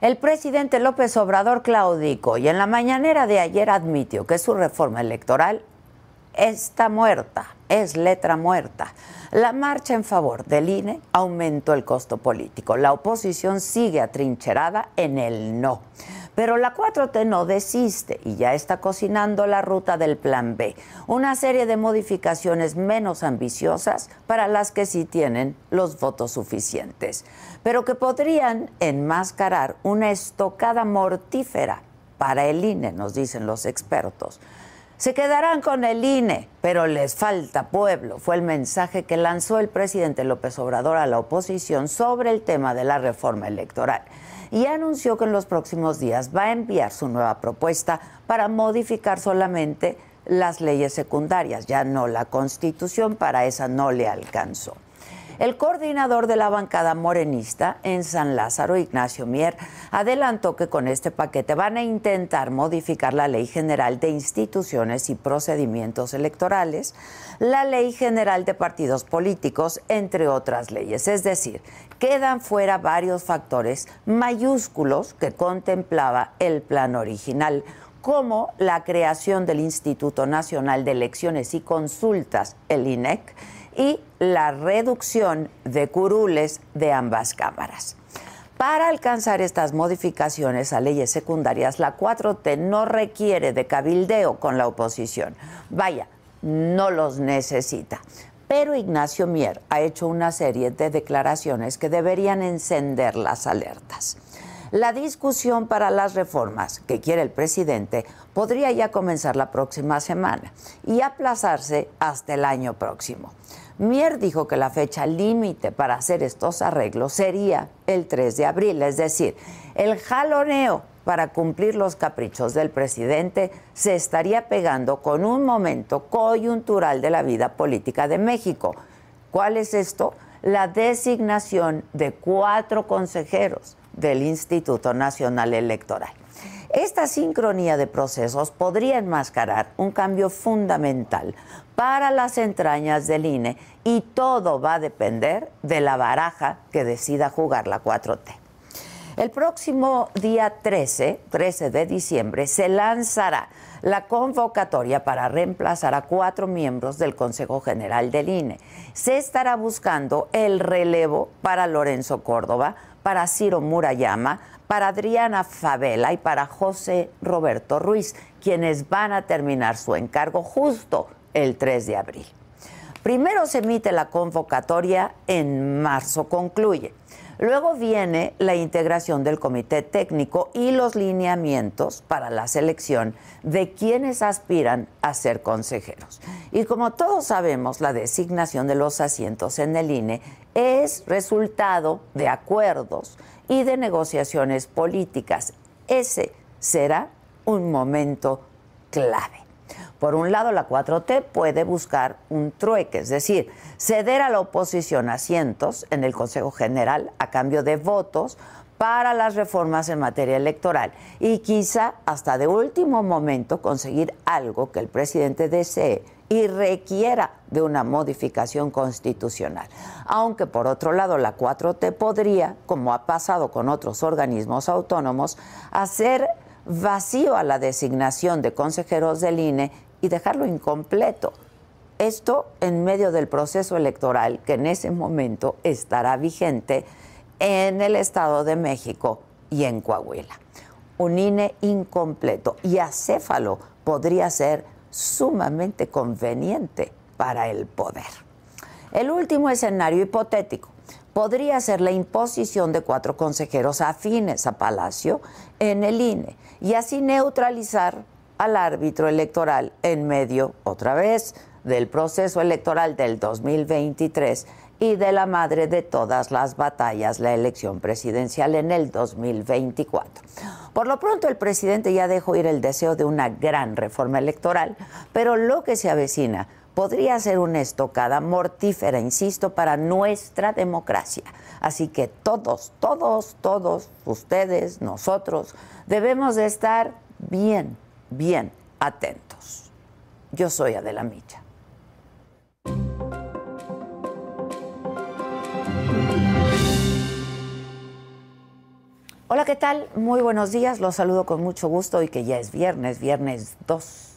El presidente López Obrador claudicó y en la mañanera de ayer admitió que su reforma electoral está muerta, es letra muerta. La marcha en favor del INE aumentó el costo político. La oposición sigue atrincherada en el no. Pero la 4T no desiste y ya está cocinando la ruta del Plan B, una serie de modificaciones menos ambiciosas para las que sí tienen los votos suficientes, pero que podrían enmascarar una estocada mortífera para el INE, nos dicen los expertos. Se quedarán con el INE, pero les falta pueblo. Fue el mensaje que lanzó el presidente López Obrador a la oposición sobre el tema de la reforma electoral y anunció que en los próximos días va a enviar su nueva propuesta para modificar solamente las leyes secundarias, ya no la constitución, para esa no le alcanzó. El coordinador de la bancada morenista en San Lázaro, Ignacio Mier, adelantó que con este paquete van a intentar modificar la Ley General de Instituciones y Procedimientos Electorales, la Ley General de Partidos Políticos, entre otras leyes. Es decir, quedan fuera varios factores mayúsculos que contemplaba el plan original como la creación del Instituto Nacional de Elecciones y Consultas, el INEC, y la reducción de curules de ambas cámaras. Para alcanzar estas modificaciones a leyes secundarias, la 4T no requiere de cabildeo con la oposición. Vaya, no los necesita. Pero Ignacio Mier ha hecho una serie de declaraciones que deberían encender las alertas. La discusión para las reformas que quiere el presidente podría ya comenzar la próxima semana y aplazarse hasta el año próximo. Mier dijo que la fecha límite para hacer estos arreglos sería el 3 de abril, es decir, el jaloneo para cumplir los caprichos del presidente se estaría pegando con un momento coyuntural de la vida política de México. ¿Cuál es esto? La designación de cuatro consejeros del Instituto Nacional Electoral. Esta sincronía de procesos podría enmascarar un cambio fundamental para las entrañas del INE y todo va a depender de la baraja que decida jugar la 4T. El próximo día 13, 13 de diciembre, se lanzará la convocatoria para reemplazar a cuatro miembros del Consejo General del INE. Se estará buscando el relevo para Lorenzo Córdoba, para Ciro Murayama, para Adriana Favela y para José Roberto Ruiz, quienes van a terminar su encargo justo el 3 de abril. Primero se emite la convocatoria, en marzo concluye. Luego viene la integración del comité técnico y los lineamientos para la selección de quienes aspiran a ser consejeros. Y como todos sabemos, la designación de los asientos en el INE es resultado de acuerdos y de negociaciones políticas. Ese será un momento clave. Por un lado, la 4T puede buscar un trueque, es decir, ceder a la oposición asientos en el Consejo General a cambio de votos para las reformas en materia electoral y quizá hasta de último momento conseguir algo que el presidente desee y requiera de una modificación constitucional. Aunque por otro lado la 4T podría, como ha pasado con otros organismos autónomos, hacer vacío a la designación de consejeros del INE y dejarlo incompleto. Esto en medio del proceso electoral que en ese momento estará vigente en el Estado de México y en Coahuila. Un INE incompleto y acéfalo podría ser sumamente conveniente para el poder. El último escenario hipotético podría ser la imposición de cuatro consejeros afines a Palacio en el INE y así neutralizar al árbitro electoral en medio, otra vez, del proceso electoral del 2023 y de la madre de todas las batallas, la elección presidencial en el 2024. Por lo pronto, el presidente ya dejó ir el deseo de una gran reforma electoral, pero lo que se avecina podría ser una estocada mortífera, insisto, para nuestra democracia. Así que todos, todos, todos, ustedes, nosotros, debemos de estar bien, bien atentos. Yo soy Adela Micha. Hola, ¿qué tal? Muy buenos días. Los saludo con mucho gusto y que ya es viernes, viernes 2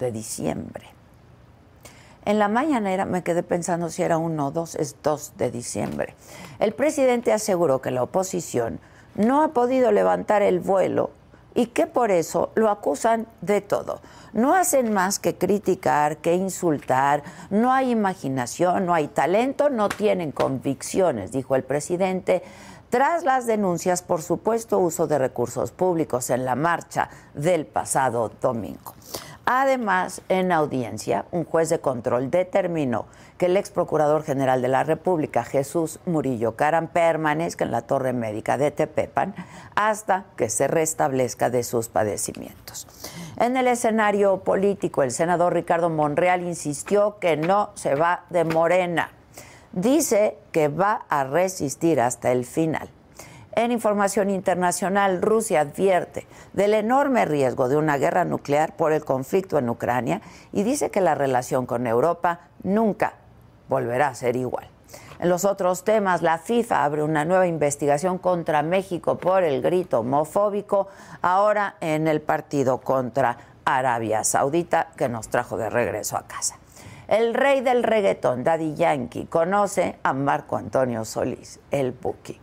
de diciembre. En la mañanera me quedé pensando si era uno o dos, es 2 de diciembre. El presidente aseguró que la oposición no ha podido levantar el vuelo y que por eso lo acusan de todo. No hacen más que criticar, que insultar, no hay imaginación, no hay talento, no tienen convicciones, dijo el presidente tras las denuncias por supuesto uso de recursos públicos en la marcha del pasado domingo. Además, en audiencia, un juez de control determinó que el ex procurador general de la República, Jesús Murillo Caran, permanezca en la torre médica de Tepepan hasta que se restablezca de sus padecimientos. En el escenario político, el senador Ricardo Monreal insistió que no se va de Morena dice que va a resistir hasta el final. En información internacional, Rusia advierte del enorme riesgo de una guerra nuclear por el conflicto en Ucrania y dice que la relación con Europa nunca volverá a ser igual. En los otros temas, la FIFA abre una nueva investigación contra México por el grito homofóbico, ahora en el partido contra Arabia Saudita, que nos trajo de regreso a casa. El rey del reggaetón, Daddy Yankee, conoce a Marco Antonio Solís, el Buki.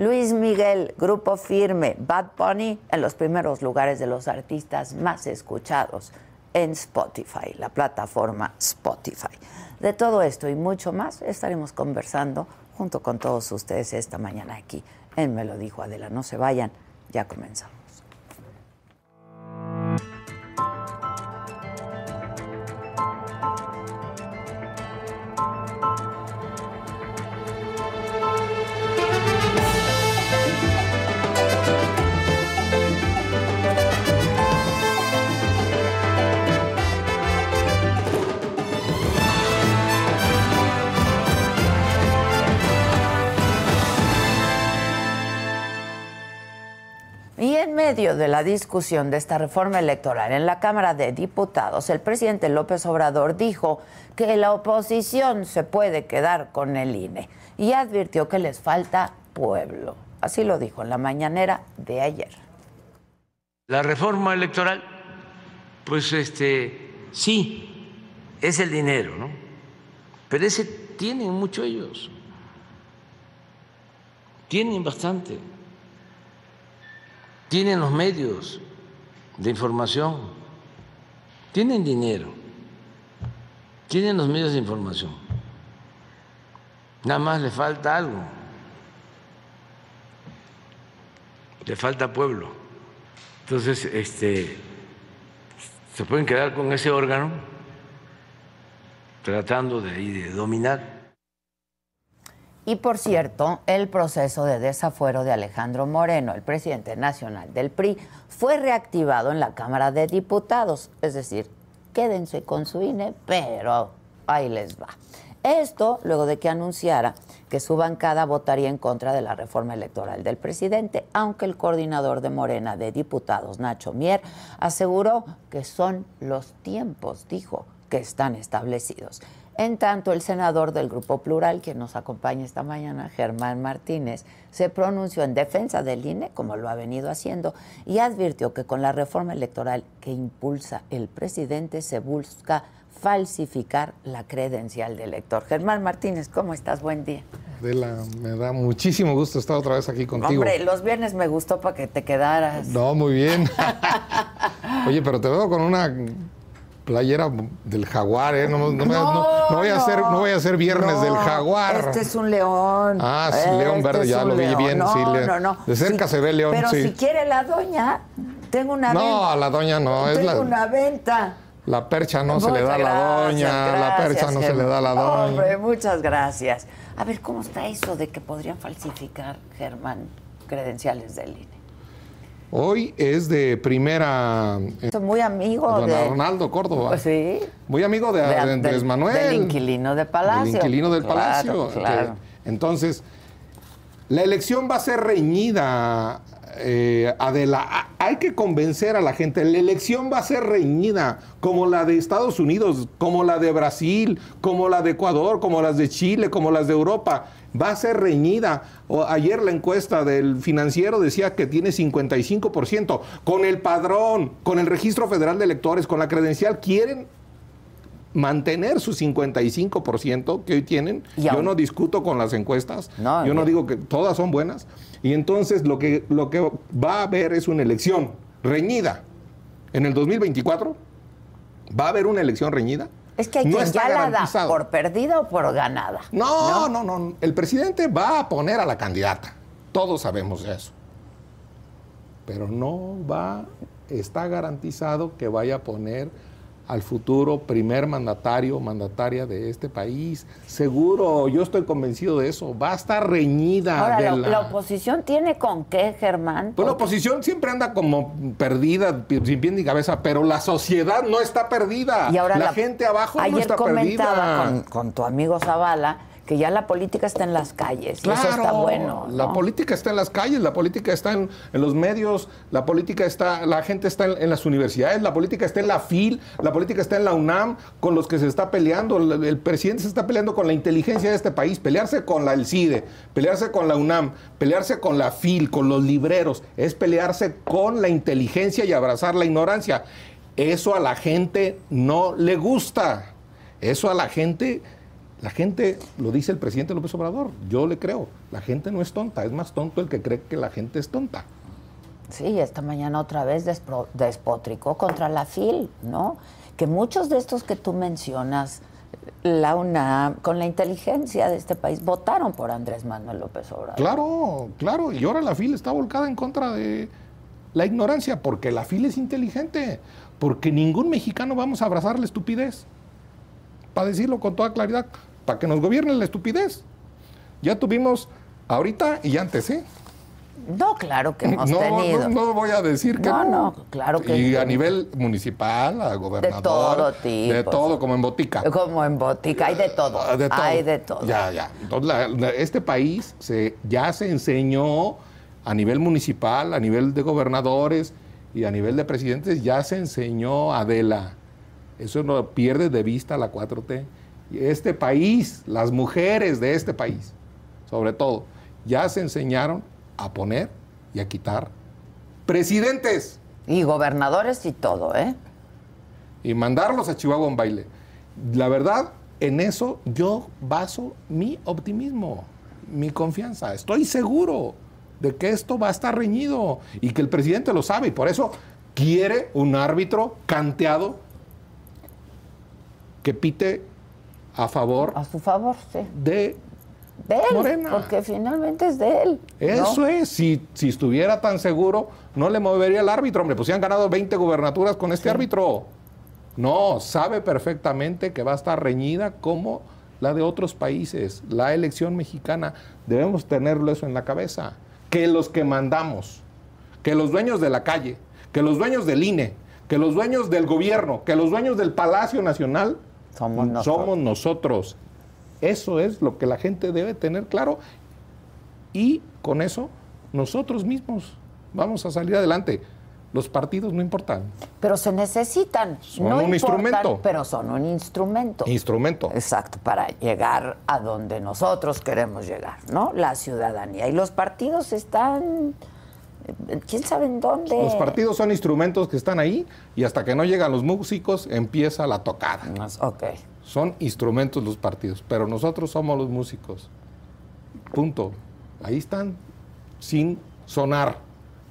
Luis Miguel, Grupo Firme, Bad Bunny en los primeros lugares de los artistas más escuchados en Spotify, la plataforma Spotify. De todo esto y mucho más estaremos conversando junto con todos ustedes esta mañana aquí en Me lo dijo Adela. No se vayan, ya comenzamos. Medio de la discusión de esta reforma electoral en la Cámara de Diputados, el presidente López Obrador dijo que la oposición se puede quedar con el INE y advirtió que les falta pueblo. Así lo dijo en la mañanera de ayer. La reforma electoral, pues este, sí, es el dinero, ¿no? Pero ese tienen mucho ellos. Tienen bastante tienen los medios de información, tienen dinero, tienen los medios de información. Nada más le falta algo, le falta pueblo. Entonces, este, se pueden quedar con ese órgano tratando de, de dominar. Y por cierto, el proceso de desafuero de Alejandro Moreno, el presidente nacional del PRI, fue reactivado en la Cámara de Diputados. Es decir, quédense con su INE, pero ahí les va. Esto luego de que anunciara que su bancada votaría en contra de la reforma electoral del presidente, aunque el coordinador de Morena de diputados, Nacho Mier, aseguró que son los tiempos, dijo, que están establecidos. En tanto, el senador del Grupo Plural, quien nos acompaña esta mañana, Germán Martínez, se pronunció en defensa del INE, como lo ha venido haciendo, y advirtió que con la reforma electoral que impulsa el presidente se busca falsificar la credencial del elector. Germán Martínez, ¿cómo estás? Buen día. Adela, me da muchísimo gusto estar otra vez aquí contigo. Hombre, los viernes me gustó para que te quedaras. No, muy bien. Oye, pero te veo con una playera del jaguar, ¿eh? No, no, no- no voy a hacer, no voy a hacer viernes del No, jaguar. Este es un león. Ah, sí, león Este verde, ya lo vi bien, No, sí, no, no. de cerca se ve león, Pero sí. si quiere la doña, tengo una No, venta. a la doña no, es tengo la, una venta. la percha no se le da a la gracias, doña, la percha no se le da a la doña. Hombre, muchas gracias. A ver, ¿cómo está eso de que podrían falsificar, Germán, credenciales del INE? Hoy es de primera eh, muy amigo don de... Arnaldo Córdoba. Pues sí. Muy amigo de, De- de del- Andrés Manuel. del inquilino de Palacio. Del inquilino del Claro, Palacio. claro. Que- entonces, la elección va a ser reñida, eh, Adela. Hay que convencer a la gente. La elección va a ser reñida, como la de Estados Unidos, como la de Brasil, como la de Ecuador, como las de Chile, como las de Europa. Va a ser reñida. O ayer la encuesta del financiero decía que tiene 55%. Con el padrón, con el registro federal de electores, con la credencial, quieren mantener su 55% que hoy tienen. Yo no discuto con las encuestas. No, Yo no digo que todas son buenas. Y entonces lo que, lo que va a haber es una elección reñida. En el 2024 va a haber una elección reñida. Es que hay No quien está ya la da garantizado. por perdida o por ganada. No, no, no, El presidente va a poner a la candidata. Todos sabemos eso. Pero no va, está garantizado que vaya a poner al futuro primer mandatario, mandataria de este país. Seguro, yo estoy convencido de eso. Va a estar reñida. Ahora, de la, la- la oposición tiene con qué, Germán? Pues la oposición siempre anda como perdida, sin pie ni cabeza, pero la sociedad no está perdida. Y ahora la, gente abajo no ayer está comentaba perdida. Con, con tu amigo Zavala que ya la política está en las calles. y eso está bueno. La política está en las calles, la política está en, en los medios, la política está, la gente está en, en las universidades, la política está en la FIL, la política está en la UNAM, con los que se está peleando. El, el presidente se está peleando con la inteligencia de este país, pelearse con la El CIDE, pelearse con la UNAM, pelearse con la FIL, con los libreros, es pelearse con la inteligencia y abrazar la ignorancia. Eso a la gente no le gusta. Eso a la gente, la gente, lo dice el presidente López Obrador, yo le creo, la gente no es tonta, es más tonto el que cree que la gente es tonta. Sí, esta mañana otra vez despro- despotricó contra la FIL, ¿no? Que muchos de estos que tú mencionas, la UNAM, con la inteligencia de este país, votaron por Andrés Manuel López Obrador. Claro, claro, y ahora la FIL está volcada en contra de la ignorancia, porque la FIL es inteligente, porque ningún mexicano vamos a abrazar la estupidez, para decirlo con toda claridad, para que nos gobierne la estupidez. Ya tuvimos ahorita y antes, ¿eh? No, claro que hemos no, tenido. no, no voy a decir que No, no. no, claro que Y a nivel municipal, a gobernador. todo tipo. De todo, como en botica. Como en botica, hay de todo. Ah, De todo. Hay de todo. Ya, ya. Entonces, la- la- este país se, ya se enseñó a nivel municipal, a nivel de gobernadores y a nivel de presidentes, ya se enseñó Adela. Eso no pierde de vista la 4T. Este país, las mujeres de este país, sobre todo, ya se enseñaron a poner y a quitar presidentes Y gobernadores y todo, ¿eh? y mandarlos a Chihuahua en baile. La verdad, en eso yo baso mi optimismo, mi confianza. Estoy seguro de que esto va a estar reñido y que el presidente lo sabe y por eso quiere un árbitro canteado que pite a favor A su favor, sí. de... De él, Morena. porque finalmente es de él. ¿no? Eso es, si, si estuviera tan seguro, no le movería el árbitro, hombre, pues si han ganado 20 gubernaturas con este árbitro. No, sabe perfectamente que va a estar reñida como la de otros países, la elección mexicana. Debemos tenerlo eso en la cabeza. Que los que mandamos, que los dueños de la calle, que los dueños del INE, que los dueños del gobierno, que los dueños del Palacio Nacional, Somos nosotros. somos nosotros. Eso es lo que la gente debe tener claro y con eso nosotros mismos vamos a salir adelante. Los partidos no importan. Pero se necesitan. Son no un importan, instrumento. Pero son un instrumento. Instrumento. Exacto, para llegar a donde nosotros queremos llegar, ¿no? La ciudadanía. Y los partidos están quién sabe en dónde. Los partidos son instrumentos que están ahí y hasta que no llegan los músicos empieza la tocada. Son instrumentos los partidos, pero nosotros somos los músicos. Punto. Ahí están sin sonar,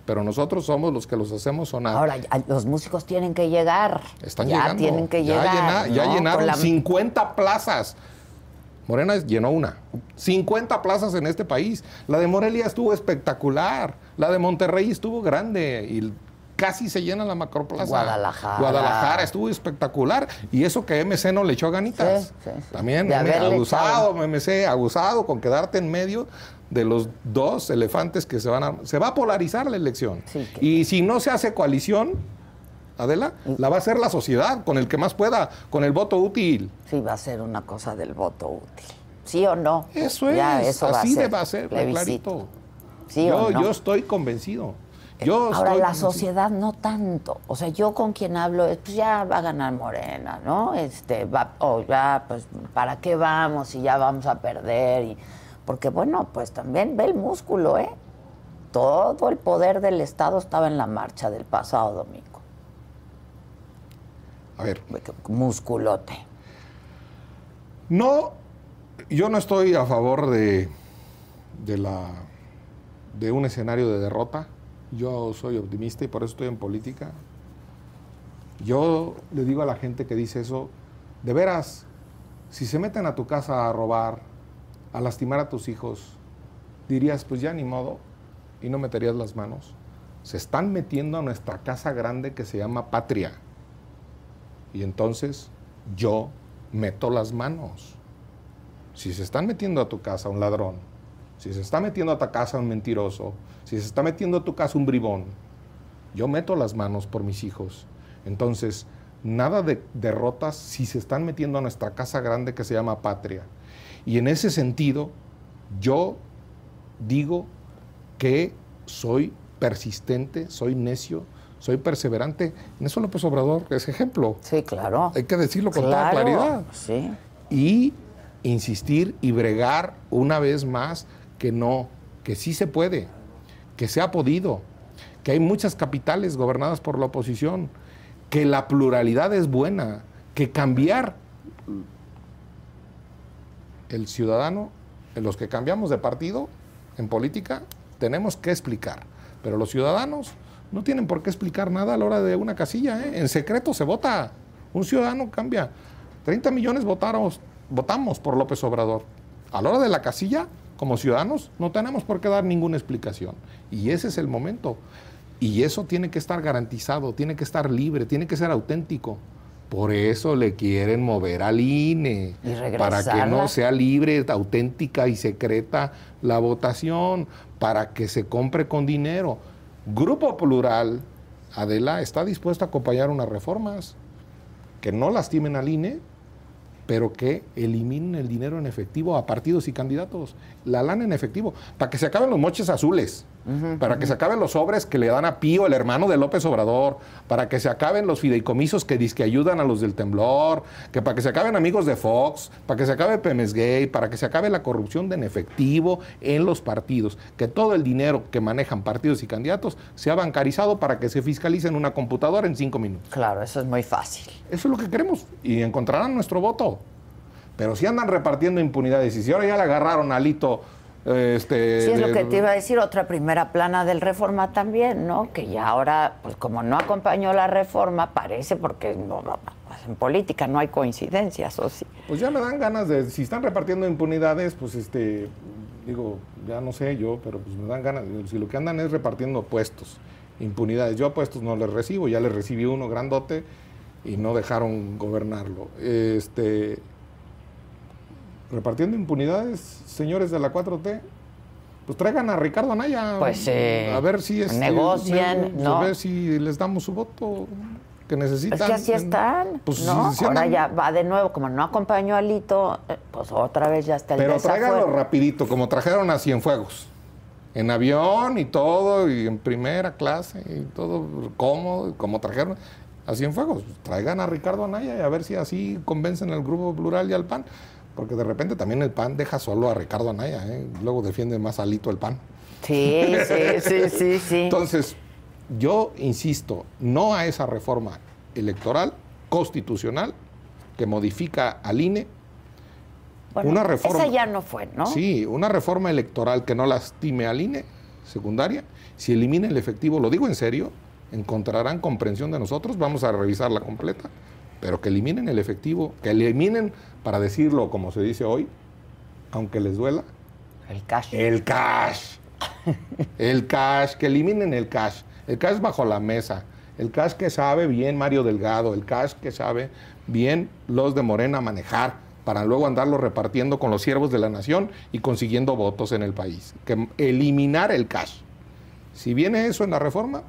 pero nosotros somos los que los hacemos sonar. Ahora, ya- los músicos tienen que llegar. Están ya llegando. tienen que Ya llegar. llena- ya ¿no? llenaron Con la- 50 plazas. Morena llenó una. 50 plazas en este país. La de Morelia estuvo espectacular. La de Monterrey estuvo grande. Y casi se llena la macroplaza. Guadalajara. Guadalajara estuvo espectacular. Y eso que MC no le echó ganitas. Sí, sí, sí. También De M- haberle abusado, MC, abusado con quedarte en medio de los dos elefantes que se van a... Se va a polarizar la elección. Que- Y si no se hace coalición, Adela, la va a hacer la sociedad con el que más pueda, con el voto útil. Sí, va a ser una cosa del voto útil. ¿Sí o no? Eso Ya, es, eso va a así ser va a ser, plebiscito. clarito. ¿Sí yo, o no? yo estoy convencido. Yo Ahora, estoy la convencido. sociedad no tanto. O sea, yo con quien hablo es, pues ya va a ganar Morena, ¿no? Este, va, o ya, pues, ¿para qué vamos si ya vamos a perder? Y, porque, bueno, pues también ve el músculo, ¿eh? Todo el poder del Estado estaba en la marcha del pasado domingo. A ver, Musculote. no, yo no estoy a favor de, de, la, de un escenario de derrota. Yo soy optimista y por eso estoy en política. Yo le digo a la gente que dice eso, de veras, si se meten a tu casa a robar, a lastimar a tus hijos, dirías, pues ya ni modo, y no meterías las manos. Se están metiendo a nuestra casa grande que se llama patria. Y entonces yo meto las manos. Si se están metiendo a tu casa un ladrón, si se está metiendo a tu casa un mentiroso, si se está metiendo a tu casa un bribón, yo meto las manos por mis hijos. Entonces, nada de derrotas si se están metiendo a nuestra casa grande que se llama patria. Y en ese sentido, yo digo que soy persistente, soy necio, soy perseverante. En eso López Obrador es ejemplo. Sí, claro. Hay que decirlo con Claro, toda claridad. Sí. Y insistir y bregar una vez más que no, que sí se puede, que se ha podido, que hay muchas capitales gobernadas por la oposición, que la pluralidad es buena, que cambiar el ciudadano, los que cambiamos de partido en política, tenemos que explicar. Pero los ciudadanos no tienen por qué explicar nada a la hora de una casilla. ¿eh? En secreto se vota. Un ciudadano cambia. 30 millones votaron, votamos por López Obrador. A la hora de la casilla, como ciudadanos, no tenemos por qué dar ninguna explicación. Y ese es el momento. Y eso tiene que estar garantizado, tiene que estar libre, tiene que ser auténtico. Por eso le quieren mover al INE, Y para que no sea libre, auténtica y secreta la votación, para que se compre con dinero. Grupo Plural, Adela, está dispuesto a acompañar unas reformas que no lastimen al INE, pero que eliminen el dinero en efectivo a partidos y candidatos. La lana en efectivo, para que se acaben los moches azules, para que se acaben los sobres que le dan a Pío, el hermano de López Obrador, para que se acaben los fideicomisos que que ayudan a los del temblor, que para que se acaben amigos de Fox, para que se acabe Pemes Gay, para que se acabe la corrupción de en efectivo en los partidos, que todo el dinero que manejan partidos y candidatos sea bancarizado para que se fiscalice en una computadora en cinco minutos. Claro, eso es muy fácil. Eso es lo que queremos y encontrarán nuestro voto. Pero si andan repartiendo impunidades y si ahora ya le agarraron a Alito, eh, este, Sí, es lo que te iba a decir, otra primera plana del Reforma también, ¿no? Que ya ahora, pues como no acompañó la Reforma, parece porque no, no, en política no hay coincidencias, ¿o sí? Pues ya me dan ganas de, si están repartiendo impunidades, pues este, digo, ya no sé yo, pero pues me dan ganas, si lo que andan es repartiendo puestos, impunidades. Yo a puestos no les recibo, ya les recibí uno grandote y no dejaron gobernarlo. Este, repartiendo impunidades, señores de la 4T, pues traigan a Ricardo Anaya. Pues, eh, a ver si este, negocien, ne- ¿no? A ver si les damos su voto que necesitan. Es que así están, Pues, ¿no? si- Ahora ya va de nuevo, como no acompañó a Lito, eh, pues otra vez ya está el Pero tráiganlo rapidito, como trajeron a Cienfuegos. En avión y todo, y en primera clase, y todo cómodo, como trajeron a Cienfuegos. Traigan a Ricardo Anaya y a ver si así convencen al Grupo Plural y al PAN. Porque de repente también el PAN deja solo a Ricardo Anaya, ¿eh? luego defiende más alito el PAN. Sí, sí, sí, sí, sí. Entonces, yo insisto, no a esa reforma electoral constitucional que modifica al INE. Bueno, una reforma. Esa ya no fue, ¿no? Sí, una reforma electoral que no lastime al INE, secundaria. Si elimina el efectivo, lo digo en serio, encontrarán comprensión de nosotros, vamos a revisarla completa, pero que eliminen el efectivo, que eliminen, para decirlo como se dice hoy, aunque les duela, El cash. el cash. El cash, que eliminen el cash. El cash bajo la mesa. El cash que sabe bien Mario Delgado. El cash que sabe bien los de Morena manejar para luego andarlo repartiendo con los siervos de la nación y consiguiendo votos en el país. Que eliminar el cash. Si viene eso en la reforma,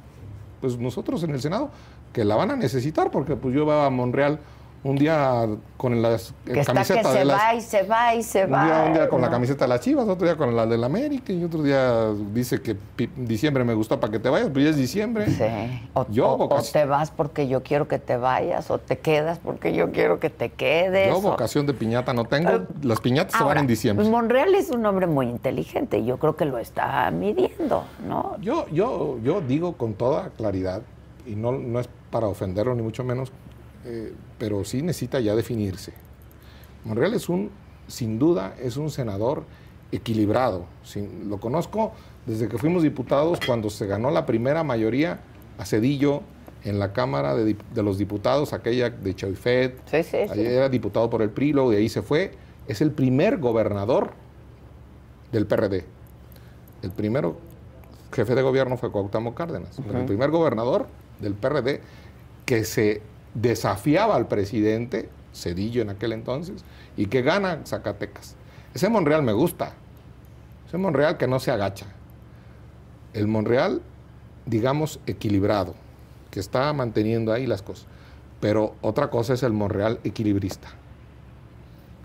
pues nosotros en el Senado, que la van a necesitar, porque pues yo iba a Monreal un día con las que está que se las va y se va y se un va. día, un día con la camiseta de las Chivas, otro día con la de la América y otro día dice que diciembre me gustó para que te vayas, pero ya es diciembre. Sí. O, Yo, o- o vocación- te vas porque yo quiero que te vayas, o te quedas porque yo quiero que te quedes. Yo o- vocación de piñata no tengo, las piñatas se van en diciembre. Monreal es un hombre muy inteligente yo creo que lo está midiendo, ¿no? Yo, yo, yo digo con toda claridad, y no, no es para ofenderlo ni mucho menos, eh, pero sí necesita ya definirse. Monreal es un, sin duda, es un senador equilibrado. Sin- lo conozco desde que fuimos diputados, cuando se ganó la primera mayoría a Cedillo en la Cámara de, los Diputados, aquella de Choifet. Sí, sí, sí. Era diputado por el PRI, luego de ahí se fue. Es el primer gobernador del PRD. El primero jefe de gobierno fue Cuauhtémoc Cárdenas. pero El primer gobernador del PRD que se desafiaba al presidente, Cedillo en aquel entonces, y que gana Zacatecas. Ese Monreal me gusta. Ese Monreal que no se agacha. El Monreal, digamos, equilibrado, que está manteniendo ahí las cosas. Pero otra cosa es el Monreal equilibrista,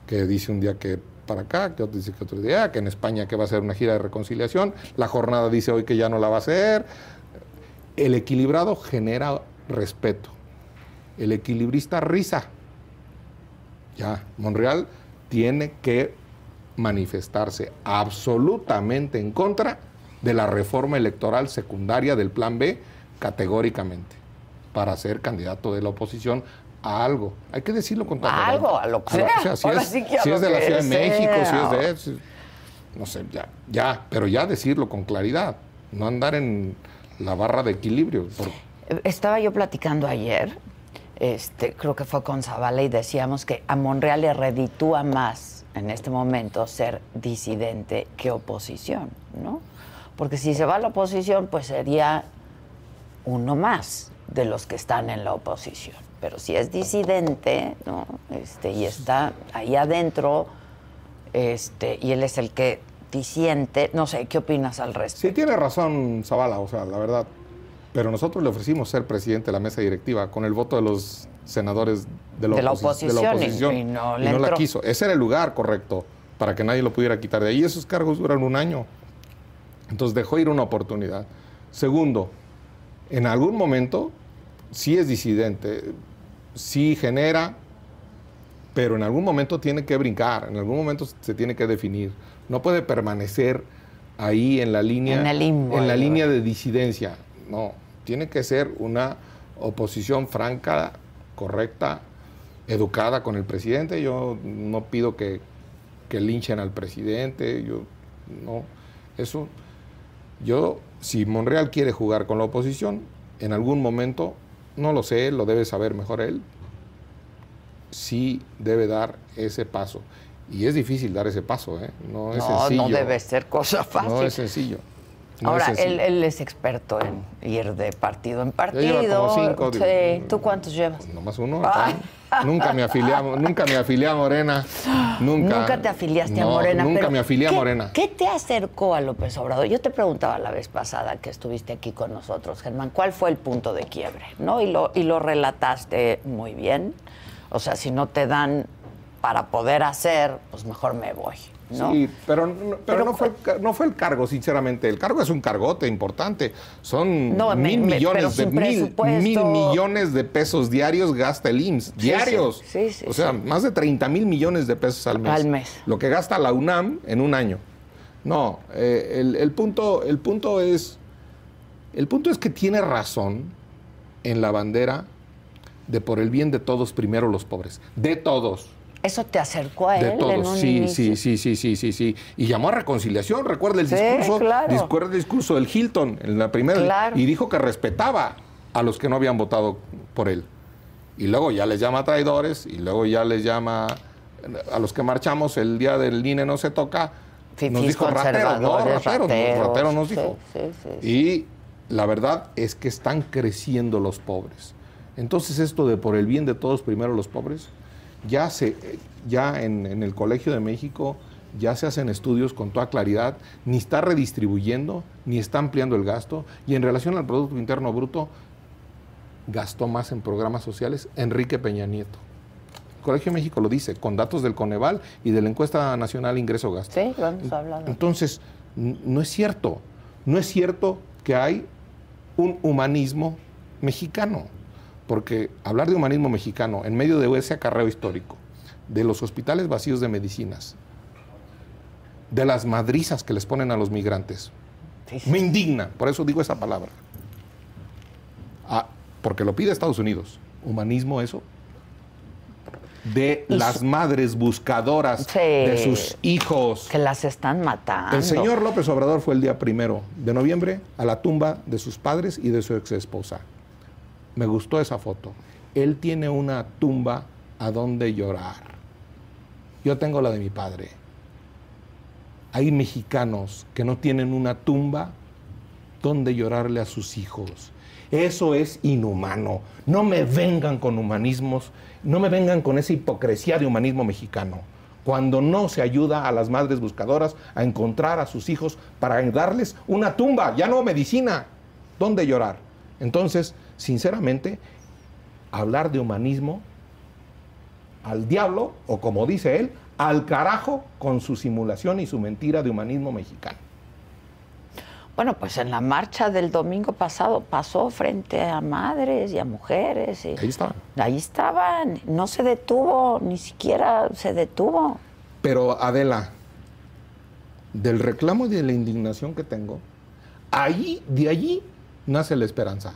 que dice un día que para acá, que otro dice que otro día, que en España que va a hacer una gira de reconciliación, la jornada dice hoy que ya no la va a hacer. El equilibrado genera respeto. El equilibrista risa. Ya, Monreal tiene que manifestarse absolutamente en contra de la reforma electoral secundaria del Plan B categóricamente para ser candidato de la oposición a algo. Hay que decirlo con toda A claridad. algo, a lo que la- sea. si Ahora es, sí que a si lo es de la Ciudad de México, si sea. es de... si- no sé, ya, ya, pero ya decirlo con claridad, no andar en la barra de equilibrio. Estaba yo platicando ayer, este, creo que fue con Zavala, y decíamos que a Monreal le reditúa más en este momento ser disidente que oposición, ¿no? Porque si se va a la oposición, pues sería uno más de los que están en la oposición. Pero si es disidente, ¿no? Este, y está ahí adentro, este, y él es el que disiente, no sé, ¿qué opinas al respecto? Sí, tiene razón Zavala, o sea, la verdad. Pero nosotros le ofrecimos ser presidente de la mesa directiva con el voto de los senadores de la, De la oposi- oposición, y- y no le la entró. quiso. Ese era el lugar correcto para que nadie lo pudiera quitar de ahí. Esos cargos duran un año. Entonces dejó ir una oportunidad. Segundo, en algún momento sí es disidente, sí genera, pero en algún momento tiene que brincar, en algún momento se tiene que definir. No puede permanecer ahí en la línea, En el limbo, en la línea de disidencia. No, tiene que ser una oposición franca, correcta, educada con el presidente. Yo no pido que, que linchen al presidente, yo no, eso. Yo, si Monreal quiere jugar con la oposición, en algún momento, no lo sé, lo debe saber mejor él, sí debe dar ese paso. Y es difícil dar ese paso, ¿eh? No es no, sencillo. no debe ser cosa fácil. No es sencillo. No Ahora, es él, él es experto en ir de partido en partido. lleva como cinco, Sí. digo, ¿Tú cuántos llevas? Pues nomás uno. Nunca me afilié, a- nunca me afilié a Morena. Nunca. Nunca te afiliaste a Morena. Nunca pero me afilié a ¿qué- Morena. ¿Qué te acercó a López Obrador? Yo te preguntaba la vez pasada que estuviste aquí con nosotros, Germán, ¿cuál fue el punto de quiebre? ¿No? Y lo, y lo relataste muy bien. O sea, si no te dan para poder hacer, pues mejor me voy. ¿no? Sí, pero, no- pero, Pero no, fue, no fue el cargo, sinceramente. El cargo es un cargote importante. Son No, mil me- millones de mil, millones de pesos diarios gasta el IMSS. Sí, diarios. sí, sí, sí, o sea, más de 30 mil millones de pesos al mes. Al mes. Lo que gasta la UNAM en un año. No, eh, el, el punto, el punto es. El punto es que tiene razón en la bandera de por el bien de todos, primero los pobres. De todos. Eso te acercó a De él en todos, sí, sí, sí, sí, sí, sí, sí. Y llamó a reconciliación, recuerda el discurso, claro. recuerda el discurso del Hilton en la primera, Claro. y dijo que respetaba a los que no habían votado por él. Y luego ya les llama traidores, y luego ya les llama a los que marchamos el día del INE no se toca, nos dijo rateros, no, rateros, rateros, rateros nos dijo. sí, sí, sí. Y la verdad es que están creciendo los pobres. Entonces esto de por el bien de todos, primero los pobres, ya, se, ya en, en el Colegio de México ya se hacen estudios con toda claridad, ni está redistribuyendo, ni está ampliando el gasto, y en relación al Producto Interno Bruto, gastó más en programas sociales Enrique Peña Nieto. El Colegio de México lo dice, con datos del Coneval y de la encuesta nacional Ingreso-Gasto. Sí, lo hemos hablado. Entonces, no es cierto. No es cierto que hay un humanismo mexicano. Porque hablar de humanismo mexicano en medio de ese acarreo histórico, de los hospitales vacíos de medicinas, de las madrizas que les ponen a los migrantes, Sí, sí. me indigna. Por eso digo esa palabra. Ah, porque lo pide Estados Unidos. ¿Humanismo eso? De Y las madres buscadoras Sí. de sus hijos. Que las están matando. El señor López Obrador fue el día primero de noviembre a la tumba de sus padres y de su ex esposa. Me gustó esa foto. Él tiene una tumba a donde llorar. Yo tengo la de mi padre. Hay mexicanos que no tienen una tumba donde llorarle a sus hijos. Eso es inhumano. No me vengan con humanismos, no me vengan con esa hipocresía de humanismo mexicano. Cuando no se ayuda a las madres buscadoras a encontrar a sus hijos para darles una tumba, ya no medicina, ¿dónde llorar? Entonces, sinceramente, hablar de humanismo al diablo, o como dice él, al carajo con su simulación y su mentira de humanismo mexicano. Bueno, pues en la marcha del domingo pasado pasó frente a madres y a mujeres. y- Ahí estaban. Ahí estaban. No se detuvo, ni siquiera se detuvo. Pero Adela, del reclamo y de la indignación que tengo, ahí, de allí nace la esperanza.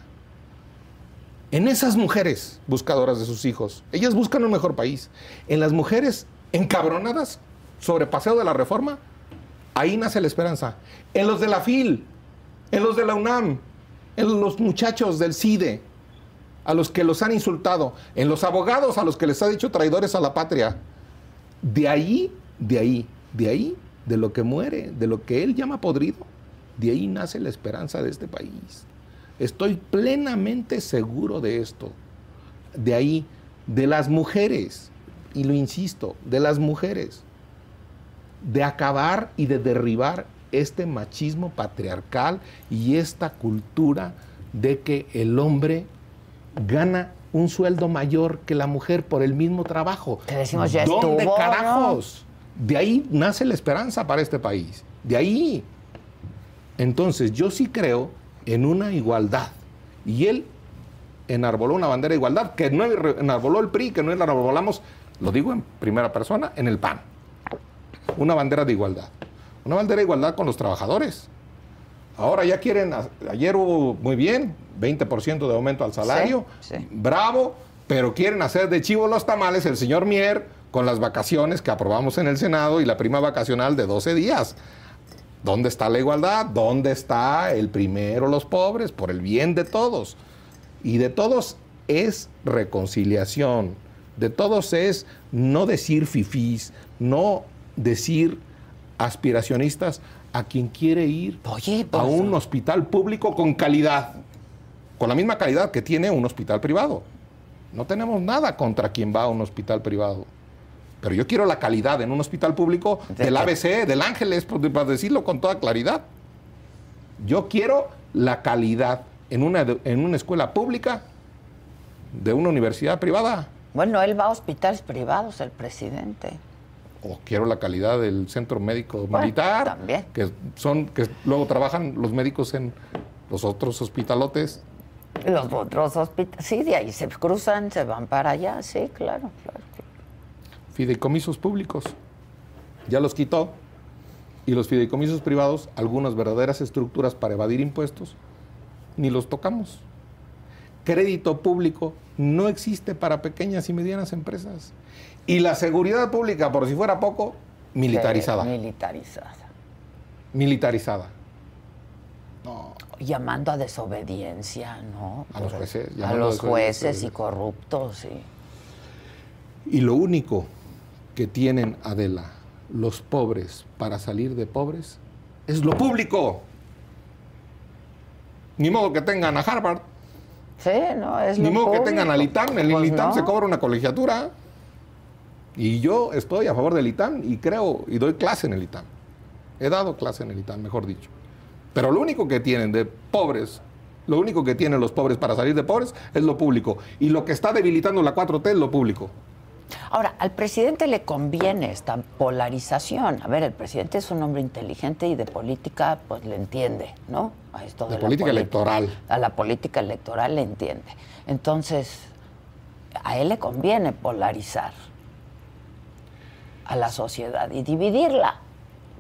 En esas mujeres buscadoras de sus hijos, ellas buscan un mejor país. En las mujeres encabronadas sobre paseo de la reforma, ahí nace la esperanza. En los de la FIL, en los de la UNAM, en los muchachos del CIDE, a los que los han insultado, en los abogados a los que les ha dicho traidores a la patria. De ahí, de ahí, de ahí, de lo que muere, de lo que él llama podrido, de ahí nace la esperanza de este país. Estoy plenamente seguro de esto. De ahí, de las mujeres, y lo insisto, de las mujeres, de acabar y de derribar este machismo patriarcal y esta cultura de que el hombre gana un sueldo mayor que la mujer por el mismo trabajo. Te decimos, ya ¿Dónde estuvo, carajos? De ahí nace la esperanza para este país. De ahí. Entonces, yo sí creo en una igualdad. Y él enarboló una bandera de igualdad, que no enarboló el PRI, que no enarbolamos, lo digo en primera persona, en el PAN. Una bandera de igualdad. Una bandera de igualdad con los trabajadores. Ahora ya quieren, ayer hubo muy bien, 20% de aumento al salario, Sí, sí. bravo, pero quieren hacer de chivo los tamales el señor Mier con las vacaciones que aprobamos en el Senado y la prima vacacional de 12 días. ¿Dónde está la igualdad? ¿Dónde está el primero los pobres? Por el bien de todos. Y de todos es reconciliación. De todos es no decir fifís, no decir aspiracionistas a quien quiere ir Oye, a pues, un hospital público con calidad, con la misma calidad que tiene un hospital privado. No tenemos nada contra quien va a un hospital privado. Pero yo quiero la calidad en un hospital público ¿De del? ABC, del Ángeles, para decirlo con toda claridad. Yo quiero la calidad en una, en una escuela pública de una universidad privada. Bueno, él va a hospitales privados, el presidente. O quiero la calidad del centro médico Bueno, militar, también. que son que luego trabajan los médicos en los otros hospitalotes. Los otros hospitales, sí, de ahí se cruzan, se van para allá, sí, claro, claro. Fideicomisos públicos. Ya los quitó. Y los fideicomisos privados, algunas verdaderas estructuras para evadir impuestos, ni los tocamos. Crédito público no existe para pequeñas y medianas empresas. Y la seguridad pública, por si fuera poco, militarizada. militarizada. Militarizada. Llamando a desobediencia, ¿no? A los jueces. A los jueces y corruptos, sí. Y lo único que tienen, Adela, los pobres para salir de pobres es lo público. Ni modo que tengan a Harvard, Sí, no, es ni lo modo que tengan al ITAM. El Pues ITAM no. se cobra una colegiatura. Y yo estoy a favor del ITAM y creo, y doy clase en el ITAM. He dado clase en el ITAM, mejor dicho. Pero lo único que tienen de pobres, lo único que tienen los pobres para salir de pobres es lo público. Y lo que está debilitando la 4T es lo público. Ahora, al presidente le conviene esta polarización. A ver, el presidente es un hombre inteligente y de política, pues le entiende, ¿no? A esto De la política politi- electoral. A la política electoral le entiende. Entonces, a él le conviene polarizar a la sociedad y dividirla.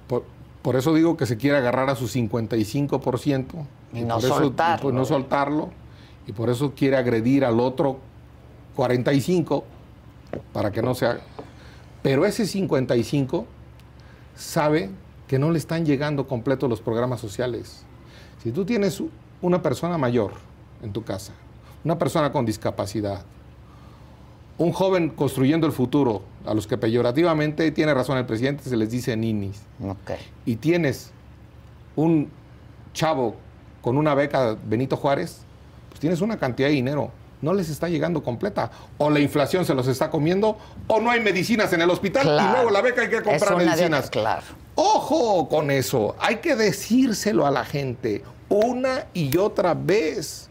Por, por eso digo que se quiere agarrar a su 55% Y no por eso, soltarlo. y no soltarlo y por eso quiere agredir al otro 45 para que no se haga. Pero ese 55 sabe que no le están llegando completos los programas sociales. Si tú tienes una persona mayor en tu casa, una persona con discapacidad, un joven construyendo el futuro, a los que peyorativamente, tiene razón el presidente, se les dice ninis, Ok. y tienes un chavo con una beca Benito Juárez, pues tienes una cantidad de dinero. No les está llegando completa. O la inflación se los está comiendo, o no hay medicinas en el hospital y luego la beca hay que comprar una de- medicinas. claro. Ojo con eso. Hay que decírselo a la gente una y otra vez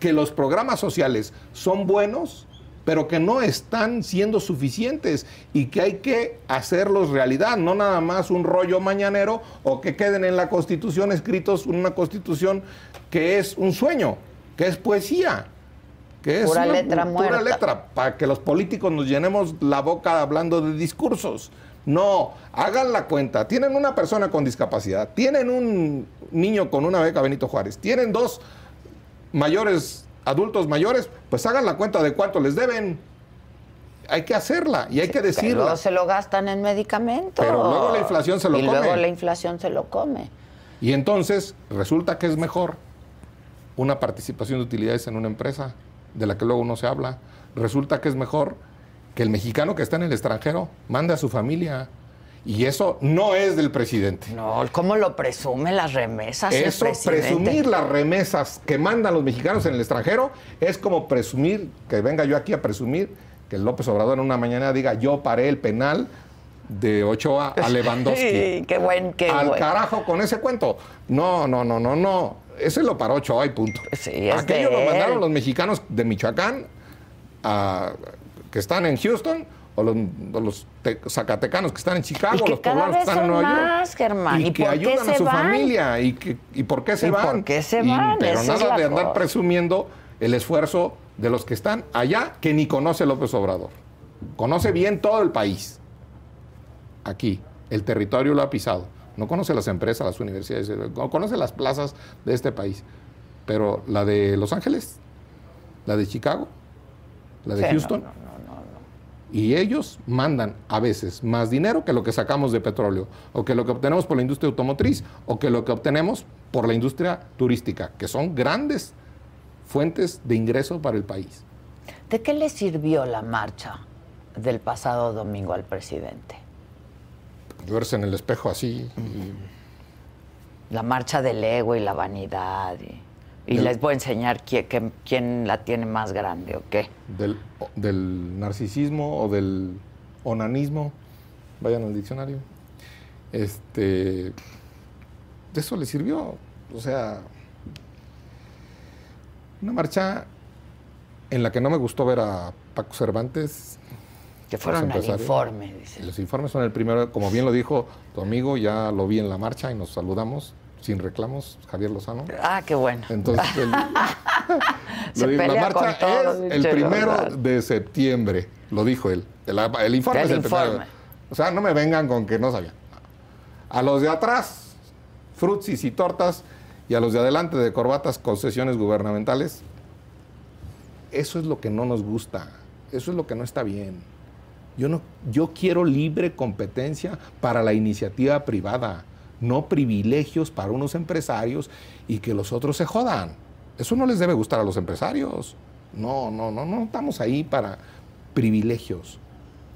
que los programas sociales son buenos, pero que no están siendo suficientes y que hay que hacerlos realidad, no nada más un rollo mañanero o que queden en la Constitución escritos una Constitución que es un sueño, que es poesía. Que es Pura una letra pura muerta. letra para que los políticos nos llenemos la boca hablando de discursos. No, hagan la cuenta. Tienen una persona con discapacidad, tienen un niño con una beca Benito Juárez, tienen dos mayores, adultos mayores, pues hagan la cuenta de cuánto les deben. Hay que hacerla y hay que Que decirla. luego se lo gastan en medicamentos. Pero luego la inflación se lo y luego come. la inflación se lo come. Y entonces resulta que es mejor una participación de utilidades en una empresa de la que luego no se habla. Resulta que es mejor que el mexicano que está en el extranjero mande a su familia. Y eso no es del presidente. No, ¿cómo lo presume las remesas el Eso, presidente? presumir las remesas que mandan los mexicanos en el extranjero, es como presumir, que venga yo aquí a presumir, que López Obrador en una mañana diga, yo paré el penal de Ochoa a Lewandowski. Sí, qué buen, qué Al buen. carajo con ese cuento. No, no, no, no, no. Ese lo paró Ochoa y punto. Sí, Aquello lo mandaron los mexicanos de Michoacán a- que están en Houston o los, o los te- zacatecanos que están en Chicago, Y que los poblanos que están en Nueva York. más, Germán. Y, ¿Y que por qué ayudan se a su van? familia. ¿Y, que- y por qué se ¿Y van? por qué se van? pero Esa nada de andar cosa. presumiendo el esfuerzo de los que están allá que ni conoce López Obrador. Conoce bien todo el país. Aquí, el territorio lo ha pisado. No conoce las empresas, las universidades, no conoce las plazas de este país. Pero la de Los Ángeles, la de Chicago, la de Sí, Houston, no, no, no, no. y ellos mandan a veces más dinero que lo que sacamos de petróleo, o que lo que obtenemos por la industria automotriz, o que lo que obtenemos por la industria turística, que son grandes fuentes de ingreso para el país. ¿De qué le sirvió la marcha del pasado domingo al presidente? Verse en el espejo así. La marcha del ego y la vanidad. Y, y Del- les voy a enseñar quién, quién- quién la tiene más grande o qué. Del, del narcisismo o del onanismo, vayan al diccionario. Este, de eso le sirvió. O sea, una marcha en la que no me gustó ver a Paco Cervantes. Que fueron al informe, dice. Los informes son el primero, como bien lo dijo tu amigo, ya lo vi en la marcha y nos saludamos sin reclamos, Javier Lozano. Ah, qué bueno. Entonces, el- Se la marcha con es el primero de septiembre, lo dijo él. El, el informe El es el primero. O sea, no me vengan con que no sabían. A los de atrás, frutsis y tortas, y a los de adelante de corbatas, concesiones gubernamentales. Eso es lo que no nos gusta, eso es lo que no está bien. Yo, no, yo quiero libre competencia para la iniciativa privada, no privilegios para unos empresarios y que los otros se jodan. Eso no les debe gustar a los empresarios. No, no, no, no estamos ahí para privilegios.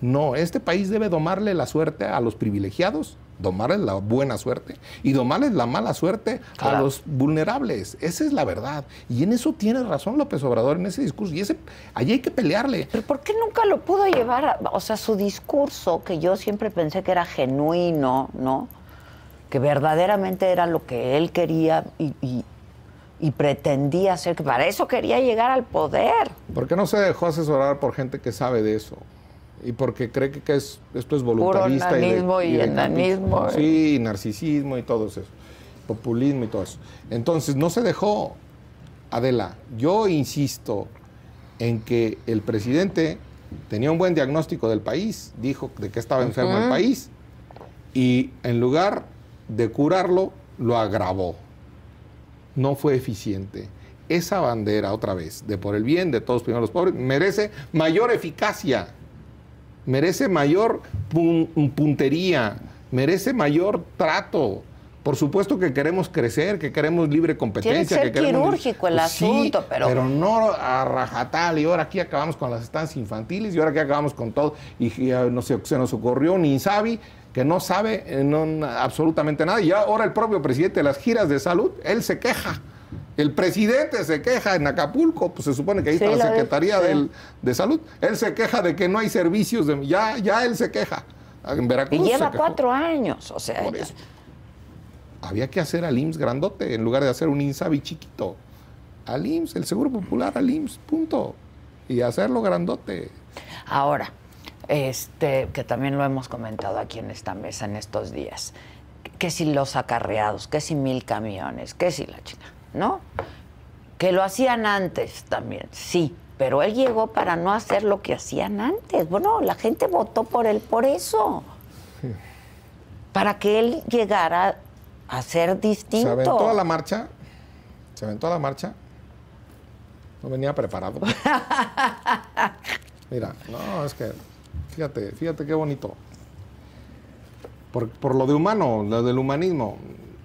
No, este país debe domarle la suerte a los privilegiados, domarles la buena suerte y domarles la mala suerte a los vulnerables. Esa es la verdad. Y en eso tiene razón López Obrador en ese discurso. Y ese, allí hay que pelearle. Pero ¿por qué nunca lo pudo llevar? a- o sea, su discurso, que yo siempre pensé que era genuino, ¿no? Que verdaderamente era lo que él quería y, y- y pretendía hacer, que para eso quería llegar al poder. ¿Por qué no se dejó asesorar por gente que sabe de eso? Y porque cree que, que es, esto es voluntarista. y de- y de enanismo, capricho. Sí, y narcisismo y todo eso. Populismo y todo eso. Entonces, no se dejó. Adela, yo insisto en que el presidente tenía un buen diagnóstico del país, dijo de que estaba enfermo el país, y en lugar de curarlo, lo agravó no fue eficiente. Esa bandera, otra vez, de por el bien de todos, primero los pobres, merece mayor eficacia, merece mayor pun- puntería, merece mayor trato. Por supuesto que queremos crecer, que queremos libre competencia. ser que queremos quirúrgico el Pues sí, asunto, pero- Pero no a rajatal, y ahora aquí acabamos con las estancias infantiles, y ahora aquí acabamos con todo. Y ya no sé, se nos ocurrió un Insabi que no sabe eh, no, absolutamente nada. Y ahora el propio presidente de las giras de salud, él se queja. El presidente se queja en Acapulco, pues se supone que ahí Sí, está la de- Secretaría del- de Salud. Él se queja de que no hay servicios, de, ya, ya él se queja. En Veracruz Y lleva cuatro años, o sea, Por eso. Había que hacer al IMSS grandote en lugar de hacer un INSABI chiquito. Al IMSS, el Seguro Popular al IMSS, punto. Y hacerlo grandote. Ahora, este, que también lo hemos comentado aquí en esta mesa en estos días, que si los acarreados, que si mil camiones, que si la chica, ¿no? Que lo hacían antes también, sí, pero él llegó para no hacer lo que hacían antes. Bueno, la gente votó por él por eso. Para que él llegara a ser distinto. Se aventó a la marcha. Se aventó a la marcha. No venía preparado. Mira, no, es que, fíjate, fíjate qué bonito. Por, por lo de humano, lo del humanismo.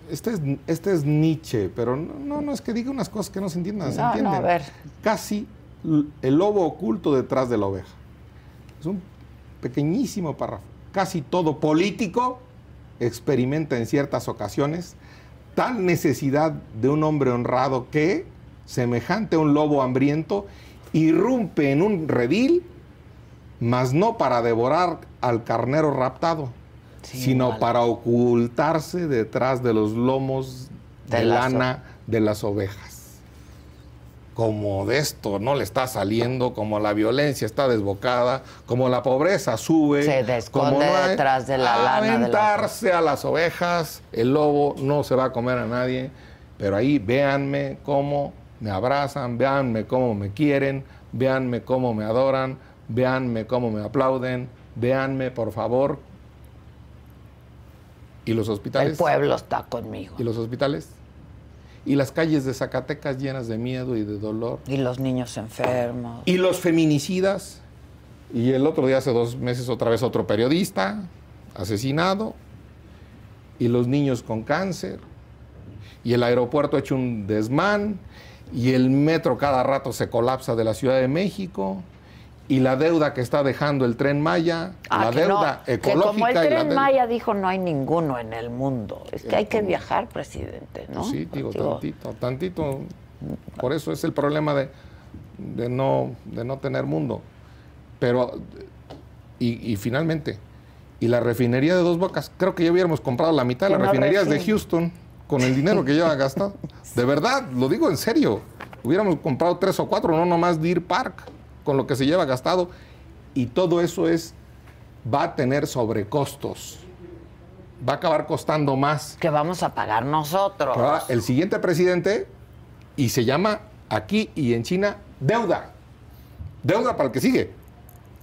Este es, este es Nietzsche, pero no, no, no es que diga unas cosas que no se entiendan, se no, entienden. a ver. Casi el lobo oculto detrás de la oveja. Es un pequeñísimo párrafo. Casi todo político experimenta en ciertas ocasiones tal necesidad de un hombre honrado que, semejante a un lobo hambriento, irrumpe en un redil, mas no para devorar al carnero raptado, Sí, sino vale. para ocultarse detrás de los lomos de, lana de las ovejas. Como de esto no le está saliendo, como la violencia está desbocada, como la pobreza sube, Se como hay- detrás de la lana de las aventarse a las ovejas, el lobo no se va a comer a nadie, pero ahí véanme cómo me abrazan, véanme cómo me quieren, véanme cómo me adoran, véanme cómo me aplauden, véanme por favor. ¿Y los hospitales? El pueblo está conmigo. ¿Y los hospitales? ¿Y las calles de Zacatecas llenas de miedo y de dolor? Y los niños enfermos. ¿Y los feminicidas? Y el otro día, hace dos meses, otra vez otro periodista asesinado. Y los niños con cáncer. Y el aeropuerto hecho un desmán. Y el metro cada rato se colapsa de la Ciudad de México. Y la deuda que está dejando el tren Maya, Ah, la deuda no, ecológica. Que como el tren deuda- Maya dijo, no hay ninguno en el mundo. Es que hay que ¿cómo? viajar, presidente, ¿no? Sí, digo, Digo, tantito, tantito. Por eso es el problema de, de no, de no tener mundo. Pero, y, y finalmente, y la refinería de Dos Bocas, creo que ya hubiéramos comprado la mitad de las no refinerías de Houston con el dinero que lleva gastado. De verdad, lo digo en serio. Hubiéramos comprado tres o cuatro, no nomás Deer Park, con lo que se lleva gastado. Y todo eso es, va a tener sobrecostos. Va a acabar costando más Que vamos a pagar nosotros. va el siguiente presidente y se llama aquí y en China deuda. Deuda para el que sigue.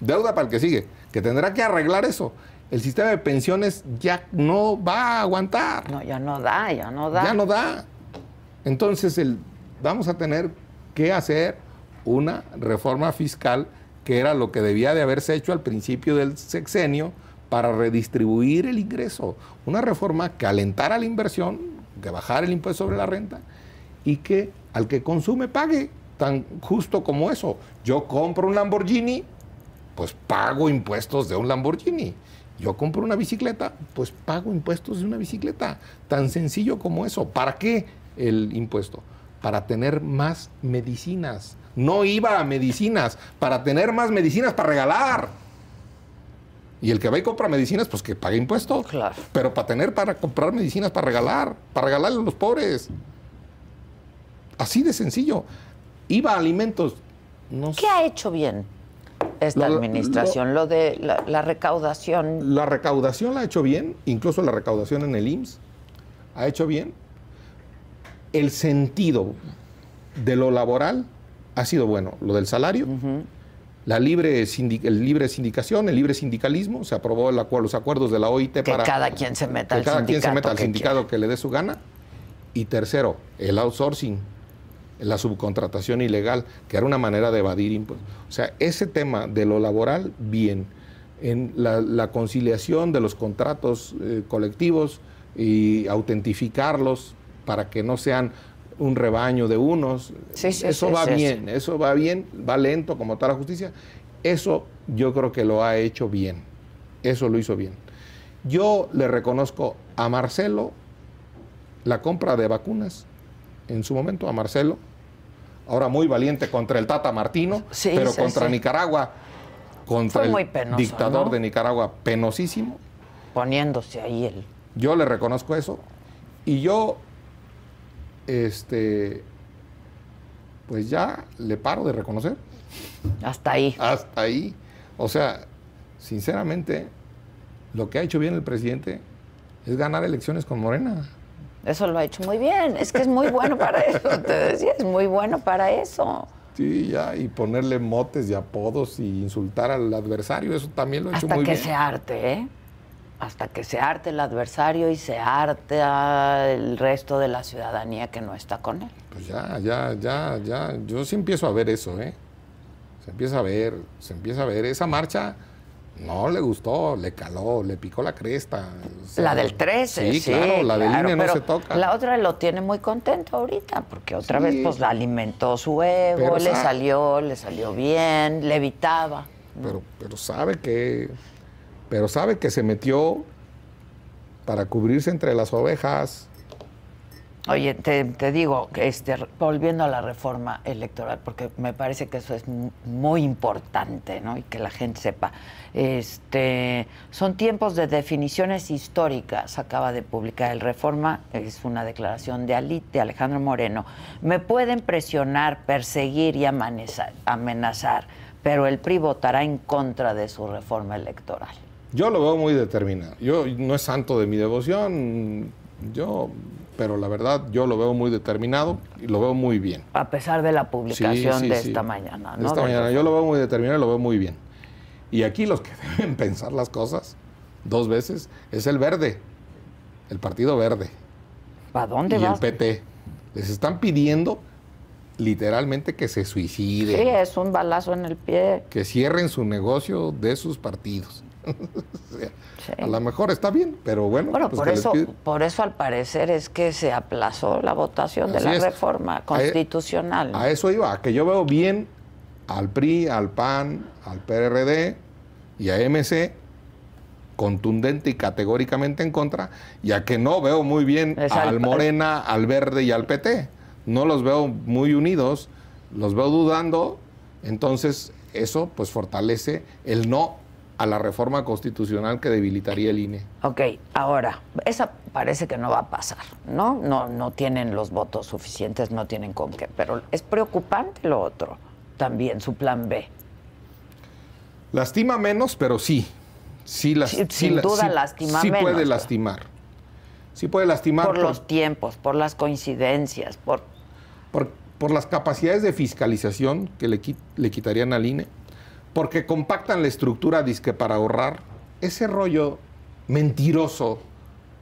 Deuda para el que sigue. Que tendrá que arreglar eso. El sistema de pensiones ya no va a aguantar. No, ya no da, ya no da. Ya no da. Entonces, el, vamos a tener que hacer una reforma fiscal que era lo que debía de haberse hecho al principio del sexenio para redistribuir el ingreso. Una reforma que alentara la inversión, que bajara el impuesto sobre la renta y que al que consume pague, tan justo como eso. Yo compro un Lamborghini, pues pago impuestos de un Lamborghini. Yo compro una bicicleta, pues pago impuestos de una bicicleta. Tan sencillo como eso. ¿Para qué el impuesto? Para tener más medicinas. No iba a medicinas, para tener más medicinas para regalar. Y el que va y compra medicinas, pues que pague impuestos. Claro. Pero para tener para comprar medicinas para regalar, para regalarle a los pobres. Así de sencillo. Iba a alimentos. No ¿Qué ha hecho bien esta administración? Lo, de la, la recaudación. La recaudación la ha hecho bien, incluso la recaudación en el IMSS ha hecho bien. El sentido de lo laboral ha sido bueno. Lo del salario, la libre el libre sindicación, el libre sindicalismo, se aprobó el acuerdo- los acuerdos de la OIT Que para cada quien se meta que al cada quien se meta al que sindicato que le dé su gana. Y tercero, el outsourcing, la subcontratación ilegal, que era una manera de evadir impuestos. O sea, ese tema de lo laboral, bien. En la, la conciliación de los contratos eh, colectivos y autentificarlos para que no sean un rebaño de unos. Sí, sí, eso sí, va bien, eso va bien, va lento como toda la justicia. Eso yo creo que lo ha hecho bien. Eso lo hizo bien. Yo le reconozco a Marcelo la compra de vacunas en su momento, a Marcelo. Ahora muy valiente contra el Tata Martino, pero contra. Nicaragua, contra Fue el penoso, dictador ¿no? de Nicaragua, penosísimo. Poniéndose ahí el. Yo le reconozco eso. Y yo, este, pues ya le paro de reconocer. Hasta ahí. Hasta ahí. O sea, sinceramente, lo que ha hecho bien el presidente es ganar elecciones con Morena. Eso lo ha hecho muy bien. Es que es muy bueno para eso. Te decía, es muy bueno para eso. Sí, ya, y ponerle motes y apodos y insultar al adversario, eso también lo ha hecho Hasta muy que bien. se arte, ¿eh? Hasta que se arte el adversario y se arte el resto de la ciudadanía que no está con él. Pues ya, ya, ya, ya. Yo sí empiezo a ver eso, ¿eh? Se empieza a ver, se empieza a ver. Esa marcha no le gustó, le caló, le picó la cresta. o sea, La del 13, sí, Sí, claro, la claro, no pero se toca. La otra lo tiene muy contento ahorita, porque otra Sí. vez pues la alimentó su ego, Pero, le sa- salió, le salió bien, le evitaba. Pero, pero sabe que. Pero sabe que se metió para cubrirse entre las ovejas. Oye, te, digo, este, volviendo a la reforma electoral, porque me parece que eso es mu- muy importante, ¿no? Y que la gente sepa. Este, son tiempos de definiciones históricas. Acaba de publicar el Reforma, es una declaración de, Ali- de Alejandro Moreno. Me pueden presionar, perseguir y amenazar, amenazar, pero el PRI votará en contra de su reforma electoral. Yo lo veo muy determinado. Yo no es santo de mi devoción, yo, pero la verdad yo lo veo muy determinado y lo veo muy bien. A pesar de la publicación Sí, sí, de sí. esta mañana, De ¿no? Esta Del mañana yo lo veo muy determinado y lo veo muy bien. Y aquí los que deben pensar las cosas dos veces es el verde, el partido verde ¿Para dónde y vas? el PT. Les están pidiendo literalmente que se suiciden. Sí, es un balazo en el pie. que cierren su negocio de sus partidos. O sea, Sí. A lo mejor está bien, pero bueno. Bueno, pues por eso, por eso al parecer es que se aplazó la votación de la es. reforma e- constitucional. A eso iba, a que yo veo bien al PRI, al PAN, al PRD y a MC contundente y categóricamente en contra, y a que no veo muy bien al al Morena, al Verde y al PT. No los veo muy unidos, los veo dudando, entonces eso pues fortalece el no a la reforma constitucional que debilitaría el INE. Ok, ahora, esa parece que no va a pasar, ¿no? No, no tienen los votos suficientes, no tienen con qué, pero es preocupante lo otro, también su plan B. Lastima menos, pero sí. Sí, las- Sí, sí sin la- duda sí- lastima sí menos, puede pero- lastimar. Sí puede lastimar Por por, los tiempos, por las coincidencias, por... por- por las capacidades de fiscalización que le quitarían al INE, porque compactan la estructura disque para ahorrar ese rollo mentiroso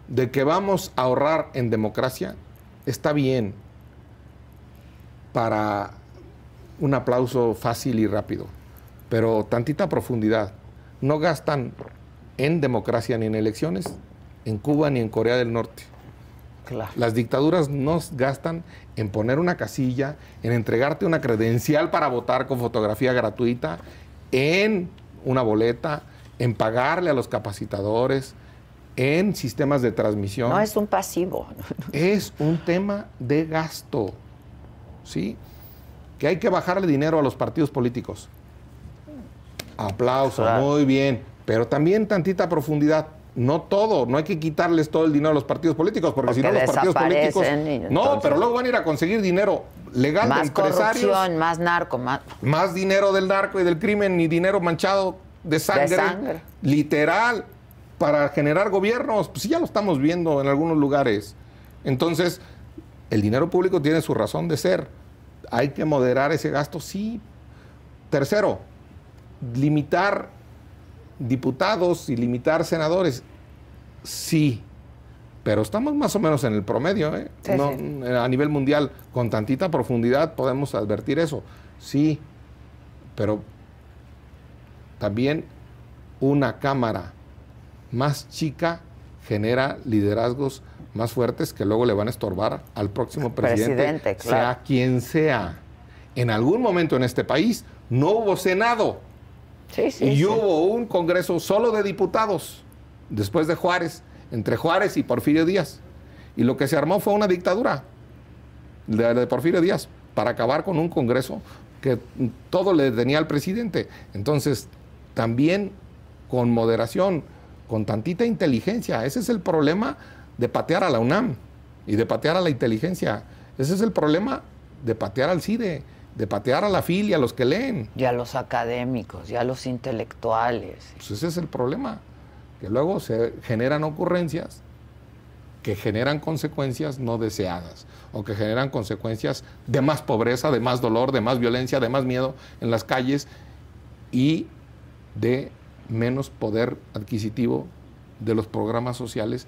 de que vamos a ahorrar en democracia está bien para un aplauso fácil y rápido, pero tantita profundidad. No gastan en democracia ni en elecciones en Cuba ni en Corea del Norte. Las dictaduras no gastan en poner una casilla, en entregarte una credencial para votar con fotografía gratuita, en una boleta, en pagarle a los capacitadores, en sistemas de transmisión. No es un pasivo. Es un tema de gasto. ¿Sí? Que hay que bajarle dinero a los partidos políticos. Aplauso, muy bien. Pero también tantita profundidad no todo, no hay que quitarles todo el dinero a los partidos políticos, porque, si no los partidos políticos... no, pero luego van a ir a conseguir dinero legal más de empresarios. Corrupción, más narco, más... Más dinero del narco y del crimen y dinero manchado de sangre, literal, para generar gobiernos. Pues ya lo estamos viendo en algunos lugares. Entonces, el dinero público tiene su razón de ser. Hay que moderar ese gasto, sí. Tercero, limitar diputados y limitar senadores, sí, pero estamos más o menos en el promedio, ¿eh? a nivel mundial, con tantita profundidad podemos advertir eso, sí, pero también una Cámara más chica genera liderazgos más fuertes que luego le van a estorbar al próximo presidente, sea quien sea. En algún momento en este país no hubo Senado. Y hubo un Congreso solo de diputados, después de Juárez, entre Juárez y Porfirio Díaz. Y lo que se armó fue una dictadura de, Porfirio Díaz para acabar con un Congreso que todo le tenía al presidente. Entonces, también con moderación, con tantita inteligencia. Ese es el problema de patear a la UNAM y de patear a la inteligencia. Ese es el problema de patear al CIDE de patear a la filia, a los que leen. Y a los académicos, y a los intelectuales. Pues ese es el problema, que luego se generan ocurrencias que generan consecuencias no deseadas o que generan consecuencias de más pobreza, de más dolor, de más violencia, de más miedo en las calles y de menos poder adquisitivo de los programas sociales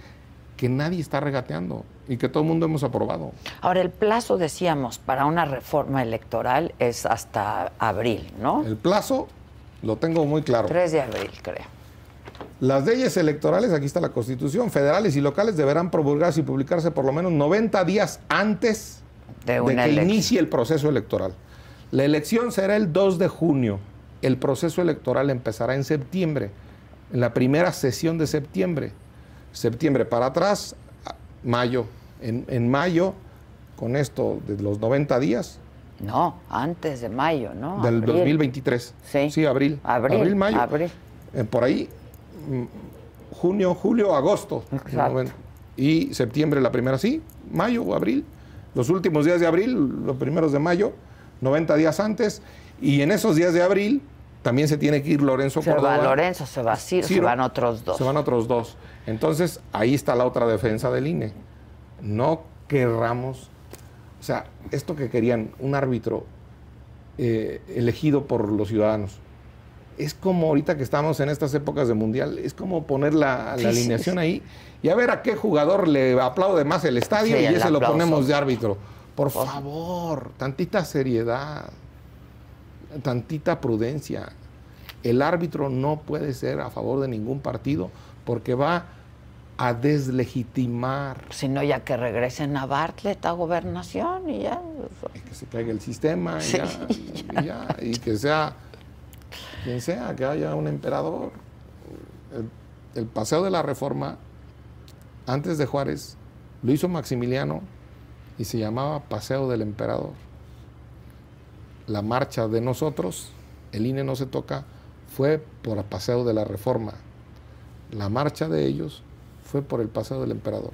que nadie está regateando y que todo el mundo hemos aprobado. Ahora, el plazo, decíamos, para una reforma electoral es hasta abril, ¿no? El plazo lo tengo muy claro. 3 de abril, creo. Las leyes electorales, aquí está la Constitución, federales y locales deberán promulgarse y publicarse por lo menos 90 días antes de, que inicie el proceso electoral. La elección será el 2 de junio. El proceso electoral empezará en septiembre, en la primera sesión de septiembre. Septiembre para atrás, mayo. En, mayo, con esto de los 90 días. No, antes de mayo, ¿no? Del 2023. Sí. Sí, abril. Abril, mayo. Abril. Eh, por ahí, junio, julio, agosto. Y septiembre la primera, sí, mayo, abril. Los últimos días de abril, los primeros de mayo, 90 días antes. Y en esos días de abril también se tiene que ir Lorenzo se Va Lorenzo, se va Ciro, se van otros dos. Se van otros dos. Entonces, ahí está la otra defensa del INE. No querramos, o sea, esto que querían, un árbitro eh, elegido por los ciudadanos. Es como ahorita que estamos en estas épocas de mundial, es como poner la, alineación ahí y a ver a qué jugador le aplaude más el estadio y ese lo ponemos de árbitro. Por favor, tantita seriedad, tantita prudencia. El árbitro no puede ser a favor de ningún partido porque va a deslegitimar. Si no, ya que regresen a Bartlett a gobernación y ya. Y que se caiga el sistema y, ya, y, que sea quien sea, que haya un emperador. El, paseo de la reforma, antes de Juárez, lo hizo Maximiliano y se llamaba Paseo del Emperador. La marcha de nosotros, el INE no se toca, fue por el Paseo de la Reforma la marcha de ellos fue por el paseo del emperador.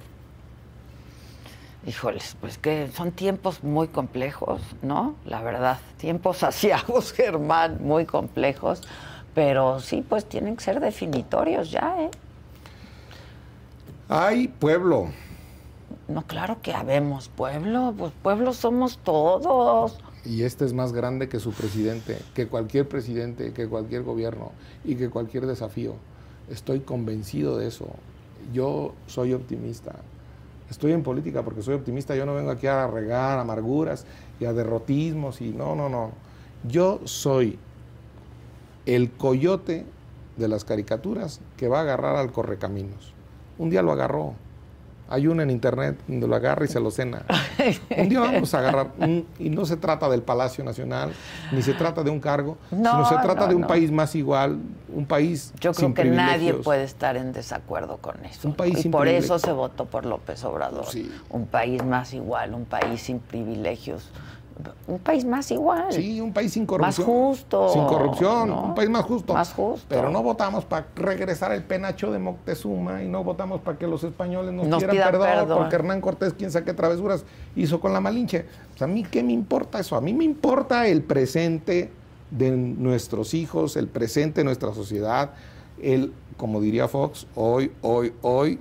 Híjoles, pues que son tiempos muy complejos, ¿no? La verdad, tiempos asiagos, Germán, muy complejos, pero sí, pues tienen que ser definitorios ya, ¿eh? Hay pueblo. No, claro que habemos pueblo, pues pueblo somos todos. Y este es más grande que su presidente, que cualquier presidente, que cualquier gobierno y que cualquier desafío. Estoy convencido de eso. Yo soy optimista. Estoy en política porque soy optimista. Yo no vengo aquí a regar amarguras y a derrotismos y no, no, no. Yo soy el coyote de las caricaturas que va a agarrar al correcaminos. Un día lo agarró. Hay uno en internet donde lo agarra y se lo cena. Un día vamos a agarrar, y no se trata del Palacio Nacional, ni se trata de un cargo, sino se trata de un país más igual, un país Yo creo que nadie puede estar en desacuerdo con eso. Un país y por eso se votó por López Obrador. Un país más igual, un país sin privilegios un país más igual. Sí, un país sin corrupción. Más justo. Sin corrupción, un país más justo. Más justo. Pero no votamos para regresar el penacho de Moctezuma y no votamos para que los españoles nos, pidieran perdón, porque Hernán Cortés, quién sabe qué travesuras hizo con la Malinche. Pues a mí, ¿qué me importa eso? A mí me importa el presente de nuestros hijos, el presente de nuestra sociedad, el, como diría Fox, hoy, hoy, hoy,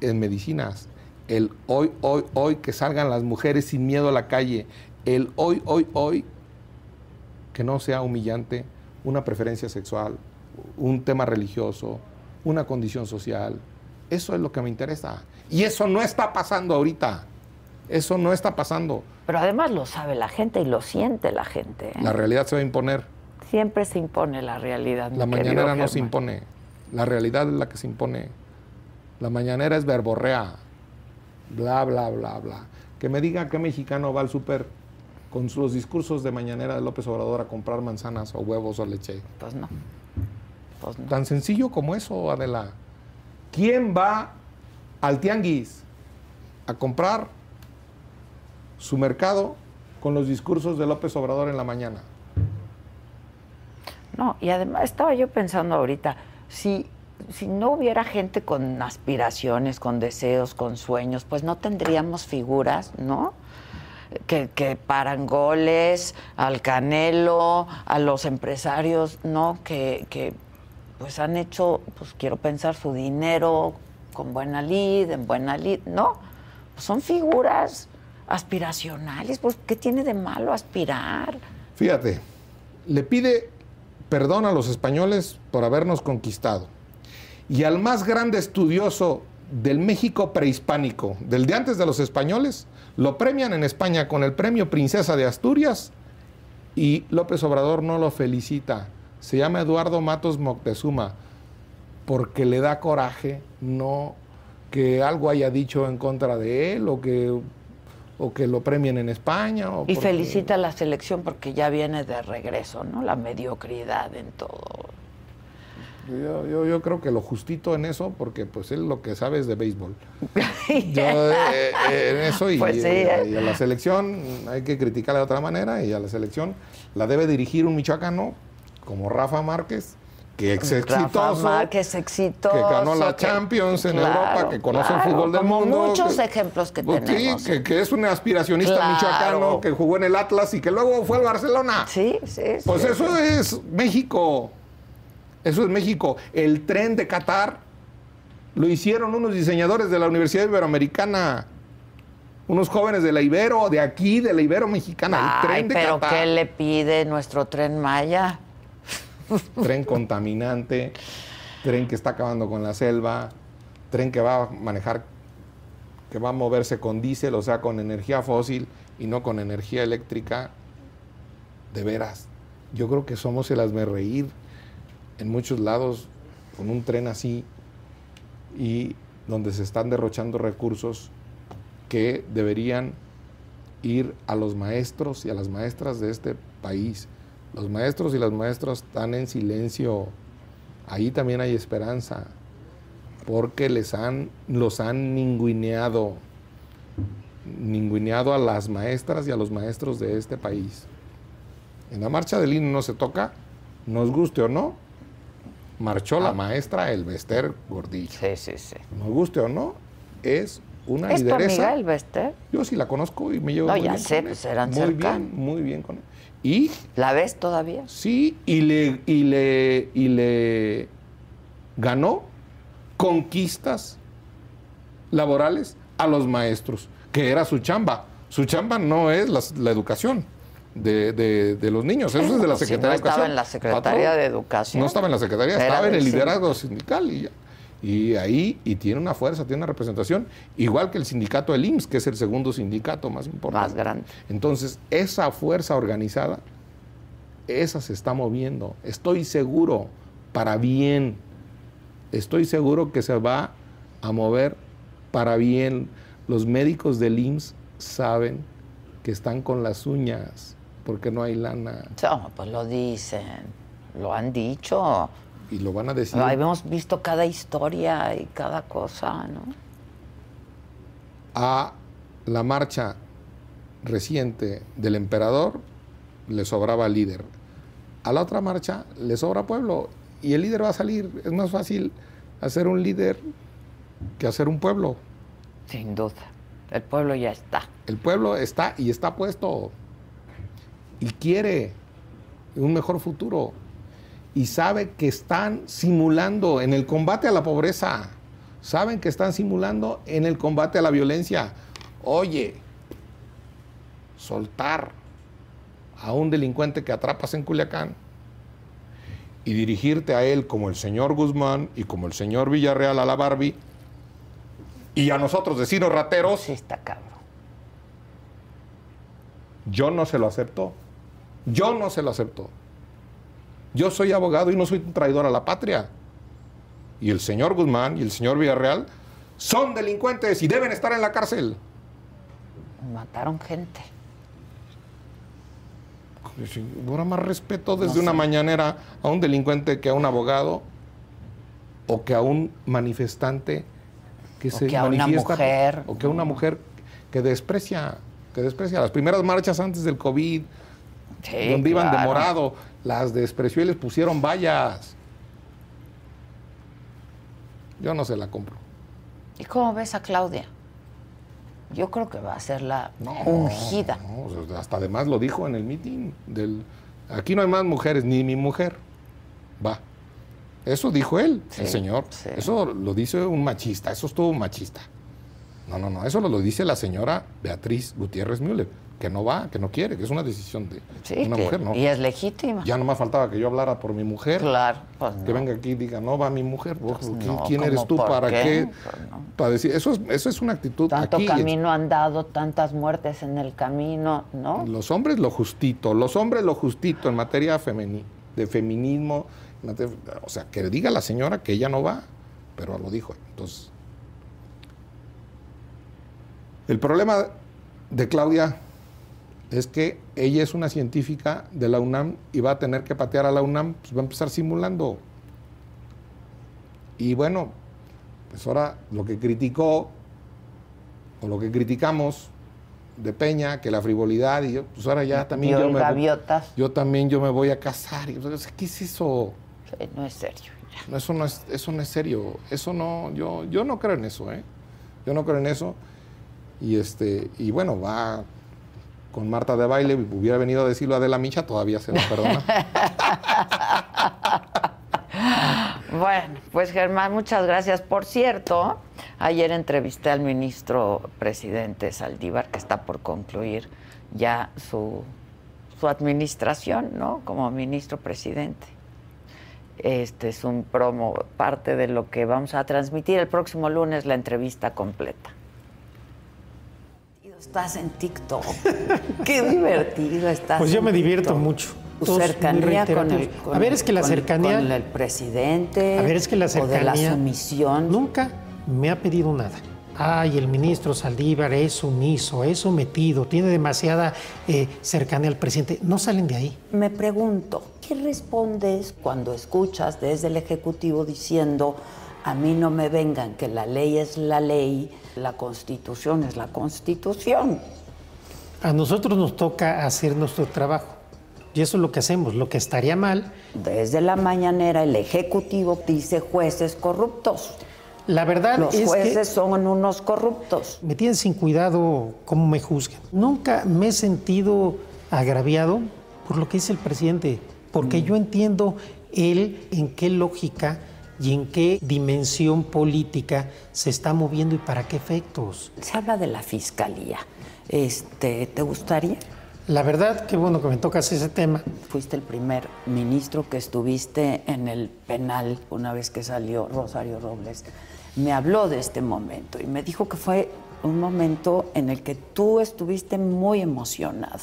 en medicinas. El hoy, hoy, hoy, que salgan las mujeres sin miedo a la calle, el hoy, hoy, hoy, que no sea humillante una preferencia sexual, un tema religioso, una condición social. Eso es lo que me interesa. Y eso no está pasando ahorita. Eso no está pasando. Pero además lo sabe la gente y lo siente la gente. ¿eh? La realidad se va a imponer. Siempre se impone la realidad. La mañanera no se impone. La realidad es la que se impone. La mañanera es verborrea. Bla, bla, bla, bla. Que me diga qué mexicano va al súper con los discursos de mañanera de López Obrador a comprar manzanas o huevos o leche? Pues no. Pues no. Tan sencillo como eso, Adela. ¿Quién va al tianguis a comprar su mercado con los discursos de López Obrador en la mañana? No, y además estaba yo pensando ahorita, si, si no hubiera gente con aspiraciones, con deseos, con sueños, pues no tendríamos figuras, ¿no? Que, paran goles, al Canelo, a los empresarios, ¿no? Que, pues han hecho, pues quiero pensar, su dinero con buena lid, en buena lid, ¿no? Pues son figuras aspiracionales, pues ¿qué tiene de malo aspirar? Fíjate, le pide perdón a los españoles por habernos conquistado. Y al más grande estudioso del México prehispánico, del de antes de los españoles, lo premian en España con el premio Princesa de Asturias y López Obrador no lo felicita. Se llama Eduardo Matos Moctezuma porque le da coraje no que algo haya dicho en contra de él o que, o que lo premien en España. y felicita a la selección porque ya viene de regreso, ¿no? La mediocridad en todo. Yo, yo, creo que lo justito en eso, porque pues él lo que sabe es de béisbol. yo eh, eh, en eso y, pues a, la selección hay que criticarla de otra manera y a la selección la debe dirigir un michoacano como Rafa Márquez, que es exitoso. Márquez exitoso. Que ganó la Champions en Europa, que conoce el fútbol del mundo. muchos ejemplos que pues, tenemos. Sí, que, es un aspiracionista michoacano, que jugó en el Atlas y que luego fue al Barcelona. Sí, sí. Pues eso es México. Eso es México. El tren de Qatar lo hicieron unos diseñadores de la Universidad Iberoamericana. Unos jóvenes de la Ibero, de aquí, de la Ibero mexicana. el tren de pero ¿qué le pide nuestro tren Maya? Tren contaminante, tren que está acabando con la selva, tren que va a manejar, que va a moverse con diésel, o sea, con energía fósil y no con energía eléctrica. De veras, yo creo que somos el hazme reír en muchos lados con un tren así y donde se están derrochando recursos que deberían ir a los maestros y a las maestras de este país. Los maestros y las maestras están en silencio. Ahí también hay esperanza, porque les han, los han ninguineado, ninguineado a las maestras y a los maestros de este país. En la marcha del INE no se toca, nos guste o no, marchó la ah. maestra Elvester Gordillo. Sí, sí, sí. Nos guste o no, es una ¿Es lideresa. Tu amiga Elvester? Yo sí la conozco y me llevo no, muy ya bien sé, con pues eran Muy bien, muy bien con él. Y ¿La ves todavía? Sí, y le y le y le ganó conquistas laborales a los maestros, que era su chamba. Su chamba no es la, la educación. De, de- de los niños. Eso es de la Si Secretaría no de estaba Educación. en la Secretaría Patrón, de Educación. No estaba en la Secretaría, Era estaba en el liderazgo sindical y, ya. y ahí y tiene una fuerza, tiene una representación, igual que el sindicato del IMSS, que es el segundo sindicato más importante. Más grande. Entonces, esa fuerza organizada, esa se está moviendo. Estoy seguro, para bien, estoy seguro que se va a mover para bien. Los médicos del IMSS saben que están con las uñas porque no hay lana No, pues lo dicen, lo han dicho. y lo van a decir. Hemos visto cada historia y cada cosa, ¿no? A la marcha reciente del emperador le sobraba líder. A la otra marcha le sobra pueblo y el líder va a salir. Es más fácil hacer un líder que hacer un pueblo. Sin duda. El pueblo ya está. El pueblo está y está puesto y quiere un mejor futuro y sabe que están simulando en el combate a la pobreza, saben que están simulando en el combate a la violencia. Oye, soltar a un delincuente que atrapas en Culiacán y dirigirte a él como el señor Guzmán y como el señor Villarreal a la Barbie y a nosotros decirnos rateros. Sí está cabrón. Yo no se lo acepto. Yo no se lo acepto. Yo soy abogado y no soy un traidor a la patria. Y el señor Guzmán y el señor Villarreal son delincuentes y deben estar en la cárcel. Mataron gente. Ahora más respeto desde una mañanera a un delincuente que a un abogado o que a un manifestante que O se que a una mujer. o que a una mujer que desprecia, que desprecia las primeras marchas antes del COVID, Sí, donde iban de claro. morado, las despreció y les pusieron vallas. Yo no se la compro. ¿Y cómo ves a Claudia? Yo creo que va a ser la No, ungida. no, hasta además lo dijo en el meeting del aquí no hay más mujeres, ni mi mujer. Va. Eso dijo él, el señor. sí. Eso lo dice un machista, eso estuvo un machista. No, no, no, eso lo, dice la señora Beatriz Gutiérrez Müller, que no va, que no quiere, que es una decisión de Sí, una que- mujer, ¿no? y es legítima. Ya nomás faltaba que yo hablara por mi mujer. Claro, pues Que no. venga aquí y diga, no va mi mujer. ¿Vos Pues ¿quién, no, quién ¿cómo eres tú para qué? qué? Pues no. Para decir, eso es, eso es una actitud Tanto aquí. camino han dado, tantas muertes en el camino, ¿no? Los hombres lo justito, los hombres lo justito en materia femeni- de feminismo, en materia- o sea, que diga la señora que ella no va, pero lo dijo. Entonces, el problema de Claudia es que ella es una científica de la UNAM y va a tener que patear a la UNAM, pues va a empezar simulando. Y bueno, pues ahora lo que criticó o lo que criticamos de Peña, que la frivolidad, y yo, pues ahora ya también yo el me, voy- yo también yo me voy a casar. Y, ¿Qué es eso? No es serio. No, Eso no es, eso no es serio. Eso no, yo, yo no creo en eso, ¿eh? Yo no creo en eso. Y este, y bueno, va con Marta de baile, hubiera venido a decirlo a De la Micha, todavía se lo perdona. Bueno, pues Germán, muchas gracias. Por cierto, ayer entrevisté al ministro presidente Saldívar, que está por concluir ya su, su administración, ¿no? Como ministro presidente. Este es un promo, parte de lo que vamos a transmitir el próximo lunes, la entrevista completa. Estás en TikTok. Qué divertido estás. Pues yo me divierto TikTok. mucho. Tu cercanía con el, con A ver, es que la con cercanía- con el presidente. A ver, es que la O de la cercanía- sumisión. Nunca me ha pedido nada. Ay, el ministro Saldívar es sumiso, es sometido, tiene demasiada eh, cercanía al presidente. No salen de ahí. Me pregunto, ¿qué respondes cuando escuchas desde el Ejecutivo diciendo, a mí no me vengan, que la ley es la ley, la Constitución es la Constitución? A nosotros nos toca hacer nuestro trabajo. Y eso es lo que hacemos. Lo que estaría mal, Desde la mañanera el Ejecutivo dice jueces corruptos. la verdad Los es jueces que son unos corruptos. me tienen sin cuidado cómo me juzgan. Nunca me he sentido agraviado por lo que dice el presidente, porque yo entiendo él en qué lógica y en qué dimensión política se está moviendo y para qué efectos. Se habla de la fiscalía. Este, ¿Te gustaría? La verdad, qué bueno que me tocas ese tema. Fuiste el primer ministro que estuviste en el penal una vez que salió Rosario Robles. Me habló de este momento y me dijo que fue un momento en el que tú estuviste muy emocionado.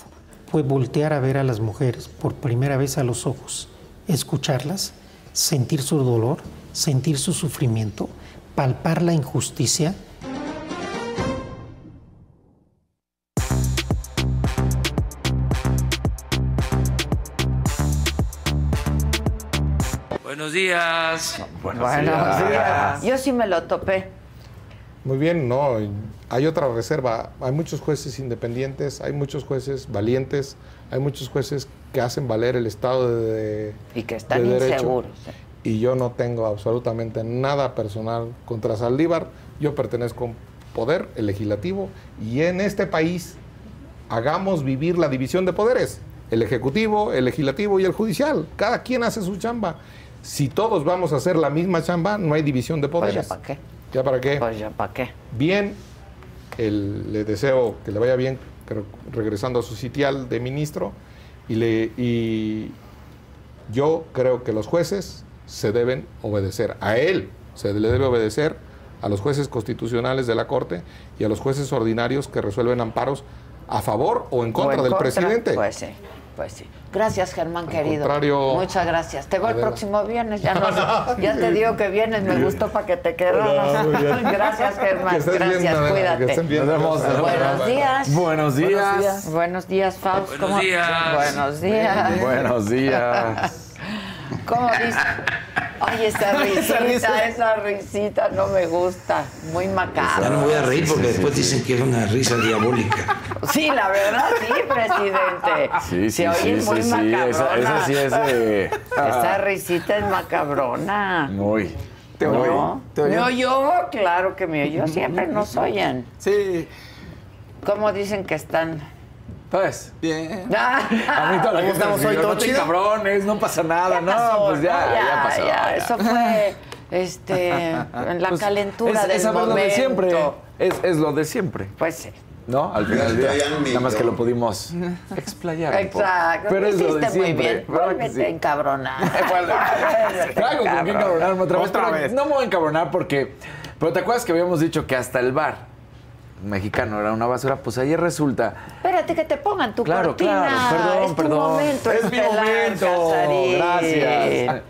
Fue voltear a ver a las mujeres por primera vez a los ojos, escucharlas, sentir su dolor, sentir su sufrimiento, palpar la injusticia Buenos días. Buenos, días. Yo sí me lo topé. Muy bien, no, hay otra reserva. Hay muchos jueces independientes, hay muchos jueces valientes, hay muchos jueces que hacen valer el Estado de, y que están de inseguros. ¿eh? Y yo no tengo absolutamente nada personal contra Saldívar. Yo pertenezco a un poder, el legislativo, y en este país hagamos vivir la división de poderes. El ejecutivo, el legislativo y el judicial. Cada quien hace su chamba. Si todos vamos a hacer la misma chamba, no hay división de Pues poderes. ya para qué. ¿Ya para qué? Pues ya para qué. Bien, el- le deseo que le vaya bien regresando a su sitial de ministro y, le, y yo creo que los jueces se deben obedecer. A él se le debe obedecer, a los jueces constitucionales de la Corte y a los jueces ordinarios que resuelven amparos a favor o en contra O en del contra. presidente. Pues sí, pues sí. Gracias, Germán, querido. contrario. Muchas gracias. Te veo el próximo viernes. Ya, no, ya te digo que vienes. Me gustó para que te quedaras. Gracias, Germán. Que estés bien, Gracias, cuídate. que estén bien. Nos vemos. Buenos días. Buenos días. Buenos días, Faust. Buenos ¿Cómo- días. Buenos días. Buenos días. ¿Cómo dice? Ay, esa risita, esa risita no me gusta. Muy Ya macabra. no me voy a reír porque después dicen que es una risa diabólica. Sí, la verdad, sí, presidente. Sí, sí, Se oye sí, muy sí. Esa, macabrona. esa sí es de. Esa risita es macabrona. Muy. ¿Te muy. ¿No? ¿Te ¿Me oyó? oyó? Claro que me oyó. Siempre nos oyen. Sí, ¿Cómo dicen que están? Pues. bien. Ah, A mí toda la ¿Cómo gente estamos hoy? escribió, ¿Todo no cabrones, no pasa nada. No, pasó, pues ya, ¿no? ya, pasó. ya, ya. Eso fue este, en la Pues, calentura es, del es saber lo de momento. siempre. Es, es lo de siempre. Pues sí. ¿No? Al final del día. Nada más que lo pudimos explayar. un poco. Exacto. Pero Lo es lo de hiciste muy siempre. bien. Sí. a encabronar. Claro, con qué encabronarme otra vez. Otra vez. No me voy a encabronar porque. Pero te acuerdas que habíamos dicho que hasta el bar mexicano era una basura. Pues ayer resulta. Espérate que te pongan tu Claro, cortina. claro. Perdón, es tu perdón. momento. Es mi momento. Gracias.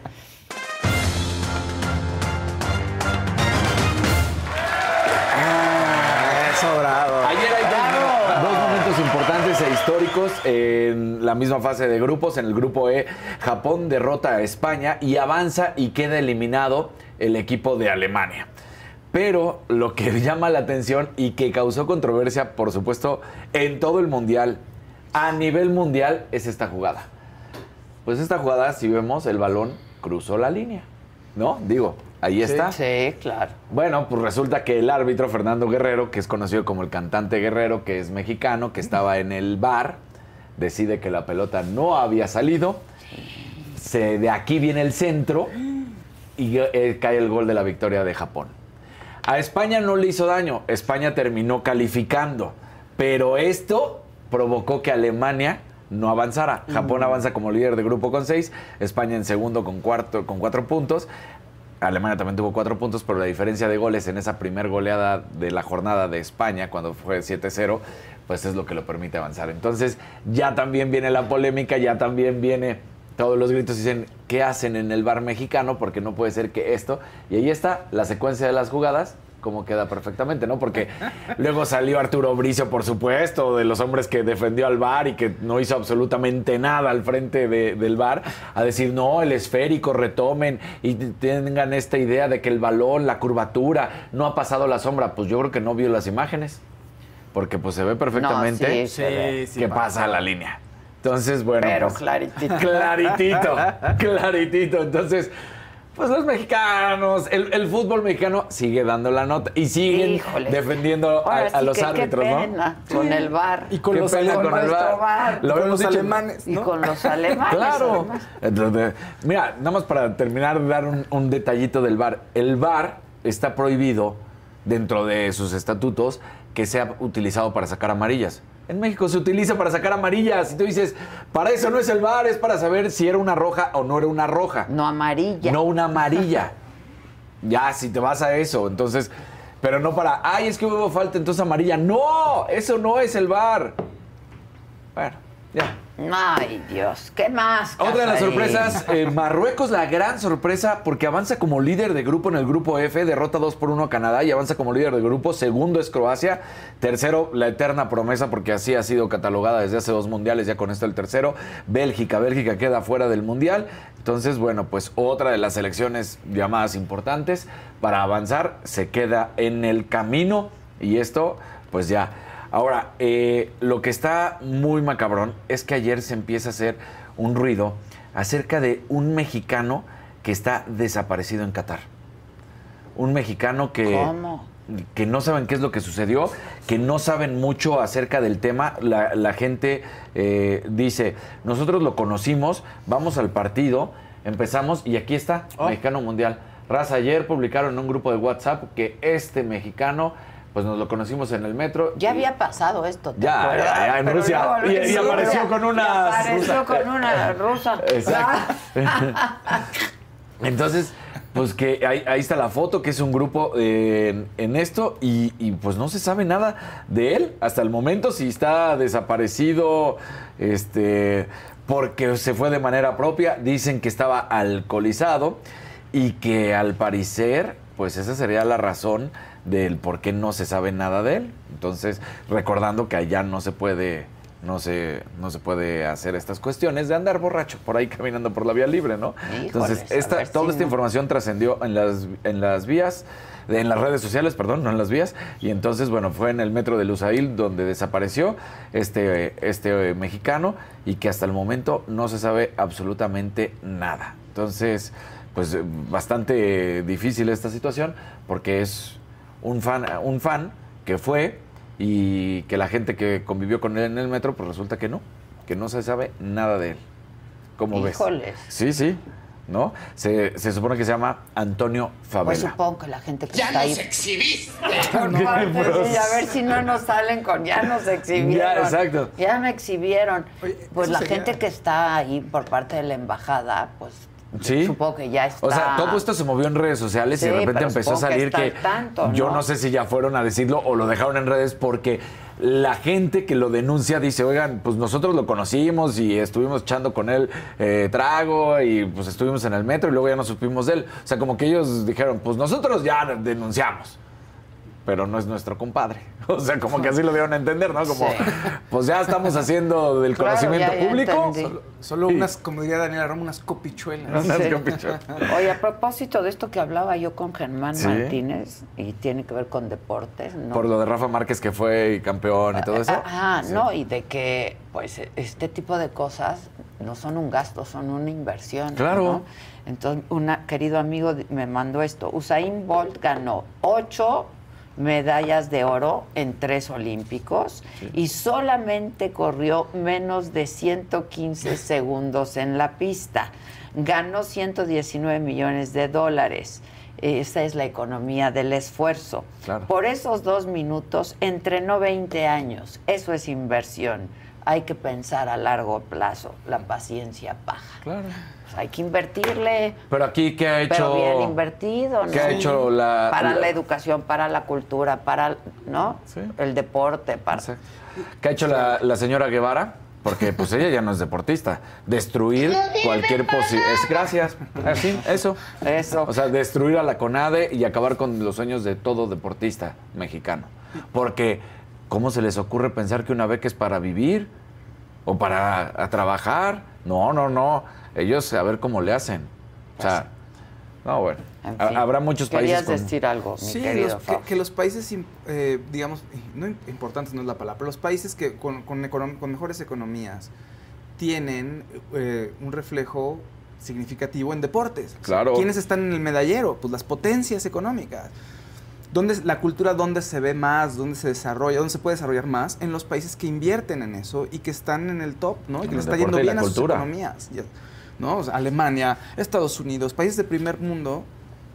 Sobrado. Ayer hay dos, dos momentos importantes e históricos en la misma fase de grupos. En el grupo E, Japón derrota a España y avanza y queda eliminado el equipo de Alemania. Pero lo que llama la atención y que causó controversia, por supuesto, en todo el mundial, a nivel mundial, es esta jugada. Pues esta jugada, si vemos, el balón cruzó la línea. ¿No? Digo, ahí está. Sí, claro. Bueno, pues resulta que el árbitro Fernando Guerrero, que es conocido como el cantante Guerrero, que es mexicano, que estaba en el bar, decide que la pelota no había salido. Se, de aquí viene el centro y eh, cae el gol de la victoria de Japón. A España no le hizo daño, España terminó calificando, pero esto provocó que Alemania no avanzara. Japón avanza como líder de grupo con seis, España en segundo con, cuarto, con cuatro puntos. Alemania también tuvo cuatro puntos, pero la diferencia de goles en esa primer goleada de la jornada de España, cuando fue 7-0, pues es lo que lo permite avanzar. Entonces ya también viene la polémica, ya también viene todos los gritos dicen, ¿qué hacen en el bar mexicano? Porque no puede ser que esto. Y ahí está la secuencia de las jugadas, como queda perfectamente, ¿no? Porque luego salió Arturo Bricio, por supuesto, de los hombres que defendió al bar y que no hizo absolutamente nada al frente de- del bar, a decir, no, el esférico, retomen y tengan esta idea de que el balón, la curvatura, no ha pasado la sombra. Pues yo creo que no vio las imágenes, porque pues se ve perfectamente sí, sí, que pasa. pasa la línea. Entonces, bueno. Pero pues, claritito. Claritito, claritito. Entonces, pues los mexicanos, el, el fútbol mexicano sigue dando la nota y siguen Híjole. defendiendo a, Ahora a sí los que árbitros, qué ¿no? pena con el bar. Y con los pena alemanes. con el. VAR. Lo Con los dicho. alemanes, Y ¿no? con los alemanes. Claro. Entonces, mira, nada más para terminar de dar un, un detallito del VAR. El VAR está prohibido dentro de sus estatutos que sea utilizado para sacar amarillas. En México se utiliza para sacar amarillas. Y tú dices, para eso no es el bar, es para saber si era una roja o no era una roja. No amarilla. No una amarilla. ya, si te vas a eso, entonces. Pero no para, ay, es que hubo falta, entonces amarilla. No, eso no es el bar. Bueno, ya. Ay, Dios, ¿qué más? Otra de las sorpresas, eh, Marruecos la gran sorpresa porque avanza como líder de grupo en el grupo F, derrota 2 por 1 a Canadá y avanza como líder de grupo. Segundo es Croacia, tercero la eterna promesa porque así ha sido catalogada desde hace dos mundiales, ya con esto el tercero, Bélgica, Bélgica queda fuera del mundial. Entonces, bueno, pues otra de las selecciones llamadas importantes para avanzar se queda en el camino y esto pues ya Ahora, eh, lo que está muy macabrón es que ayer se empieza a hacer un ruido acerca de un mexicano que está desaparecido en Qatar. Un mexicano que, ¿Cómo? que no saben qué es lo que sucedió, que no saben mucho acerca del tema. La, la gente eh, dice, nosotros lo conocimos, vamos al partido, empezamos y aquí está, Mexicano Mundial. Raza, ayer publicaron en un grupo de WhatsApp que este mexicano, pues nos lo conocimos en el metro. Ya y- había pasado esto. ¿te Ya, acuerdas? ya, ya, en Pero Rusia. Y- apareció con una Y apareció rusa. con una rusa. Exacto. Entonces, pues que ahí, ahí está la foto, que es un grupo eh, en, en esto, y, y, pues no se sabe nada de él hasta el momento, si está desaparecido, este, porque se fue de manera propia, dicen que estaba alcoholizado y que al parecer, pues esa sería la razón del por qué no se sabe nada de él. Entonces, recordando que allá no se puede no se, no se puede hacer estas cuestiones de andar borracho por ahí caminando por la vía libre, ¿no? Híjoles, Entonces, esta, toda si esta no. información trascendió en las, en las vías, en las redes sociales, perdón, no en las vías, y entonces, bueno, fue en el metro de Lusail donde desapareció este, este eh, mexicano y que hasta el momento no se sabe absolutamente nada. Entonces, pues eh, bastante difícil esta situación porque es un fan, un fan que fue y que la gente que convivió con él en el metro, pues resulta que no, que no se sabe nada de él. ¿Cómo ves? Híjoles. Sí, sí, ¿no? Se, se supone que se llama Antonio Pues Favela. supongo que la gente que ¡Ya está ahí. nos exhibiste! No, pues, sí, a ver si no nos salen con ya nos exhibieron. Ya, exacto. Ya me exhibieron. Oye, pues la sería- gente que está ahí por parte de la embajada, pues Sí. supongo que ya está. O sea, todo esto se movió en redes sociales y de repente empezó a salir que, tanto, yo ¿no? no sé si ya fueron a decirlo o lo dejaron en redes porque la gente que lo denuncia dice, oigan, pues nosotros lo conocimos y estuvimos echando con él eh, trago y pues estuvimos en el metro y luego ya no supimos de él. O sea, como que ellos dijeron, pues nosotros ya denunciamos. Pero no es nuestro compadre. O sea, como que así lo dieron a entender, ¿no? Como, Sí. pues ya estamos haciendo del Claro, conocimiento ya- ya público. entendí. Solo, solo Sí. unas, como diría Daniela Roma, unas copichuelas. Unas Sí. capichuelas. Oye, a propósito de esto que hablaba yo con Germán Sí. Martínez, y tiene que ver con deportes, ¿no? Por lo de Rafa Márquez que fue campeón y todo eso. Ajá, Sí. no, y de que, pues, este tipo de cosas no son un gasto, son una inversión. Claro. ¿no? Entonces, un querido amigo me mandó esto. Usain Bolt ganó ocho medallas de oro en tres olímpicos y solamente corrió menos de 115 segundos en la pista. Ganó 119 millones de dólares. Esa es la economía del esfuerzo. Claro. Por esos dos minutos entrenó 20 años. Eso es inversión. Hay que pensar a largo plazo. La paciencia baja. Claro. Pues hay que invertirle. Pero aquí, ¿qué ha hecho? Pero bien invertido, ¿no? ¿Qué ha hecho la- Para la- la educación, para la cultura, para, ¿no? Sí. El deporte, para... Exacto. ¿Qué ha hecho la, la señora Guevara? Porque pues ella ya no es deportista. Destruir cualquier posibilidad. Gracias. Así, eso. Eso. O sea, destruir a la CONADE y acabar con los sueños de todo deportista mexicano. Porque, ¿cómo se les ocurre pensar que una beca es para vivir? ¿O para a trabajar? No, no, no. Ellos a ver cómo le hacen. O sea, no, bueno. En Ha- fin. Habrá muchos Querías países con- decir algo, mi Sí, querido los- que, los países, eh, digamos, no im- importantes no es la palabra, pero los países que con, con econom- con mejores economías tienen eh, un reflejo significativo en deportes. Claro. ¿Quiénes están en el medallero? Pues las potencias económicas. ¿Dónde, es- la cultura dónde se ve más, dónde se desarrolla, dónde se puede desarrollar más? En los países que invierten en eso y que están en el top, ¿no? Y que les está yendo bien a sus cultura. economías. ¿no? O sea, Alemania, Estados Unidos, países de primer mundo,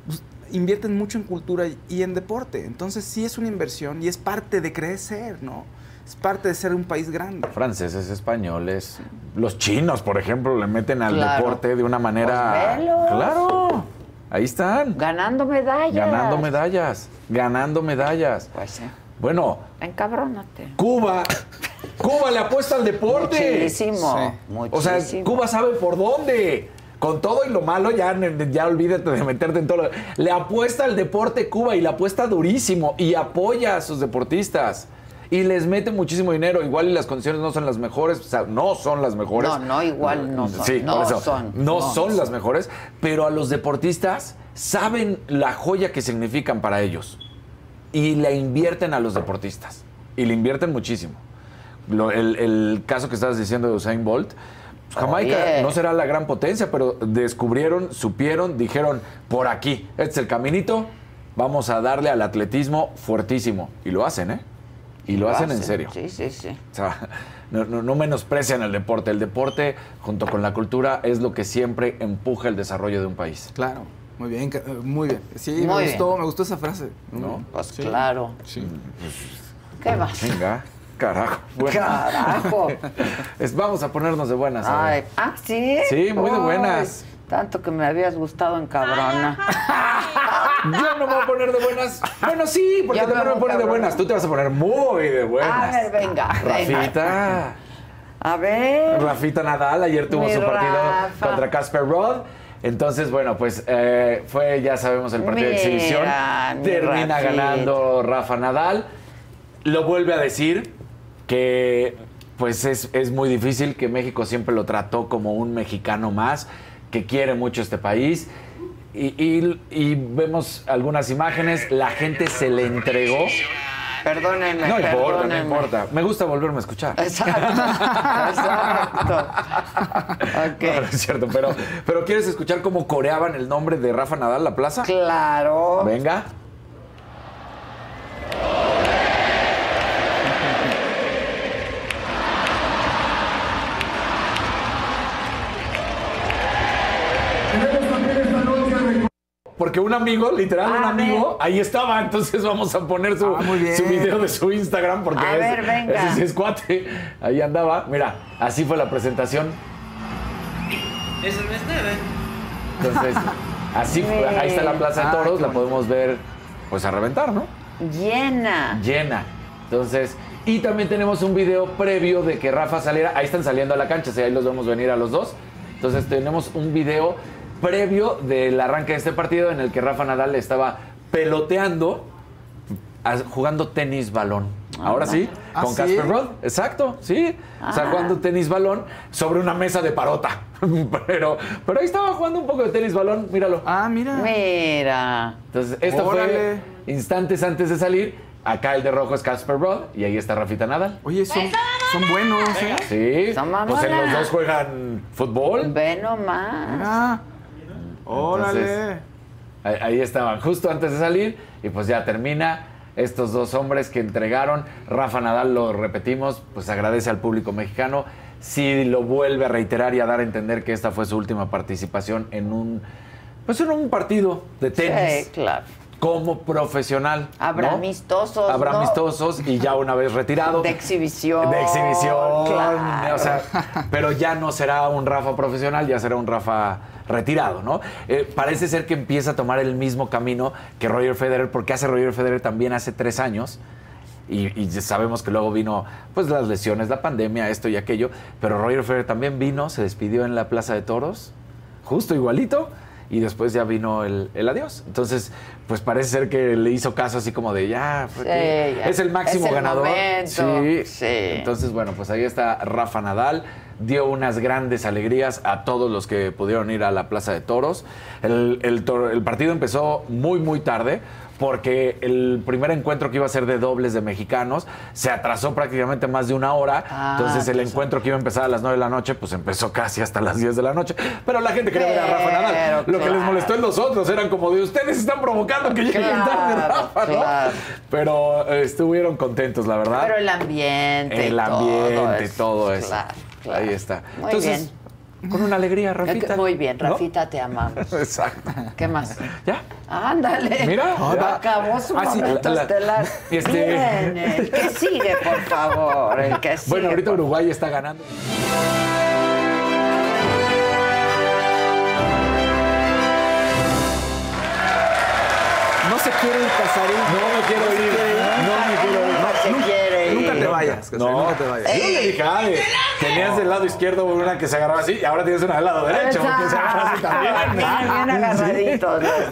pues, invierten mucho en cultura y- en deporte. Entonces sí es una inversión y es parte de crecer, ¿no? Es parte de ser un país grande. Franceses, españoles, los chinos, por ejemplo, le meten al Claro. deporte de una manera. Pues velos. claro, ahí están, Ganando medallas. ganando medallas, ganando medallas. Pues sí. Bueno, Encabrónate. Cuba, Cuba le apuesta al deporte. Muchísimo. Sí. O sea, muchísimo. Cuba sabe por dónde. Con todo y lo malo, ya, ya olvídate de meterte en todo. lo- Le apuesta al deporte Cuba y le apuesta durísimo y apoya a sus deportistas. Y les mete muchísimo dinero. Igual y las condiciones no son las mejores. O sea, no son las mejores. No, no, igual no son. Sí, No por eso. son. No, No son son. las mejores. Pero a los deportistas saben la joya que significan para ellos. Y le invierten a los deportistas. Y le invierten muchísimo. Lo- el, el caso que estabas diciendo de Usain Bolt. pues, Jamaica no será la gran potencia, pero descubrieron, supieron, dijeron, por aquí, este es el caminito, vamos a darle al atletismo fuertísimo. Y lo hacen, ¿eh? Y lo, hacen, en serio. Sí, sí, sí. O sea, no, no- no menosprecian el deporte. El deporte, junto con la cultura, es lo que siempre empuja el desarrollo de un país. Claro. Muy bien, eh, muy bien. Sí, Muy me bien. gustó, me gustó esa frase. ¿No? Pues claro. Sí. ¿Qué más? Venga, carajo. Bueno. Carajo. Es- vamos a ponernos de buenas. Ay, ah, sí. Sí, muy de Ay, buenas. Tanto que me habías gustado en cabrona. Yo no me voy a poner de buenas. Bueno, sí, porque te me a voy, poner de buenas. Tú te vas a poner muy de A buenas. ver, venga. venga. Rafita. A ver. Rafita Nadal ayer tuvo Mi su partido Rafa. contra Casper Rod. Entonces, bueno, pues eh, fue, ya sabemos, el partido de exhibición. mi Termina Rafita. ganando Rafa Nadal. Lo vuelve a decir que pues es, es muy difícil, que México siempre lo trató como un mexicano más, que quiere mucho este país. Y, y- y vemos algunas imágenes, la gente se le entregó. Perdónenme. No importa, no importa. Me gusta volverme a escuchar. Exacto. Exacto. Ok. No, no es cierto, pero, pero ¿quieres escuchar cómo coreaban el nombre de Rafa Nadal, la plaza? Claro. Venga. Porque un amigo, literal, un A amigo, ahí estaba. Entonces vamos a poner su, Ah, su video de su Instagram porque A es- ver, venga. ese es cuate. Ahí andaba. Mira, así fue la presentación. Eso no es nada. Entonces, así fue. Ahí está la Plaza de Ah, Toros, la podemos ver pues a reventar, ¿no? Llena. Llena. Entonces, y también tenemos un video previo de que Rafa saliera. Ahí están saliendo a la cancha, si ahí los vemos venir a los dos. Entonces, tenemos un video previo del arranque de este partido en el que Rafa Nadal estaba peloteando, jugando tenis balón. Ahora sí, ¿Ah, con sí? Casper Rod. Exacto, sí. O sea, Ah. jugando tenis balón sobre una mesa de parota. pero, pero ahí estaba jugando un poco de tenis balón, míralo. Ah, mira. Mira. Entonces, esto Órale. fue instantes antes de salir. Acá el de rojo es Casper Rod y ahí está Rafita Nadal. Oye, son, son buenos, ¿eh? Sí, Son pues en los dos juegan fútbol. Ve nomás. Mira. Órale. Ahí, ahí estaban, justo antes de salir y pues ya termina. Estos dos hombres que entregaron, Rafa Nadal, lo repetimos, pues agradece al público mexicano. Sí lo vuelve a reiterar y a dar a entender que esta fue su última participación en un, pues en un partido de tenis. Sí, claro. Como profesional. Habrá ¿no? amistosos, Habrá ¿no? amistosos y ya una vez retirado. De exhibición. De exhibición. Claro. O sea, pero ya no será un Rafa profesional, ya será un Rafa retirado, ¿no? Eh, parece ser que empieza a tomar el mismo camino que Roger Federer, porque hace Roger Federer también hace tres años. Y, y sabemos que luego vino pues las lesiones, la pandemia, esto y aquello. Pero Roger Federer también vino, se despidió en la Plaza de Toros, justo igualito. Y después ya vino el, el adiós. Entonces, pues parece ser que le hizo caso así como de ya, Sí, ya. es el máximo Es el ganador. Sí. Sí. Entonces, bueno, pues ahí está Rafa Nadal. Dio unas grandes alegrías a todos los que pudieron ir a la Plaza de Toros. El, el toro- el partido empezó muy, muy tarde porque el primer encuentro que iba a ser de dobles de mexicanos se atrasó prácticamente más de una hora. Ah, Entonces el encuentro que iba a empezar a las 9 de la noche, pues empezó casi hasta las 10 de la noche. Pero la gente quería ver a Rafa Nadal. Lo que les molestó en los otros eran como de ustedes están provocando que lleguen Claro, tarde Rafa, ¿no? claro. Pero eh, estuvieron contentos, la verdad. Pero el ambiente. El ambiente, eso, todo eso. Claro, claro. Ahí está. Muy Entonces, bien. Con una alegría, Rafita. Muy bien, ¿no? Rafita, te amamos. Exacto. ¿Qué más? ¿Ya? Ándale. Mira, ya. acabó su Ah, momento la- la- estelar. Este- Bien, el que sigue, por favor, el que sigue. Bueno, ahorita por- Uruguay está ganando. No se quiere ir Casarín. No me quiero ir. No me quiero ir. No se quiere Nunca ir. te vayas, No, nunca te vayas. Yo le dije, ay, tenías del lado izquierdo una que se agarraba así y ahora tienes una del lado derecho que se agarra así también. Bien.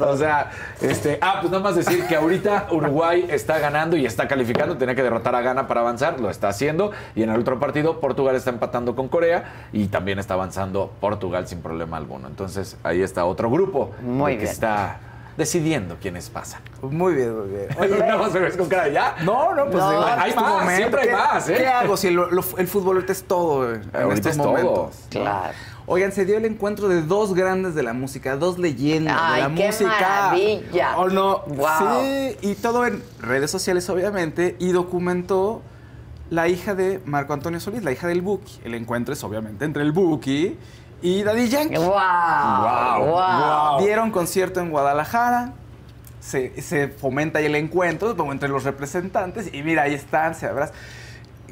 O sea, este, ah, pues nada más decir que ahorita Uruguay está ganando y está calificando, tenía que derrotar a Ghana para avanzar, lo está haciendo y en el otro partido Portugal está empatando con Corea y también está avanzando Portugal sin problema alguno. Entonces, ahí está otro grupo Muy que bien. está decidiendo quiénes pasan. Muy bien, muy bien. Oye, más me ves con cara ya. No, no, pues No, digo, hay más, siempre hay ¿Qué- más, ¿eh? ¿Qué hago si lo- lo- el fútbol ahorita es todo eh, en Ahorita estos es todo. momentos? Claro. Oigan, se dio el encuentro de dos grandes de la música, dos leyendas Ay, de la qué música. maravilla. ¿O no? Guau. Sí, y todo en redes sociales, obviamente, y documentó la hija de Marco Antonio Solís, la hija del Buki. El encuentro es obviamente entre el Buki y Daddy Yankee. Wow. Wow, Wow. Dieron concierto en Guadalajara. Se, se fomenta ahí el encuentro como entre los representantes y mira, ahí están, se abrazan.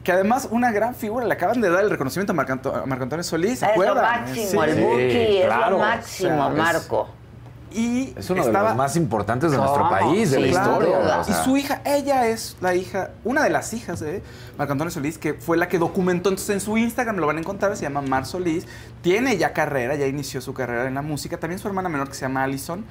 Que además una gran figura, le acaban de dar el reconocimiento a Marco, Antonio Solís, ¿se Es lo acuerdan? máximo, Sí. el Buki, es claro. lo máximo, O sea, es- Marco. Y Es uno de los más importantes de nuestro país, de Sí, la historia. duda. o sea. Y su hija, ella es la hija, una de las hijas de Marco Antonio Solís, que fue la que documentó. Entonces en su Instagram lo van a encontrar, se llama Mar Solís. Tiene ya carrera, ya inició su carrera en la música. También su hermana menor que se llama Allison.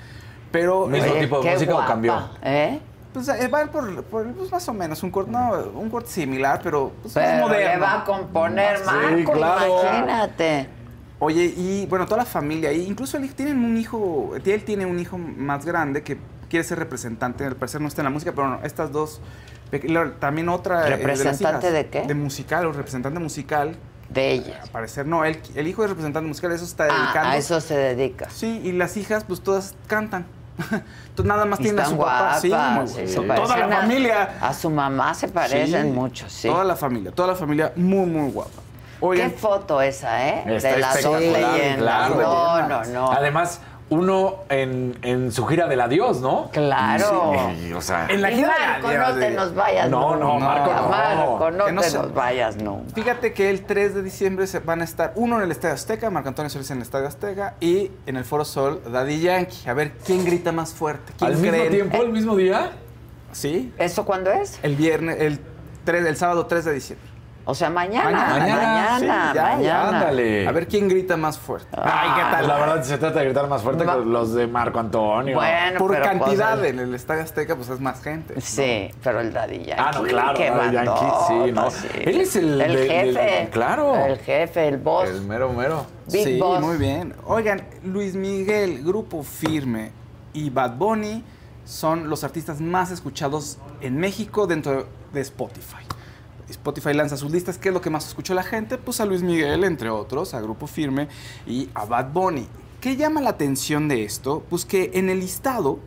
Pero ¿Mismo Oye, tipo de música o cambió? ¿Eh? pues, eh, va por, por, pues, más o menos un corte, no, un corte similar, pero pues, más Pero moderno. le va a componer Sí, Marco, claro. imagínate. Oye, y bueno, toda la familia, y incluso él, tienen un hijo, él tiene un hijo más grande que quiere ser representante, al parecer no está en la música, pero no, estas dos, también otra... eh, de ¿Representante de qué? De musical, o representante musical, De ella. al parecer no, él, el hijo es representante musical, eso está Ah, dedicando. a eso se dedica. Sí, y las hijas, pues todas cantan. Entonces nada más tienen a su papá. Sí, guapas, muy sí, Toda la a- familia. A su mamá se parecen Sí, mucho, sí. Toda la familia, toda la familia muy, muy guapa. Qué foto esa, ¿eh? Está de las dos leyendas. claro. No, no, no. Además, uno en, en su gira del adiós, ¿no? Claro. Sí, o sea, En la gira de Marco, adiós, no te nos vayas No, no, nunca. Marco, no. Marco, no no te se- nos vayas nunca. Fíjate que el 3 de diciembre se van a estar uno en el Estadio Azteca, Marco Antonio Solís en el Estadio Azteca y en el Foro Sol Daddy Yankee. A ver quién grita más fuerte. ¿Quién al mismo tiempo, al mismo día. Sí. ¿Eso cuándo es? El viernes, el 3, el sábado 3 de diciembre. O sea, mañana. Mañana, Mañana, sí, ya, ya, mañana. Ándale. A ver quién grita más fuerte. Ay, ¿qué Pues la verdad se trata de gritar más fuerte que los de Marco Antonio. Bueno, Por pero, pues, cantidad el- en el Estadio Azteca, pues es más gente. Sí, pero el Daddy Yankee. Ah, no, claro, qué Daddy Yankee, sí, no. sí. Él es el El de- del- jefe. claro. El jefe, el boss. El mero mero. Big sí, Boss. muy bien. Oigan, Luis Miguel, Grupo Firme y Bad Bunny son los artistas más escuchados en México dentro de Spotify. Spotify lanza sus listas. ¿Qué es lo que más escuchó la gente? Pues a Luis Miguel, entre otros, a Grupo Firme y a Bad Bunny. ¿Qué llama la atención de esto? Pues que en el listado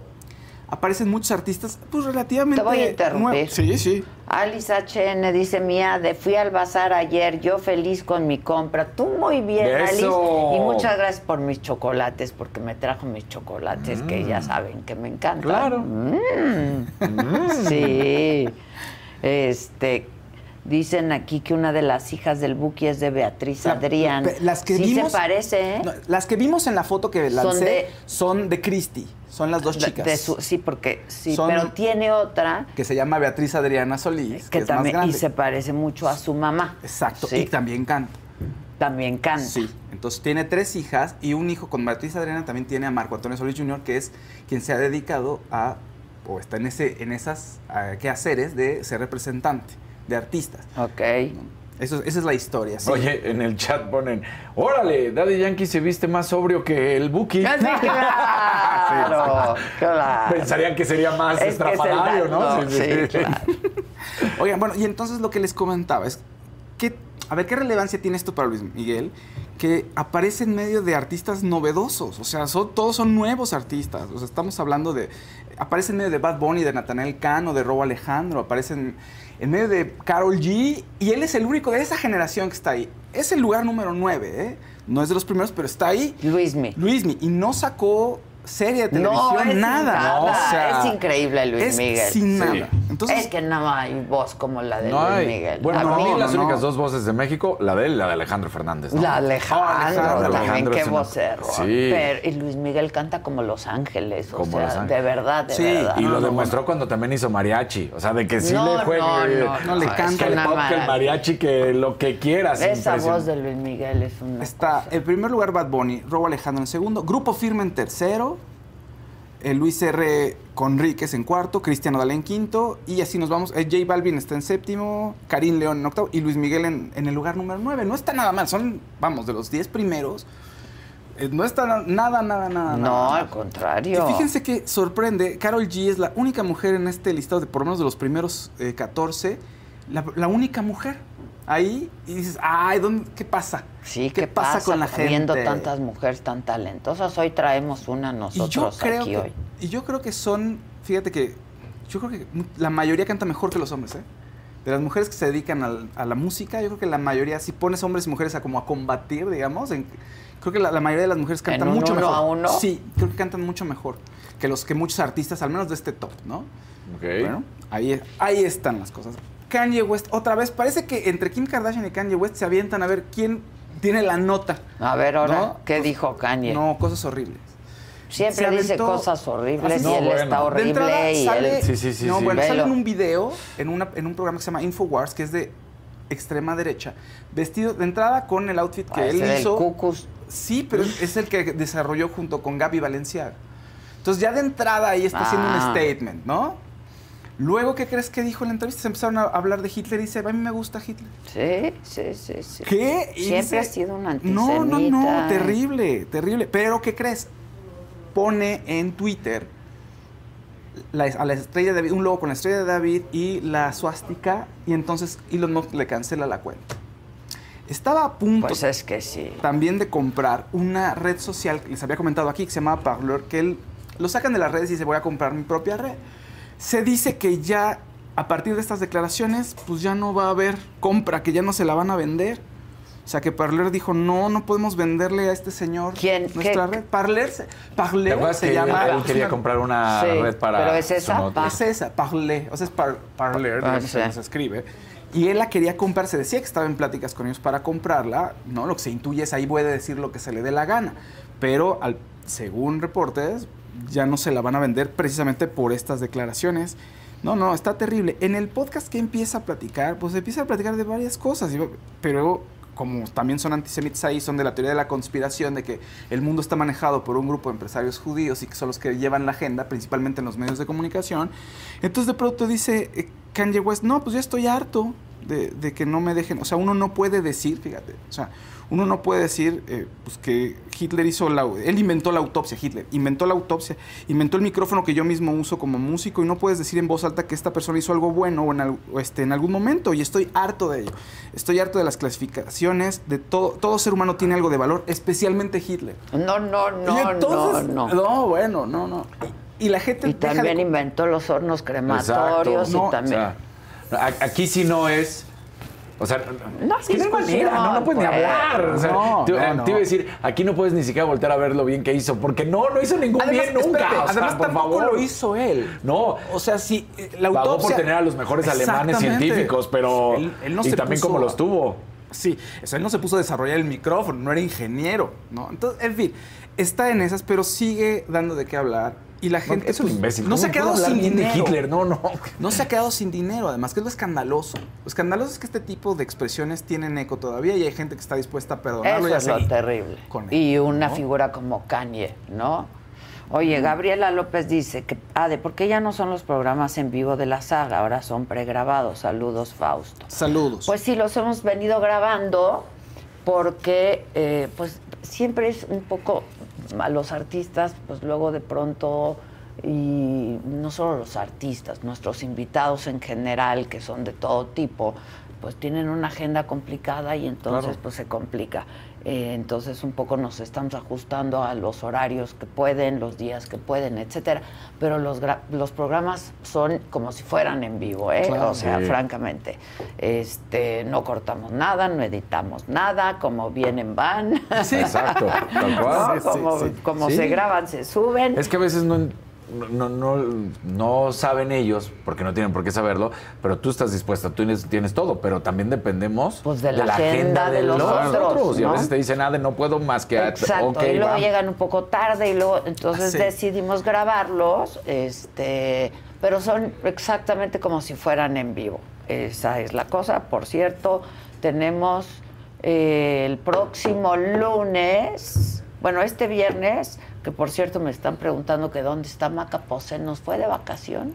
aparecen muchos artistas, pues relativamente. Te voy a interrumpir. nuevos. Sí, sí. Alice HN dice, mía, de fui al bazar ayer, yo feliz con mi compra. Tú muy bien. Alice. Y muchas gracias por mis chocolates, porque me trajo mis chocolates, que Mm. ya saben que me encantan. Claro. Mm. Sí. Este, dicen aquí que una de las hijas del Buki es de Beatriz La- Adrián. las que sí vimos- se parece, ¿eh? No, las que vimos en la foto que Son lancé de- son de Christy. Son las dos chicas. de su- sí, porque sí, Son- pero tiene otra que se llama Beatriz Adriana Solís, que, que es más también y se parece mucho a su mamá. Exacto, Sí, y también canta. también canta. Sí, entonces tiene tres hijas y un hijo con Beatriz Adriana también tiene a Marco Antonio Solís Jr., que es quien se ha dedicado a, o está en, ese, en esas ah, quehaceres de ser representante de artistas. Ok. Eso, esa es la historia. sí. Oye, en el chat ponen, órale, Daddy Yankee se viste más sobrio que el Buki. Ah, sí, claro, claro. Pensarían que sería más Es estrafalario, ¿no? sí, claro. Oigan, bueno, y entonces lo que les comentaba es que, a ver, ¿qué relevancia tiene esto para Luis Miguel? Que aparece en medio de artistas novedosos, o sea, son, todos son nuevos artistas, o sea, estamos hablando de, aparece en medio de Bad Bunny, de Natanael Cano, de Robo Alejandro, aparece en, en medio de Carol G, y él es el único de esa generación que está ahí. Es el lugar número 9, ¿eh? No es de los primeros, pero está ahí. Luismi. Luismi. Y no sacó serie de No, es nada. nada. O sea, es increíble Luis es Miguel. sin Sí. nada. Entonces, es que no hay voz como la de No Luis hay. Miguel. Bueno, A para mí- las no, únicas dos voces de México, la de él y la de Alejandro Fernández. ¿no? La Alejandro, Oh, Alejandro, también, Alejandro qué vocero. Sí. Pero- y Luis Miguel canta como Los Ángeles, o Como sea, Los Ángeles. de verdad, de Sí, verdad. Y No, lo no, demostró cuando también hizo mariachi. O sea, de que sí No, le juegue. no, no, no, le canta el pop, que el mariachi, que lo que quieras. Esa voz de Luis Miguel es una está en primer lugar Bad Bunny, Robo Alejandro en segundo, Grupo Firme en tercero, eh, Luis R. Conríquez en cuarto, Cristiano Dalén en quinto, y así nos vamos. Eh, J Balvin está en séptimo, Karim León en octavo y Luis Miguel en, en el lugar número nueve. No está nada mal, son, vamos, de los diez primeros. eh, no está na- nada, nada, nada. No, nada. al contrario. Y fíjense que sorprende, Carol G es la única mujer en este listado de por lo menos de los primeros eh, 14, la, la única mujer ahí y dices, ay, ¿dónde, ¿qué pasa? Sí, ¿qué, pasa, con la gente? Viendo tantas mujeres tan talentosas, hoy traemos una y yo nosotros creo aquí que, hoy. y yo creo que son, fíjate que yo creo que la mayoría canta mejor que los hombres, ¿eh? De las mujeres que se dedican al- a la música, yo creo que la mayoría, si pones hombres y mujeres a como a combatir, digamos, en- creo que la, la mayoría de las mujeres cantan un mucho uno mejor. a uno? Sí, creo que cantan mucho mejor que los que muchos artistas, al menos de este top, ¿no? Ok. Bueno, ahí, ahí están las cosas. Kanye West, otra vez, parece que entre Kim Kardashian y Kanye West se avientan a ver quién tiene la nota. A ver, ahora, ¿no? ¿qué dijo Kanye? No, cosas horribles. Siempre se dice aventó- cosas horribles Así y no, él bueno. está horrible de entrada y sale, él... Sí, sí, sí, no, sí. bueno, sale en un video, en, una, en un programa que se llama Infowars, que es de extrema derecha, vestido de entrada con el outfit que Parece él hizo. Cucus. Sí, pero es es el que desarrolló junto con Gaby Valenciaga. Entonces ya de entrada ahí está haciendo un Ah. statement, ¿no? Luego, ¿qué crees que dijo en la entrevista? Se empezaron a hablar de Hitler y dice, a mí me gusta Hitler. Sí, sí, sí, sí. ¿Qué? Y Siempre dice, ha sido un No, antisemita. no, no, terrible, terrible. Pero, ¿qué crees? Pone en Twitter la- a la estrella de David, un logo con la estrella de David y la suástica, y entonces Elon Musk le cancela la cuenta. Estaba a punto Pues es que sí. también de comprar una red social que les había comentado aquí que se llama Parler, que él lo sacan de las redes y dice voy a comprar mi propia red. Se dice que ya a partir de estas declaraciones pues ya no va a haber compra, que ya no se la van a vender. O sea que Parler dijo no, no podemos venderle a este señor ¿Quién? nuestra ¿Qué? red. Parler, ¿Te Parler acuerdas se que llama. él quería comprar una Sí, red para. pero es esa, pa- Es esa, Parler, o sea, es par- Parler, Ah, digamos, sí. se escribe. Y él la quería comprar, se decía que estaba en pláticas con ellos para comprarla, ¿no? Lo que se intuye es ahí puede decir lo que se le dé la gana. Pero al, según reportes, ya no se la van a vender precisamente por estas declaraciones. No, no, está terrible. En el podcast que empieza a platicar, pues empieza a platicar de varias cosas, pero como también son antisemitas ahí, son de la teoría de la conspiración, de que el mundo está manejado por un grupo de empresarios judíos y que son los que llevan la agenda, principalmente en los medios de comunicación. Entonces de pronto dice eh, Kanye West, no, pues ya estoy harto de, de que no me dejen, o sea, uno no puede decir, fíjate, o sea, uno no puede decir eh, pues que Hitler hizo la, él inventó la autopsia, Hitler, inventó la autopsia, inventó el micrófono que yo mismo uso como músico y no puedes decir en voz alta que esta persona hizo algo bueno o en, al- o este, en algún momento y estoy harto de ello. Estoy harto de las clasificaciones, de todo, todo ser humano tiene algo de valor, especialmente Hitler. No, no, no, entonces- no, no. No, bueno, no, no. Y, la gente Y también de- inventó los hornos crematorios Exacto. No, y también... O sea, aquí sí no es. O sea, No es que no hay manera, no, no puedes ni pues. hablar. O sea, No, te, no, no. te iba a decir, aquí no puedes ni siquiera voltear a ver lo bien que hizo, porque no, no hizo ningún Además, bien nunca. espérate, o sea, además tampoco favor. lo hizo él. No. O sea, sí, eh, la Pagó autopsia... por tener a los mejores alemanes científicos, pero. Él- él no y se también como los tuvo. Sí, o sea, él no se puso a desarrollar el micrófono, no era ingeniero, ¿no? Entonces, en fin, está en esas, pero sigue dando de qué hablar. Y la gente es un pues, imbécil. no se ha ¿Cómo quedado sin de dinero. Hitler, no, no. No se ha quedado sin dinero, además, que es lo escandaloso. Lo escandaloso es que este tipo de expresiones tienen eco todavía y hay gente que está dispuesta a perdonarlo y Eso a es lo terrible. con él, Y una ¿no? figura como Kanye, ¿no? Oye, Gabriela López dice que, ah, de por qué ya no son los programas en vivo de la saga, ahora son pregrabados. Saludos, Fausto. Saludos. Pues sí, los hemos venido grabando porque, eh, pues, siempre es un poco a los artistas, pues luego de pronto, y no solo los artistas, nuestros invitados en general, que son de todo tipo, pues tienen una agenda complicada y entonces Claro. pues se complica. Eh, entonces un poco nos estamos ajustando a los horarios que pueden, los días que pueden, etcétera. Pero los, gra- los programas son como si fueran en vivo, ¿eh? Claro. o sea, Sí. francamente. Este, no cortamos nada, no editamos nada, como vienen van. Exacto, tal cual. ¿no? Como, como Sí. se graban, se suben. Es que a veces no, no, no, no saben ellos, porque no tienen por qué saberlo, pero tú estás dispuesta, tú tienes, tienes todo, pero también dependemos Pues de la agenda de los otros, Y a ¿no? veces te dicen, ah, de no puedo más que... Exacto, y luego va". llegan un poco tarde y luego entonces Sí. decidimos grabarlos, este, pero son exactamente como si fueran en vivo. Esa es la cosa. Por cierto, tenemos eh, el próximo lunes, bueno, este viernes, que por cierto me están preguntando que dónde está Maca, pues se nos fue de vacación.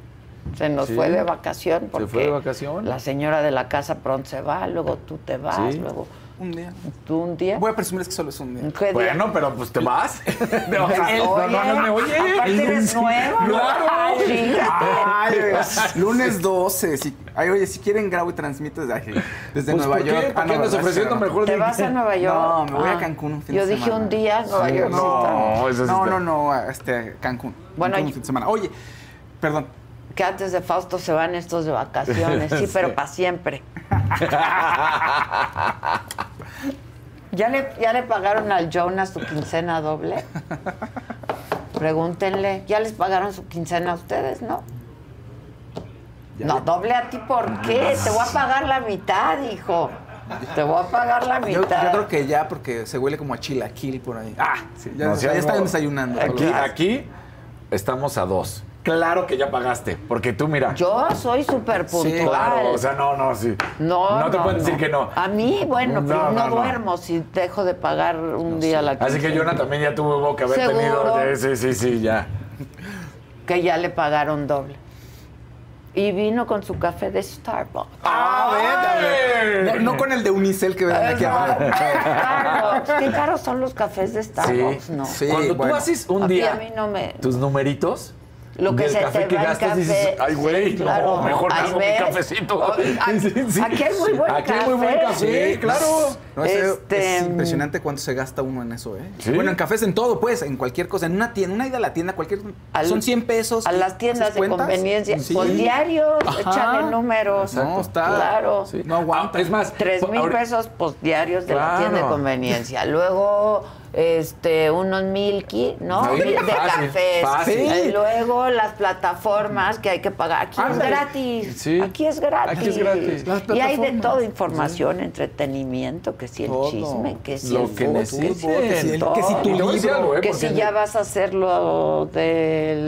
Se nos Sí. fue de vacación porque fue de vacación. la señora de la casa pronto se va, luego tú te vas, Sí. luego Un día. tú un día. Voy a presumirles que solo es un día. ¿Qué día? Bueno, pero pues te vas. No, Oye, no, no, no, me oye. aparte eres nuevo. Claro. Ay, lunes 12. Si, ay, oye, si quieren grabo y transmito desde, aquí, desde Pues, Nueva ¿por qué? York. ¿Por Ah, qué no, andas ¿verdad? ofreciendo mejor ¿Te de- vas a Nueva York? No, me voy Ah. a Cancún un fin Yo de dije semana. un día Nueva York. No, eso sí No, no, no, a este, Cancún. Bueno, Cancún un fin de semana. Oye, perdón. Que antes de Fausto se van estos de vacaciones. Sí, pero para siempre. ¿Ya le, ¿Ya le pagaron al Jonas su quincena doble? Pregúntenle. ¿Ya les pagaron su quincena a ustedes, no? No, doble a ti, ¿por qué? Te voy a pagar la mitad, hijo. Te voy a pagar la mitad. yo creo que ya porque se huele como a chilaquil por ahí. Ah, sí, ya, No, sí, ya están desayunando. Aquí, aquí estamos a dos. Claro que ya pagaste, porque tú mira. Yo soy súper puntual. Claro, o sea, no, no, sí. No, No te pueden decir que no. A mí, bueno, No, pero no, no, no. duermo si dejo de pagar un día la Así que. Jonah también ya tuvo que haber ¿Seguro? tenido. Sí, sí, sí, ya. Que ya le pagaron doble. Y vino con su café de Starbucks. Ah, ver. No, no con el de Unicel que ven aquí abajo. Starbucks. Qué caros son los cafés de Starbucks, Sí. ¿no? Sí, Cuando bueno. tú haces un día a mí no me- tus numeritos, Lo que del se café te que va gastas, café. dices, ay, güey, Sí, claro. no, mejor Ahí hago mi cafecito. O- Aquí, Sí, sí. aquí hay muy buen Aquí café. hay muy buen café, Sí. claro. No, es, Este, es impresionante cuánto se gasta uno en eso, ¿eh? Sí. Bueno, en cafés, en todo, pues, en cualquier cosa. En una tienda, una ida a la tienda, cualquier. Al- son 100 pesos. A las tiendas de cuentas. conveniencia. Sí. Pues diarios, Ajá. échale números. No, está. Claro. Sí. No aguanta. Ah, es más, Tres mil ahorita- pesos pues diarios de la Claro. tienda de conveniencia. Luego, este, unos milky, ¿no? Sí, de fácil, cafés. fácil. Y luego las plataformas que hay que pagar. Aquí es Ándale. gratis. Sí. Aquí es gratis. Aquí es gratis. Las Y hay de todo, información, entretenimiento, que si el Todo. chisme, que si Lo el que fútbol, que si el- que si tu decir libro, algo, ¿eh? que si ya vas a hacerlo de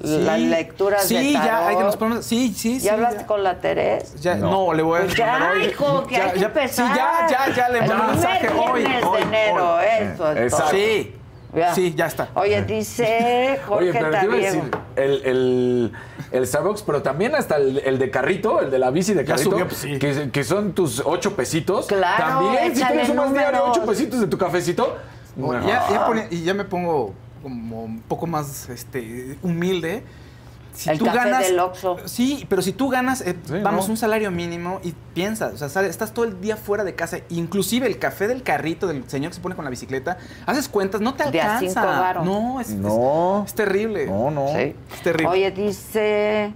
las lecturas Sí, de tarot. ya, hay que nos ponemos. Sí, sí, sí. ¿Ya hablaste ya. con la Teresa? Ya, no. le voy a Pues ya, hijo, que Ya, hay que ya, empezar. Sí, ya, ya, ya le El mando un mensaje hoy. hoy, de enero, hoy. eso es Exacto. Sí. Ya. Sí, ya está. Oye, dice Jorge Oye, pero te iba a decir, el, el, el Starbucks, pero también hasta el, el de carrito, el de la bici de carrito, subió, pues, sí. que, que son tus ocho pesitos. Claro, También, si tienes unos diarios, números. ocho pesitos de tu cafecito. Y ya, ya pone- y ya me pongo como un poco más este, humilde. Si El café del Oxxo. Sí, pero si tú ganas, eh, Sí, vamos, ¿no? un salario mínimo y piensas, o sea, sale- estás todo el día fuera de casa, inclusive el café del carrito del señor que se pone con la bicicleta, haces cuentas, no te De a alcanza. cinco varos. No, es, es- No. es terrible. No, no. Sí. Es terrible. Oye, dice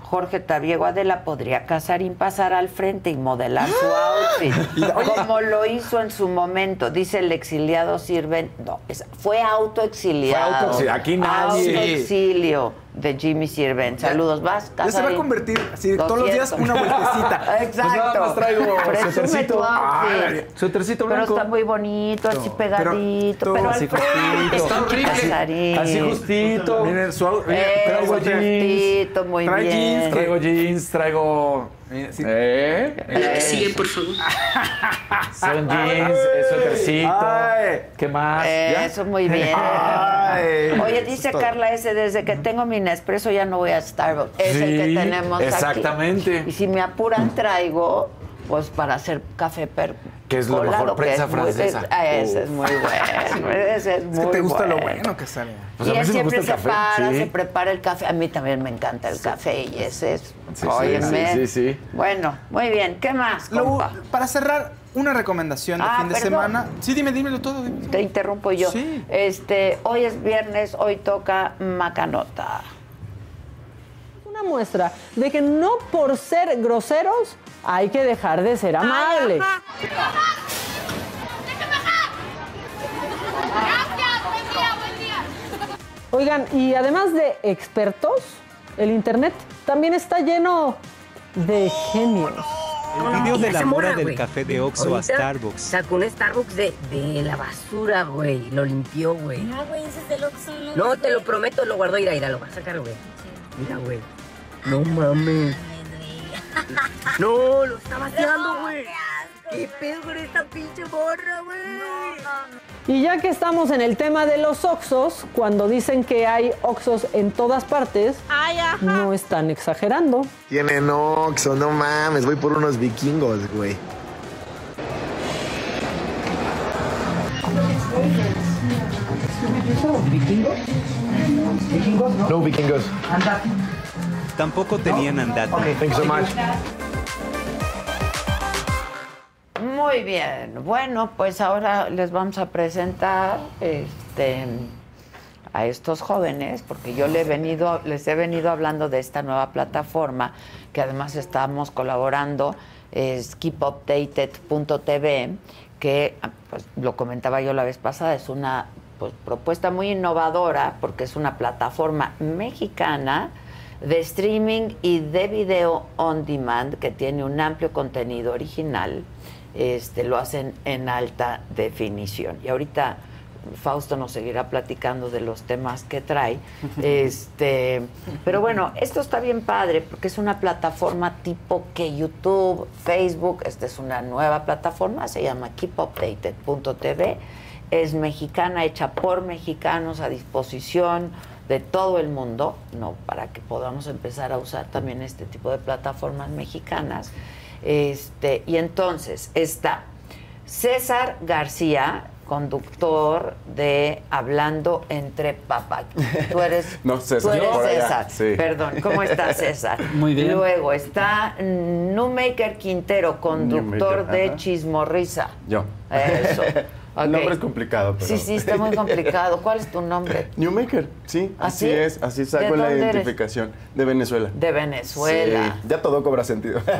Jorge Tabiego Adela podría Casarín pasar al frente y modelar su outfit, como lo hizo en su momento. Dice el exiliado sirven. No, es- fue autoexiliado. Fue autoexi- aquí nadie- Autoexilio de Jimmy Sirven. Saludos, vas, Ya se va a convertir así, todos los días una vueltecita. Exacto. Pues nada más traigo suétercito. suétercito Pero blanco. está muy bonito, así pegadito, pero- pero, así frente, Está. Casarín. Así justito. Miren, su out- Eh, Traigo jeans. justito, muy Trae bien. jeans, Traigo jeans, traigo. Mira, sí. ¿Eh? Eh, Son jeans, es suétercito. ¿Qué más? Eh, ¿Ya? Eso muy bien. Ay. Oye, dice. Carla S, desde que tengo mi Nespresso ya no voy a Starbucks. Es el que Sí, tenemos aquí. exactamente. Y si me apuran, traigo, pues para hacer café per- Que es Colado, mejor prensa es muy- francesa. es- ah, ese es muy bueno. Ese es Es que muy te gusta lo bueno. que sale. Pues y él siempre se café, para, sí. se prepara el café. A mí también me encanta el café y ese es. Sí, sí, óyeme. sí, sí, sí. Bueno, muy bien. ¿Qué más, Lo- compa? para cerrar, una recomendación de Ah, fin de perdón. semana. Sí, dime, dímelo todo. dime todo. Te interrumpo yo. Sí. Este, hoy es viernes, hoy toca Macanota. Una muestra de que no por ser groseros hay que dejar de ser amables. Oigan, y además de expertos, el Internet también está lleno de genios. El video de la mora del café de Oxxo a Starbucks. Sacó un Starbucks de, de la basura, güey. Lo limpió, güey. No, güey, ese es del Oxxo, no. No, te lo prometo, lo guardó. Mira, mira, lo va a sacar, güey. Mira, güey. No mames. No, lo está vaciando, güey. ¿Qué pedo con esta pinche morra, güey? Y ya que estamos en el tema de los Oxos, cuando dicen que hay Oxos en todas partes, no están exagerando. Tienen Oxxo, no mames, voy por unos vikingos, güey. No vikingos. Tampoco tenían andate. Thank you so much. Muy bien. Bueno, pues ahora les vamos a presentar este a estos jóvenes, porque yo le he venido, les he venido hablando de esta nueva plataforma que además estamos colaborando, es keepupdated.tv, que pues, lo comentaba yo la vez pasada, es una pues, propuesta muy innovadora porque es una plataforma mexicana de streaming y de video on demand que tiene un amplio contenido original. Este, lo hacen en alta definición. Y ahorita Fausto nos seguirá platicando de los temas que trae. Este, pero bueno, esto está bien padre porque es una plataforma tipo que YouTube, Facebook, esta es una nueva plataforma, se llama keepupdated.tv. Es mexicana, hecha por mexicanos a disposición de todo el mundo, no para que podamos empezar a usar también este tipo de plataformas mexicanas. Este, y entonces está César García, conductor de Hablando entre Papá. Tú eres, No, César, tú eres por allá, César. sí. Perdón, ¿cómo estás, César? Muy bien. Luego está Newmaker Quintero, conductor Newmaker, de ajá. Chismorrisa. Yo. Eso. El nombre es complicado, pero... Sí, sí, está muy complicado. ¿Cuál es tu nombre? Newmaker, sí, ¿Ah, así sí? es, así ¿De saco la dónde eres? identificación. De Venezuela. De Venezuela. Sí, ya todo cobra sentido.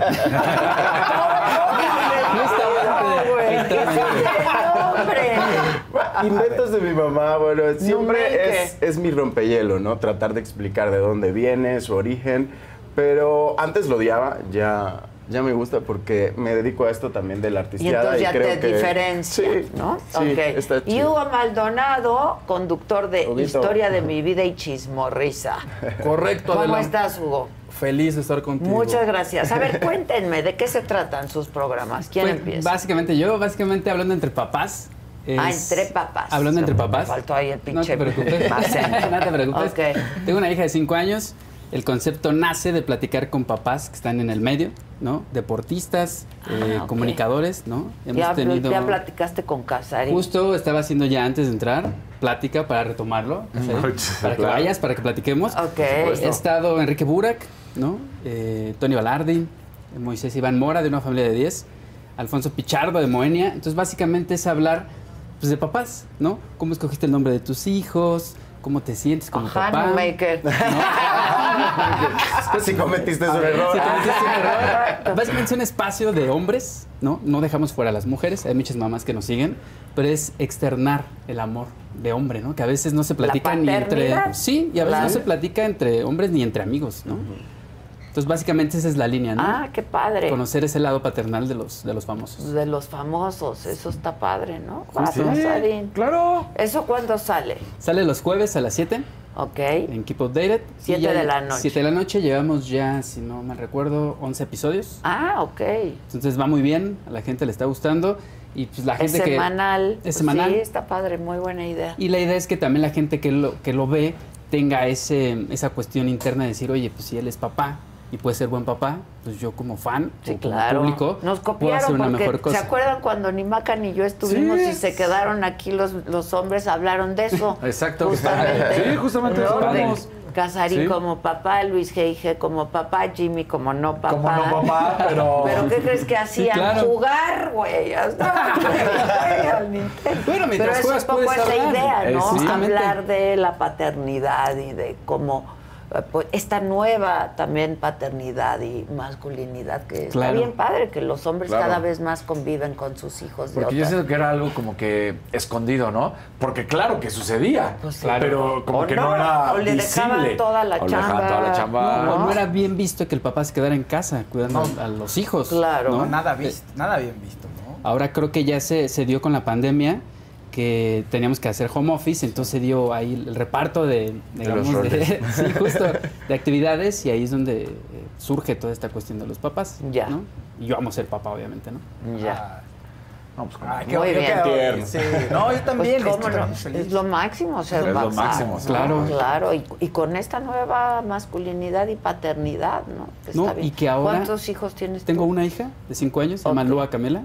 Inventos de mi mamá, bueno, siempre es, es mi rompehielo, ¿no? Tratar de explicar de dónde viene, su origen. Pero antes lo odiaba, ya, ya me gusta porque me dedico a esto también de la Y artisteada. entonces ya creo te que, diferencia, Sí, ¿no? sí, Ok. está Y. Hugo Maldonado, conductor de Huguito. Historia de mi vida y Chismorrisa. Correcto, ¿Cómo Adela. estás, Hugo? Feliz de estar contigo. Muchas gracias. A ver, cuéntenme, ¿de qué se tratan sus programas? ¿Quién Pues, empieza? Básicamente yo, básicamente hablando entre papás. Ah, entre papás. Hablando entre Me papás. faltó ahí el No pinche te preocupes. no te preocupes. Ok. Tengo una hija de 5 años. El concepto nace de platicar con papás que están en el medio, ¿no? Deportistas, eh, Ah, ok. comunicadores, ¿no? ya, ya platicaste con Casarín. Justo estaba haciendo ya antes de entrar plática para retomarlo, para que vayas, para que platiquemos. Ok. He estado Enrique Burak, ¿no? Eh, Tony Balardi, Moisés Iván Mora de una familia de 10, Alfonso Pichardo de Moenia. Entonces básicamente es hablar pues, de papás, ¿no? ¿Cómo escogiste el nombre de tus hijos? ¿Cómo te sientes como Ajá, papá? no maker. si cometiste un error. Si cometiste un error. Básicamente es un espacio de hombres, ¿no? No dejamos fuera a las mujeres, hay muchas mamás que nos siguen, pero es externar el amor de hombre, ¿no? Que a veces no se platica ni entre... Sí, y a veces no se platica entre hombres ni entre amigos, ¿no? Entonces básicamente esa es la línea, ¿no? Ah, qué padre. Conocer ese lado paternal de los, de los famosos. De los famosos, eso está padre, ¿no? Justo. Sí. Claro. ¿Eso cuándo sale? Sale los jueves a las 7. Ok. En Keep Updated. Siete ya- de la noche. 7 de la noche. Llevamos ya, si no me recuerdo, 11 episodios. Ah, ok. Entonces va muy bien, a la gente le está gustando. Y pues la Es gente que... semanal. Es semanal. Sí, está padre, muy buena idea. Y la idea es que también la gente que lo, que lo ve tenga ese, esa cuestión interna de decir, oye, pues si él es papá, y puede ser buen papá, pues yo como fan Sí, o como claro. público Nos puedo copiaron hacer una porque mejor cosa. ¿se acuerdan cuando ni Maca ni yo estuvimos Sí. y se quedaron aquí los, los hombres hablaron de eso? Exacto. Justamente. Sí, justamente ¿no? vamos. Casarín Sí. como papá, Luis G.I.G. como papá, Jimmy como no papá. Como no papá, pero- ¿Pero qué crees que hacían? claro. Jugar, güey. Bueno, mientras Pero es un poco esa hablar. idea, ¿no? Hablar de la paternidad y de cómo esta nueva también paternidad y masculinidad que está bien padre que los hombres Claro. cada vez más conviven con sus hijos de Porque yo siento que era algo como que escondido, ¿no? Porque claro que sucedía, Pues sí. pero como O que no, no, era o le dejaban visible. toda la O le dejaban chamba. toda la chamba. No, no era bien visto que el papá se quedara en casa cuidando a, a los hijos. Claro. ¿no? No, nada visto, nada bien visto, ¿no? Ahora creo que ya se, se dio con la pandemia que teníamos que hacer home office, entonces dio ahí el reparto de, digamos, de, sí, justo, de actividades y ahí es donde eh, surge toda esta cuestión de los papás. Ya. ¿no? Y yo amo ser papá, obviamente, ¿no? Ya. No, pues, Ay, qué Muy yo bien. qué- Sí. No, yo también. Pues, ¿cómo estoy no? muy feliz. Es lo máximo ser Es lo papá. máximo, ¿no? claro. Claro, y, y con esta nueva masculinidad y paternidad, ¿no? No, bien. y que ahora ¿Cuántos hijos tienes Tengo tú? una hija de 5 años, se llama Ok. Lua Camela.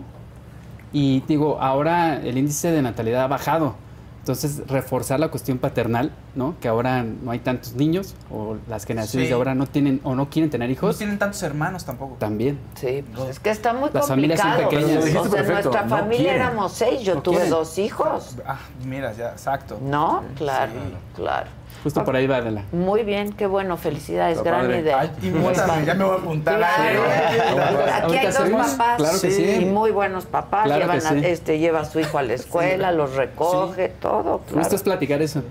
Y digo, ahora el índice de natalidad ha bajado. Entonces, reforzar la cuestión paternal, ¿no? Que ahora no hay tantos niños o las generaciones Sí. de ahora no tienen o no quieren tener No hijos. tienen tantos hermanos tampoco. También. Sí, pues es que está muy Las familias son complicado. pequeñas. O sea, perfecto, nuestra no familia quieren. éramos seis, yo No tuve quieren. dos hijos. Ah, mira, ya, exacto. ¿No? Claro, claro. Justo por ahí va Adela. Muy bien, qué bueno, felicidades, Está gran padre. idea. Ay, padre. ya me voy a apuntar. Claro. Aquí hay dos hacemos, papás claro que sí. y muy buenos papás. Claro llevan que a- sí. este, lleva a su hijo a la escuela, los recoge, todo. Claro. Justo es platicar eso.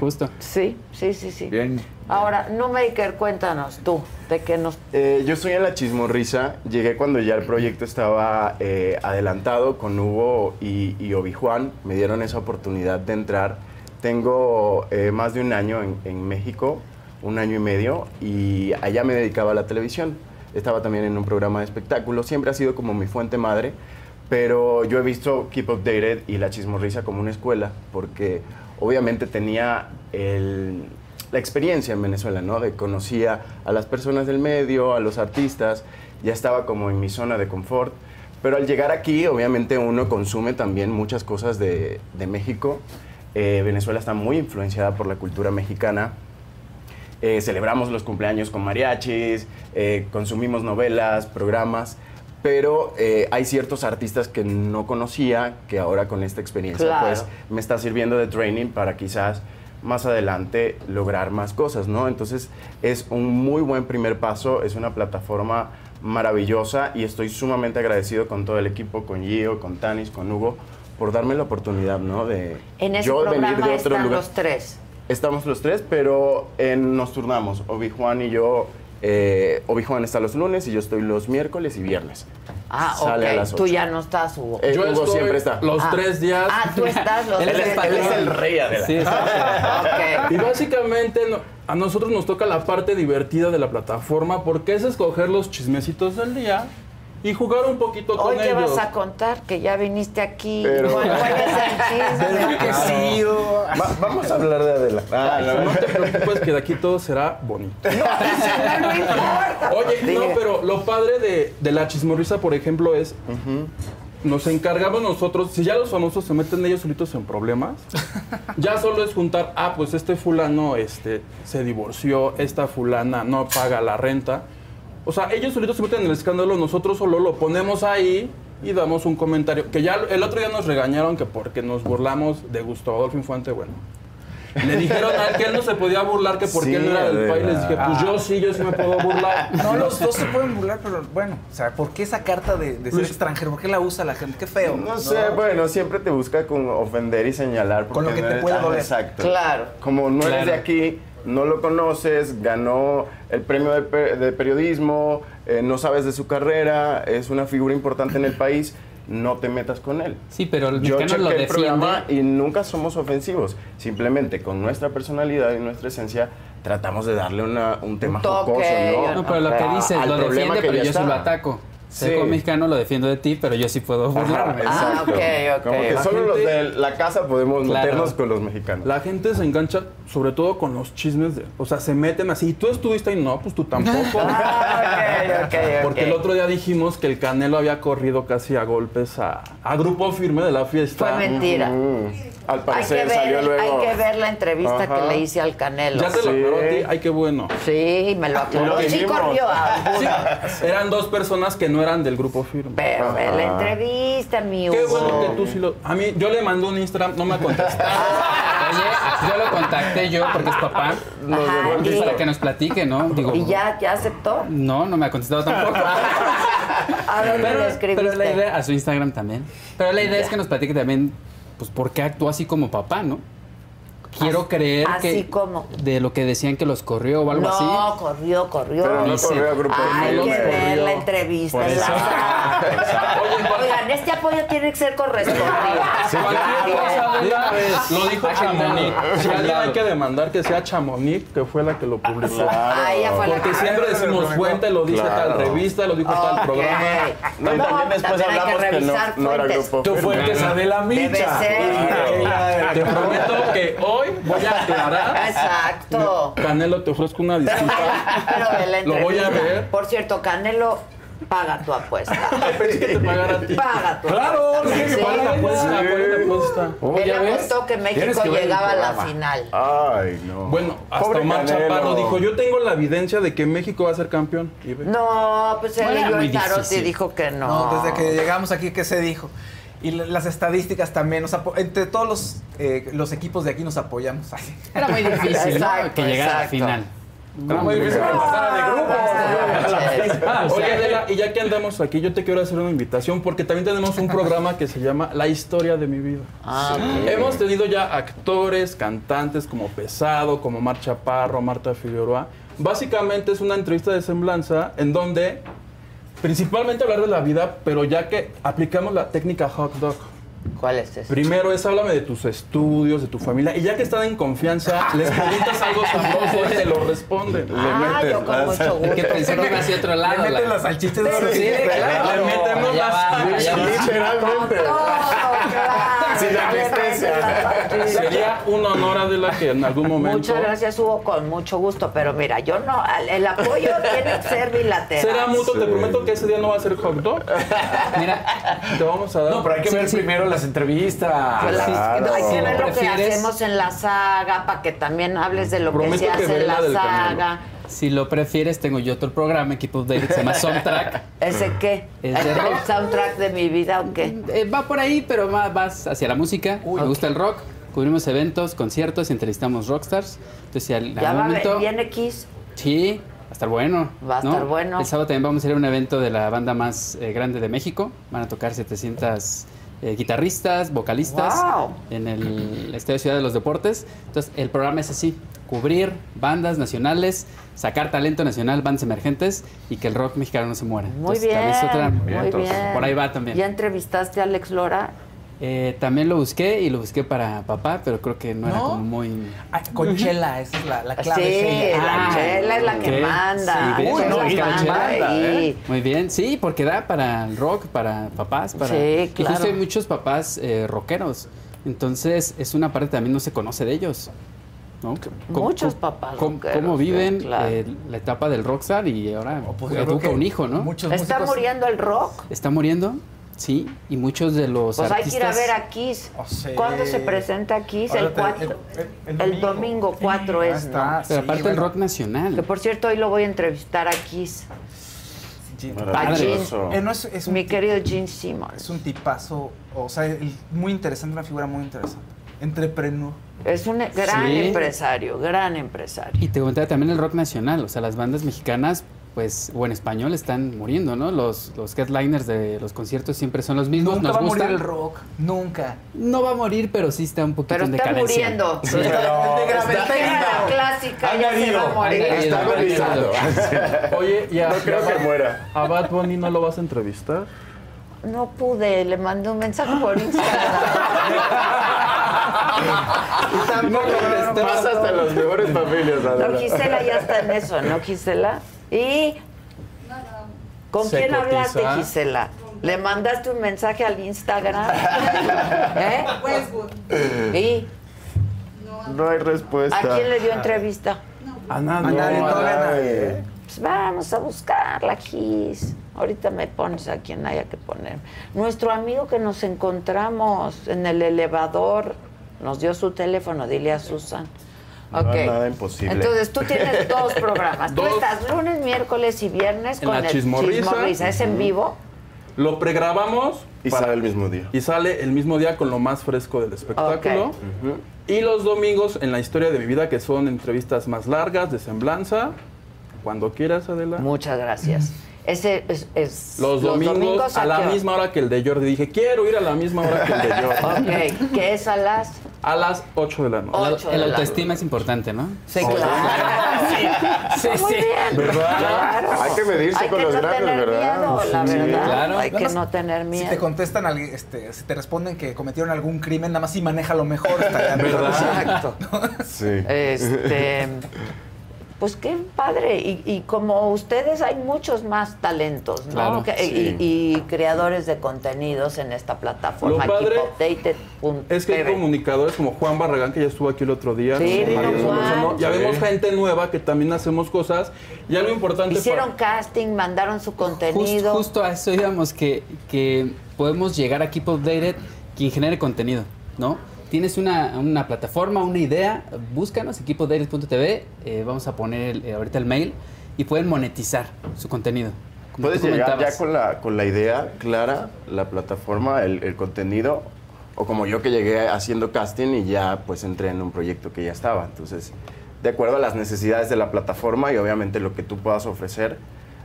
Justo. Sí, sí, sí, sí. Bien. Ahora, Maker, cuéntanos tú, de qué nos... Eh, yo estoy en la chismorrisa. Llegué cuando ya el proyecto estaba eh, adelantado con Hugo y, y Obi-Juan. Me dieron esa oportunidad de entrar. Tengo eh, más de un año en, en México, un año y medio, y allá me dedicaba a la televisión. Estaba también en un programa de espectáculos. Siempre ha sido como mi fuente madre. Pero yo he visto Keep Updated y La Chismorrisa como una escuela, porque obviamente tenía el- la experiencia en Venezuela, ¿no? De conocía a las personas del medio, a los artistas, ya estaba como en mi zona de confort. Pero al llegar aquí, obviamente uno consume también muchas cosas de, de México. Eh, Venezuela está muy influenciada por la cultura mexicana. Eh, celebramos los cumpleaños con mariachis, eh, consumimos novelas, programas, pero eh, hay ciertos artistas que no conocía que ahora con esta experiencia Claro. pues me está sirviendo de training para quizás más adelante lograr más cosas, ¿no? Entonces es un muy buen primer paso, es una plataforma maravillosa y estoy sumamente agradecido con todo el equipo, con Gio, con Tanis, con Hugo, por darme la oportunidad, ¿no? De En ese yo venir programa de otro están lugar. los tres. Estamos los tres, pero en- nos turnamos. Obi Juan y yo. Eh, Obi Juan está los lunes y yo estoy los miércoles y viernes. Ah, Sale a ok. las Tú ya no estás, Hugo. Eh, Yo Hugo estoy siempre está. los Ah. tres días. Ah, tú estás los Él tres el patrón. Él es el rey Adela. Sí, exacto. Ok. Y básicamente no- a nosotros nos toca la parte divertida de la plataforma porque es escoger los chismecitos del día y jugar un poquito con Hoy qué ellos. vas a contar, que ya viniste aquí. Pero- ¿Cuál, cuál es el chisme? Que sí, o- Va- vamos a hablar de Adela. Ah, no. No te preocupes que de aquí todo será bonito. No, no importa. Oye, no, pero lo padre de, de la chismorrisa, por ejemplo, es nos encargamos nosotros, si ya los famosos se meten ellos solitos en problemas, ya solo es juntar, ah, pues este fulano este, se divorció, esta fulana no paga la renta. O sea, ellos solitos se meten en el escándalo, nosotros solo lo ponemos ahí y damos un comentario. Que ya el otro día nos regañaron que porque nos burlamos de Gustavo Adolfo Infante, bueno. Le dijeron a él que él no se podía burlar, que porque Sí, él no era del de país. Les dije, pues yo sí, yo sí me puedo burlar. No, los dos se pueden burlar, pero bueno, o sea, ¿por qué esa carta de, de ser extranjero? ¿Por qué la usa la gente? Qué feo. No sé, bueno, siempre te busca con ofender y señalar. Con lo que no te puede doler. Exacto. Claro. Como no eres de aquí, no lo conoces, ganó el premio de, pe- de periodismo, eh, no sabes de su carrera, es una figura importante en el país, no te metas con él. Sí, pero el Yo mexicano lo chequé el programa y nunca somos ofensivos. Simplemente con nuestra personalidad y nuestra esencia tratamos de darle una- un tema toque, jocoso, ¿no? No, pero lo que dices lo defiende, pero yo sí lo ataco. Sí. mexicano, lo defiendo de ti, pero yo sí puedo burlarme. Ah, ok, ok. Como que La solo los de la casa podemos Claro. meternos con los mexicanos. La gente se engancha sobre todo con los chismes, de, o sea, se meten así. ¿Y tú estuviste ahí? No, pues tú tampoco. Ah, ok, ok, ok. Porque el otro día dijimos que el Canelo había corrido casi a golpes a, a grupo firme de la fiesta. Fue mentira. Al Hay parecer que, salió ver, luego. hay que ver la entrevista Ajá. que le hice al Canelo. Ya te lo aclaró a ti, ay qué bueno. Sí, me lo aclaró. Sí corrió a Sí, eran dos personas que no eran del grupo firme. Pero ve la entrevista, mi. Qué bueno que tú sí lo. A mí, yo le mandé un Instagram, no me ha contestado. Oye, yo lo contacté yo porque es papá. Ajá, Y para que nos platique, ¿no? Digo, ¿Y ya, ya aceptó? No, no me ha contestado tampoco. ¿A dónde pero, le escribiste? pero la idea, a su Instagram también. Pero la idea es que nos platique también, pues, por qué actuó así como papá, ¿no? Quiero creer así que como. de lo que decían que los corrió o algo no, así. corrió, corrió. Pero no Dice- corrió a grupo Hay que ver corrió. la entrevista. La. Oigan, este apoyo tiene que ser correspondido. Cualquier cosa de una vez. Lo dijo Chamonix. Si alguien hay que demandar que sea Chamonix, que fue la que lo publicó. Ah, ella fue la Porque que- siempre decimos fuente, lo dice Claro. tal revista, lo dijo tal Ok. programa. No, y también después también hablamos que, no, no era grupo firme. fuente es Adela Debe Micha. ser. Te prometo que hoy voy a aclarar. Exacto. Canelo, te ofrezco una disculpa. Pero la Lo voy a ver. Por cierto, Canelo, paga tu apuesta. Pensé que te pagara a ti. Paga tu Claro, apuesta. que Sí. ¿Cuál es la apuesta? ¿Cuál es la apuesta? Oh, Él apostó que México que llegaba a la final. Ay, no. Bueno, hasta Pobre Omar Canelo. Chaparro dijo, yo tengo la evidencia de que México va a ser campeón. No, pues él leyó el tarot y dijo que no. No, desde que llegamos aquí, ¿qué se dijo? Y la- las estadísticas también, nos entre todos los, eh, los equipos de aquí nos apoyamos. Ay. Era muy difícil, Que llegara a la exacto. final. Era muy difícil que pasara de grupo. Ah, o Oye, Adela, y ya que andamos aquí, yo te quiero hacer una invitación porque también tenemos un programa que se llama La historia de mi vida. Ah. Hemos tenido ya actores, cantantes como Pesado, como Mar Chaparro, Marta Figueroa. Básicamente es una entrevista de semblanza en donde principalmente hablar de la vida, pero ya que aplicamos la técnica hot dog. ¿Cuál es ese? Primero es háblame de tus estudios, de tu familia, y ya que están en confianza, les preguntas algo sabroso y te lo responden. Ah, yo con mucho gusto. pensé que iba hacia otro lado. Le meten la- las salchichas de Sí, claro. Le metemos Allá las- va. Literalmente. Sin anestesia. Sería un honor, Adela, que en algún momento... Muchas gracias, Hugo, con mucho gusto. Pero mira, yo no, el- el apoyo tiene que ser bilateral. Será mutuo, te prometo que ese día no va a ser hot dog. Mira, Te vamos a dar... No, pero hay que Sí, ver sí. primero las entrevistas. Pues Claro. Hay que ver lo que hacemos en la saga para que también hables de lo que Prometo se que hace veré en la saga. si lo prefieres, tengo yo otro programa, Equipo David, se llama Soundtrack. ¿Ese qué? ¿Es de ¿El, rock? soundtrack de mi vida o qué? Eh, va por ahí, pero más vas hacia la música. Me gusta el rock. Cubrimos eventos, conciertos y entrevistamos rockstars. Entonces, si al, ¿Ya algún va, momento. viene Kiss? Sí, va a estar bueno. Va a ¿no? estar bueno. El sábado también vamos a ir a un evento de la banda más eh, grande de México. Van a tocar 700 eh, guitarristas, vocalistas ¡Wow! en el Estadio Ciudad de los Deportes. Entonces, el programa es así: cubrir bandas nacionales, sacar talento nacional, bandas emergentes y que el rock mexicano no se muera. Muy Entonces, otra- bien, muy bien. Por ahí va también. ¿Ya entrevistaste a Alex Lora? Eh, también lo busqué y lo busqué para papá, pero creo que no, era como muy... Ay, con Chela, esa es la, la clave. Sí, la Ah, chela es la que manda. Sí, es No, la y que la manda chela, ahí. Muy bien, sí, porque da para el rock, para papás, para... Sí, Y claro. justo hay muchos papás eh, rockeros, entonces es una parte que también no se conoce de ellos, ¿no? ¿Cómo- Muchos cómo- papás ¿Cómo, rockeros, cómo sí, viven claro. eh, la etapa del rockstar y ahora Pues educa un hijo, ¿no? Muchos ¿Está músicos- muriendo el rock? Está muriendo, sí, y muchos de los Pues hay que ir a artistas... ver a Kiss. ¿Cuándo se presenta Kiss? El Ahora 4. el- El, el domingo 4 Sí, es, está, ¿no? Pero sí, aparte el bueno. rock nacional. Que por cierto, hoy lo voy a entrevistar a Kiss. Maravilloso. Eh, no, es, es un Mi querido Gene Simmons. Es un tipazo, o sea, el- muy interesante, una figura muy interesante. Entrepreneur. Es un gran Sí. empresario, gran empresario. Y te comentaba también el rock nacional, o sea, las bandas mexicanas, pues, o en español están muriendo, ¿no? Los, los headliners de los conciertos siempre son los mismos, Nunca nos va a morir el rock. Nunca. No va a morir, pero sí está un poquito Pero en está decadencia. muriendo. Pero De gravedad. Está la clásica, ya se va a Añadido, morir. añadido. Está agonizando. Oye, ya. No creo que muera. ¿A Bad Bunny no lo vas a entrevistar? No pude, le mandé un mensaje por Instagram. y tampoco Pasas de las mejores familias, No. Gisela ya está en eso, ¿no, Gisela? Y ¿Con Se quién cotiza. hablaste, Gisela? ¿Le mandaste un mensaje al Instagram? ¿Eh? ¿Y No hay respuesta. a quién le dio entrevista? A nadie. A nadie, No, a nadie. Pues vamos a buscarla, Gis. Ahorita me pones a quien haya que poner. Nuestro amigo que nos encontramos en el elevador nos dio su teléfono, dile a Susan. No, Ok. nada imposible. Entonces tú tienes dos programas. Tú estás lunes, miércoles y viernes En con la el Chismorrisa. ¿Es en vivo? Lo pregrabamos. Y sale el mismo día. Y sale el mismo día con lo más fresco del espectáculo. Y los domingos en la historia de mi vida, que son entrevistas más largas, de semblanza. Cuando quieras, Adela. Muchas gracias. Ese es, es- Los domingos, a la hora? misma hora que el de Jordi. Dije, quiero ir a la misma hora que el de Jordi. Ok, que es a las A las 8 de la noche. El la autoestima es importante, ¿no? Sí, claro. Sí, Está muy sí. bien. ¿Verdad? Claro. Hay que medirse Hay con que los no grandes, tener ¿verdad? miedo, la Sí, verdad. claro. Hay que no tener Si miedo. te contestan, este, si te responden que cometieron algún crimen, nada más sí maneja lo mejor. estaría mejor. Exacto. Sí. Este, pues qué padre. Y, y como ustedes hay muchos más talentos, ¿no? Claro, Que- sí. y, y creadores de contenidos en esta plataforma. Lo padre. Es que hay comunicadores como Juan Barragán, que ya estuvo aquí el otro día. Sí, ¿no? Juan. Ya Sí. vemos gente nueva que también hacemos cosas. Y algo importante Hicieron para- casting, mandaron su Just- contenido. justo a eso íbamos, que, que podemos llegar a Keep Updated quien genere contenido, ¿no? Tienes una, una plataforma, una idea, búscanos, equipodairet.tv, eh, vamos a poner el- eh, ahorita el mail y pueden monetizar su contenido. Como Puedes llegar ya con la, con la idea clara, la plataforma, el, el contenido, o como yo que llegué haciendo casting y ya pues entré en un proyecto que ya estaba. Entonces, de acuerdo a las necesidades de la plataforma y obviamente lo que tú puedas ofrecer,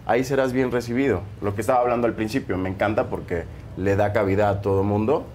ahí serás bien recibido. Lo que estaba hablando al principio, me encanta porque le da cabida a todo mundo.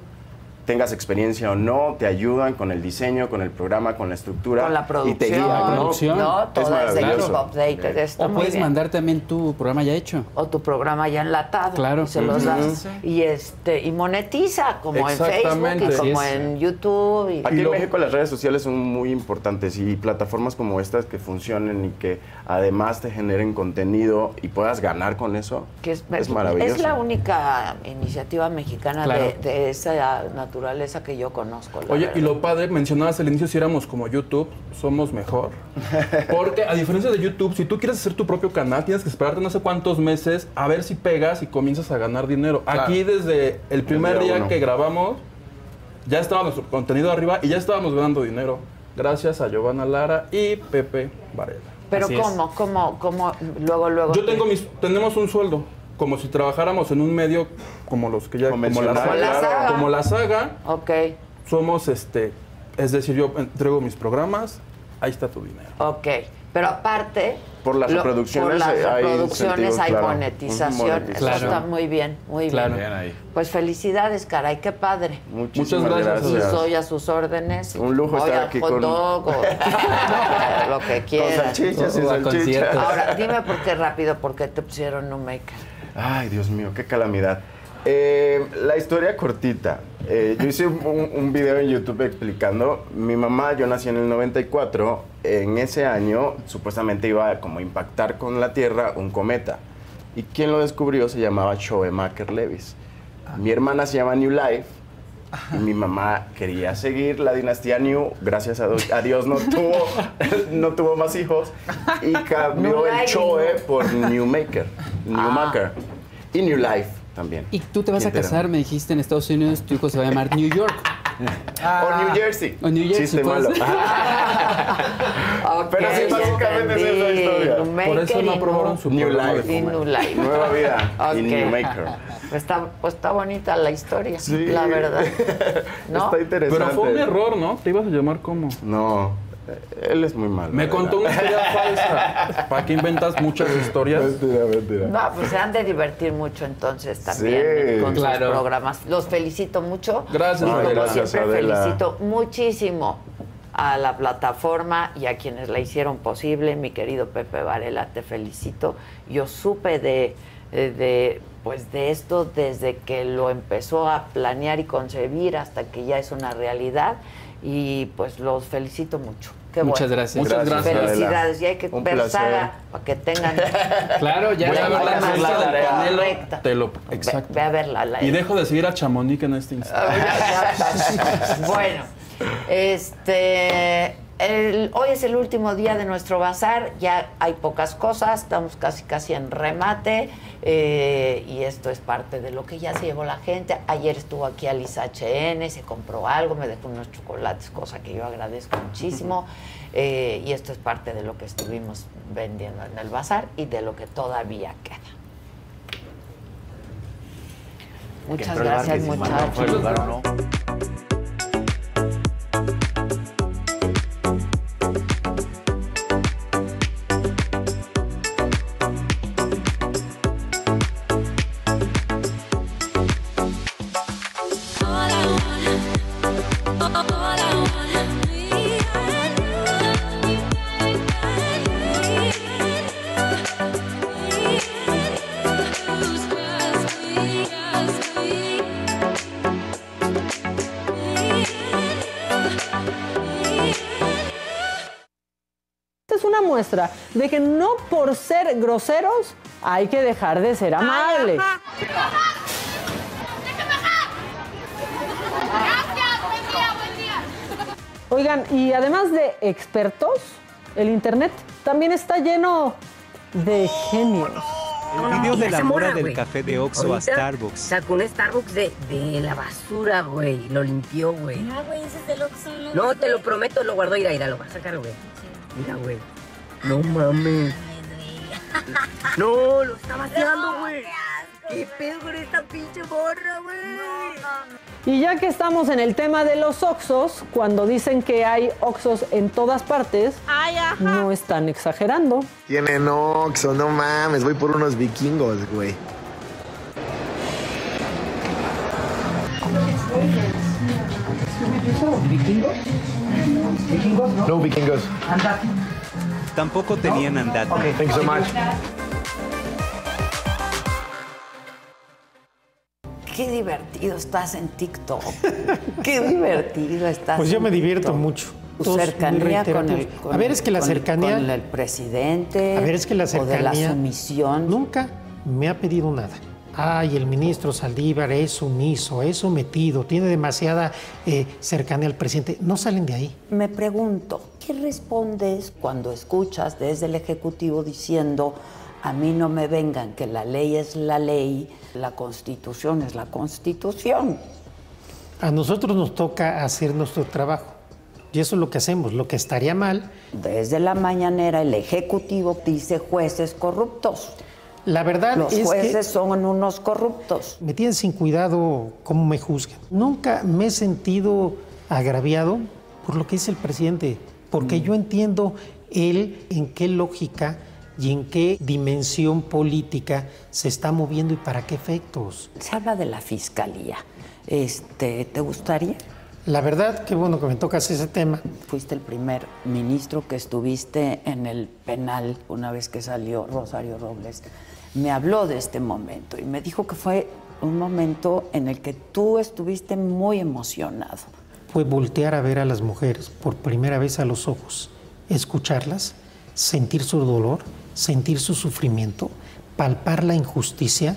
Tengas experiencia o no, te ayudan con el diseño, con el programa, con la estructura. Con la Y te producción, guían, ¿no? producción. ¿no? Todo es. Keep Updated. Está O muy puedes bien. mandar también tu programa ya hecho. o tu programa ya enlatado. Claro. y se los das. Y este, y monetiza, como en Facebook Exactamente. y como en YouTube. Y, Aquí Y en México las redes sociales son muy importantes y plataformas como estas que funcionen y que además te generen contenido y puedas ganar con eso, que es, es maravilloso. es la única iniciativa mexicana Claro. de, de esa naturaleza que yo conozco. Oye, verdad. y lo padre, mencionabas al inicio si éramos como YouTube, somos mejor. Porque a diferencia de YouTube, si tú quieres hacer tu propio canal, tienes que esperarte no sé cuántos meses a ver si pegas y comienzas a ganar dinero. Claro. Aquí desde el primer día día uno. que grabamos, ya estaba nuestro contenido arriba y ya estábamos ganando dinero. Gracias a Giovanna Lara y Pepe Varela. Pero Así es. ¿cómo? ¿Cómo? ¿Cómo? Luego, luego. Yo tengo mis, tenemos un sueldo, como si trabajáramos en un medio como los que ya, como Como la saga, saga. como la saga, Ok, somos este, es decir, yo entrego mis programas, ahí está tu dinero. ok. Pero aparte... Por las lo- reproducciones por las hay reproducciones incentivos, hay claro. monetización. Eso Claro. está muy bien, muy Claro. bien. Ahí. Pues felicidades, caray, qué padre. Muchísimas Muchas gracias. Y gracias. soy a sus órdenes. Un lujo Voy estar aquí hot con- dog o lo que Con quieran. salchichas y salchichas. Ahora, dime por qué rápido, por qué te pusieron un maker. Ay, Dios mío, qué calamidad. Eh, la historia cortita. Eh, yo hice un, un video en YouTube explicando. Mi mamá, yo nací en el 94. En ese año, supuestamente iba a como impactar con la Tierra un cometa. Y quien lo descubrió se llamaba Shoemaker Levis. Mi hermana se llama New Life. y Mi mamá quería seguir la dinastía New, gracias a, Dios- a Dios no tuvo, no tuvo más hijos y cambió New el. Choe por Newmaker, Newmaker y New Life también. Y tú te vas a ¿Quién te casar, me dijiste, en Estados Unidos, tu hijo se va a llamar New York. O New Jersey. O New Jersey, Chiste pues. malo. Pero sí, básicamente es esa historia. Por eso no aprobaron su New Life. New Life. Nueva vida Ok. y New Maker. Está, pues está bonita la historia, Sí. la verdad. ¿No? Está interesante. Pero fue un error, ¿no? ¿Te ibas a llamar cómo? No, él es muy malo. Me contó una historia falsa. ¿Para qué inventas muchas historias? Mentira, mentira. No, pues se han de divertir mucho entonces también Sí. con Claro. sus programas. Los felicito mucho. Gracias, Adela. Gracias, siempre Adela. felicito muchísimo a la plataforma y a quienes la hicieron posible. Mi querido Pepe Varela, te felicito. Yo supe de, eh, de, pues de esto desde que lo empezó a planear y concebir hasta que ya es una realidad y pues los felicito mucho. Qué Muchas bueno. gracias. Muchas gracias, Adela. Felicidades. Y hay que Un ver placer. saga para que tengan. Claro, ya Voy a ver la Canelo. Te lo, Ve, exacto. ve a verla. La, Y dejo de seguir a Chamonix en este instante. Ya. bueno, este, el- hoy es el último día de nuestro bazar, ya hay pocas cosas, estamos casi casi en remate eh, y esto es parte de lo que ya se llevó la gente. Ayer estuvo aquí Alisa HN, se compró algo, me dejó unos chocolates, cosa que yo agradezco muchísimo eh, y esto es parte de lo que estuvimos vendiendo en el bazar y de lo que todavía queda. Muchas gracias, muchachos. Que no por ser groseros hay que dejar de ser amables. Oigan, y además de expertos, el Internet también está lleno de genios. El video de la mora del café de Oxxo a Starbucks. Sacó un Starbucks de, de la basura, güey. Lo limpió, güey. No, güey, ese es del Oxxo. No, te lo prometo, lo guardó. Mira, mira, lo va a sacar, güey. Mira, güey. No mames. No, lo está vaciando, güey. ¿Qué pedo con esta pinche morra, güey? Y ya que estamos en el tema de los Oxos, cuando dicen que hay Oxos en todas partes, no están exagerando. Tienen Oxxo, no mames, voy por unos vikingos, güey. No vikingos. Tampoco tenían andate. Thank you so much. Qué divertido estás en TikTok. Qué divertido estás. Pues yo en me divierto TikTok. mucho. Tu Todos cercanía con el, reiterativos. con A ver, es que la con cercanía- con el presidente. A ver, es que la O de la cercanía- sumisión. Nunca me ha pedido nada. Ay, el ministro Saldívar es sumiso, es sometido, tiene demasiada eh, cercanía al presidente. No salen de ahí. Me pregunto, ¿qué respondes cuando escuchas desde el Ejecutivo diciendo, a mí no me vengan, que la ley es la ley, la Constitución es la Constitución? A nosotros nos toca hacer nuestro trabajo. Y eso es lo que hacemos. Lo que estaría mal. Desde la mañanera el Ejecutivo dice jueces corruptos. La verdad Los es que- jueces son unos corruptos. Me tienen sin cuidado cómo me juzgan. Nunca me he sentido agraviado por lo que dice el presidente, porque yo entiendo él en qué lógica y en qué dimensión política se está moviendo y para qué efectos. Se habla de la fiscalía. Este, ¿Te gustaría? La verdad, qué bueno que me tocas ese tema. Fuiste el primer ministro que estuviste en el penal una vez que salió Rosario Robles. Me habló de este momento y me dijo que fue un momento en el que tú estuviste muy emocionado. Fue voltear a ver a las mujeres por primera vez a los ojos, escucharlas, sentir su dolor, sentir su sufrimiento, palpar la injusticia.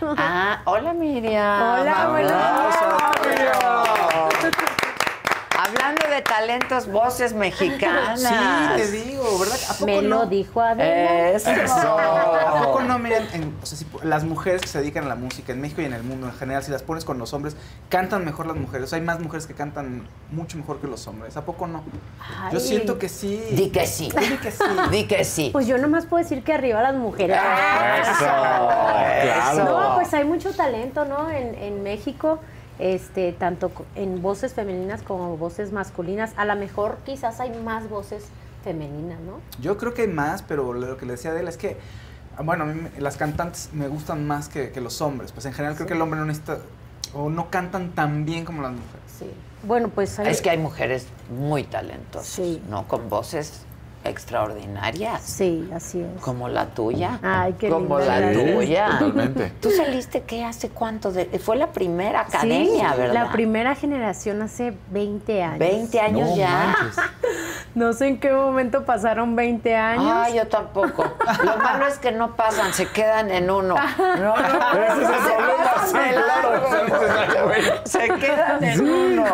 Ah, hola Miriam. Hola, Hablando de talentos, voces mexicanas. Sí, te digo, ¿verdad? ¿A poco Me no? lo dijo Adela. Eso. ¿A poco no, miren, en- o sea, si po- las mujeres que se dedican a la música en México y en el mundo en general, si las pones con los hombres, cantan mejor las mujeres. O sea, hay más mujeres que cantan mucho mejor que los hombres. ¿A poco no? Yo siento que sí. Di que sí. Di que sí. Di que sí. Pues yo nomás puedo decir que arriba las mujeres. Eso. No, pues hay mucho talento, ¿no? En, en México, este, tanto co- en voces femeninas como voces masculinas. A lo mejor quizás hay más voces femeninas, ¿no? Yo creo que hay más, pero lo que le decía de él es que, bueno, a mí me- las cantantes me gustan más que, que los hombres. Pues en general creo que el hombre no necesita, o no cantan tan bien como las mujeres. Sí. Bueno, pues hay- Es que hay mujeres muy talentosas, ¿no? Con voces extraordinarias. Sí, así es. Como la tuya. Ay, qué Como linda, la gracias. tuya. Totalmente. Tú saliste, ¿qué? ¿Hace cuánto? De, fue la primera academia, Sí, ¿verdad? La primera generación hace 20 años. 20 años ya. No sé en qué momento pasaron 20 años. Ah, yo tampoco. Lo malo es que no pasan, se quedan en uno. No, no, Ese es el se quedan en uno.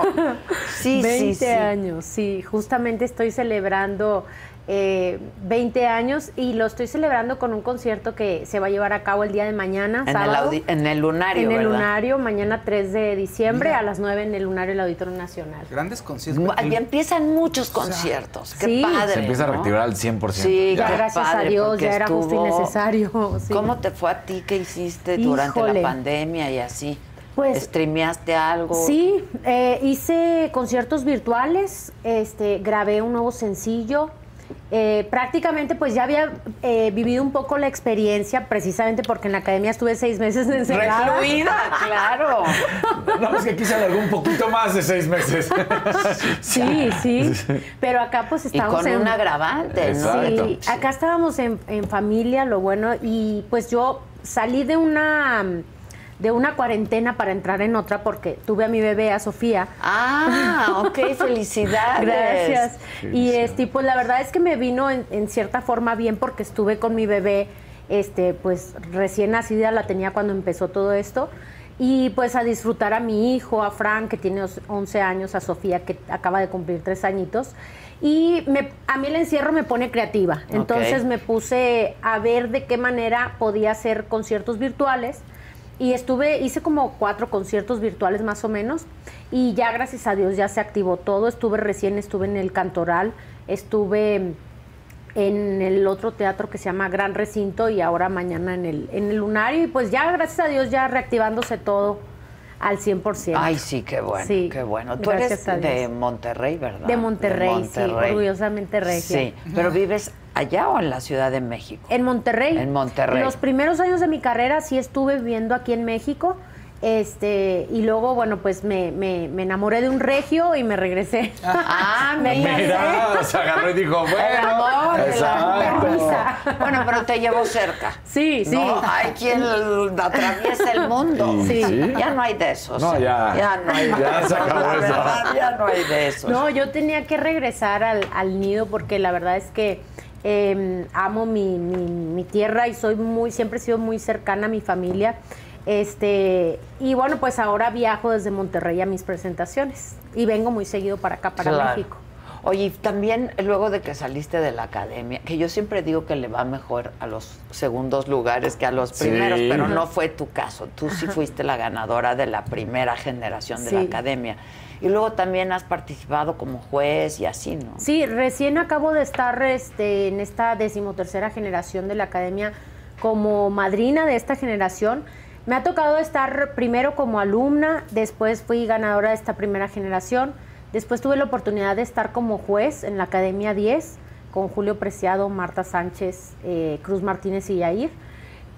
Sí, 20 sí, sí. años, sí. Justamente estoy celebrando eh, 20 años y lo estoy celebrando con un concierto que se va a llevar a cabo el día de mañana, En el, sábado. audi- en el lunario, en el ¿verdad? lunario, mañana 3 de diciembre a las 9 en el lunario del Auditorio Nacional. Grandes conciertos. Y empiezan muchos conciertos. Qué Sí. padre. Se empieza a reactivar al 100%. Sí, Ya, qué gracias a padre, Dios, porque ya era justo y necesario, sí. ¿Cómo te fue a ti? ¿Qué hiciste durante Híjole. la pandemia y así? Pues- ¿Streameaste algo? Sí, eh, hice conciertos virtuales, este, grabé un nuevo sencillo. Eh, prácticamente pues ya había eh, vivido un poco la experiencia, precisamente porque en la academia estuve seis meses encerrada. Recluida, claro. No, es que aquí se alargó un poquito más de seis meses. Sí, sí. Pero acá pues Y estábamos con en... un agravante, ¿no? Sí, acá estábamos en, en familia, lo bueno, y pues yo salí de una de una cuarentena para entrar en otra porque tuve a mi bebé, a Sofía. Ah, ok, felicidades. Gracias. Y este, pues la verdad es que me vino en, en cierta forma bien porque estuve con mi bebé, este, pues recién nacida, la tenía cuando empezó todo esto. Y pues a disfrutar a mi hijo, a Frank, que tiene os- 11 años, a Sofía, que acaba de cumplir tres añitos. Y me- a mí el encierro me pone creativa. Entonces me puse a ver de qué manera podía hacer conciertos virtuales. Y estuve, hice como cuatro conciertos virtuales más o menos. Y ya gracias a Dios ya se activó todo. Estuve recién, estuve en el Cantoral, estuve en el otro teatro que se llama Gran Recinto y ahora mañana en el, en el Lunario. Y pues ya gracias a Dios ya reactivándose todo al 100%. Ay, sí, qué bueno, Sí, qué bueno. Tú gracias eres de Monterrey, ¿verdad? De Monterrey, Monterrey. sí, orgullosamente regia. Sí, pero vives allá o en la Ciudad de México? En Monterrey. En Monterrey. Los primeros años de mi carrera sí estuve viviendo aquí en México. Este, y luego, bueno, pues me, me, me enamoré de un regio y me regresé. Ah, me mira. Se agarró y dijo, El bueno. amor, exacto. Bueno, pero te llevo cerca. Sí, sí. No, hay quien atraviesa el mundo. Sí. Sí. Ya no hay de esos. No, ya. Ya no hay de Ya esos. se acabó eso. verdad, Ya no hay de esos. No, yo tenía que regresar al, al nido porque la verdad es que eh, amo mi, mi- mi tierra y soy muy, siempre he sido muy cercana a mi familia. Este, y bueno, pues ahora viajo desde Monterrey a mis presentaciones y vengo muy seguido para acá, para Claro. México. Oye, y también luego de que saliste de la academia, que yo siempre digo que le va mejor a los segundos lugares que a los Sí. primeros, pero no fue tu caso. Tú sí fuiste la ganadora de la primera generación de la Sí. academia. Y luego también has participado como juez y así, ¿no? Sí, recién acabo de estar este, en esta decimotercera generación de la academia como madrina de esta generación. Me ha tocado estar primero como alumna, después fui ganadora de esta primera generación, después tuve la oportunidad de estar como juez en la Academia 10 con Julio Preciado, Marta Sánchez, eh, Cruz Martínez y Yair.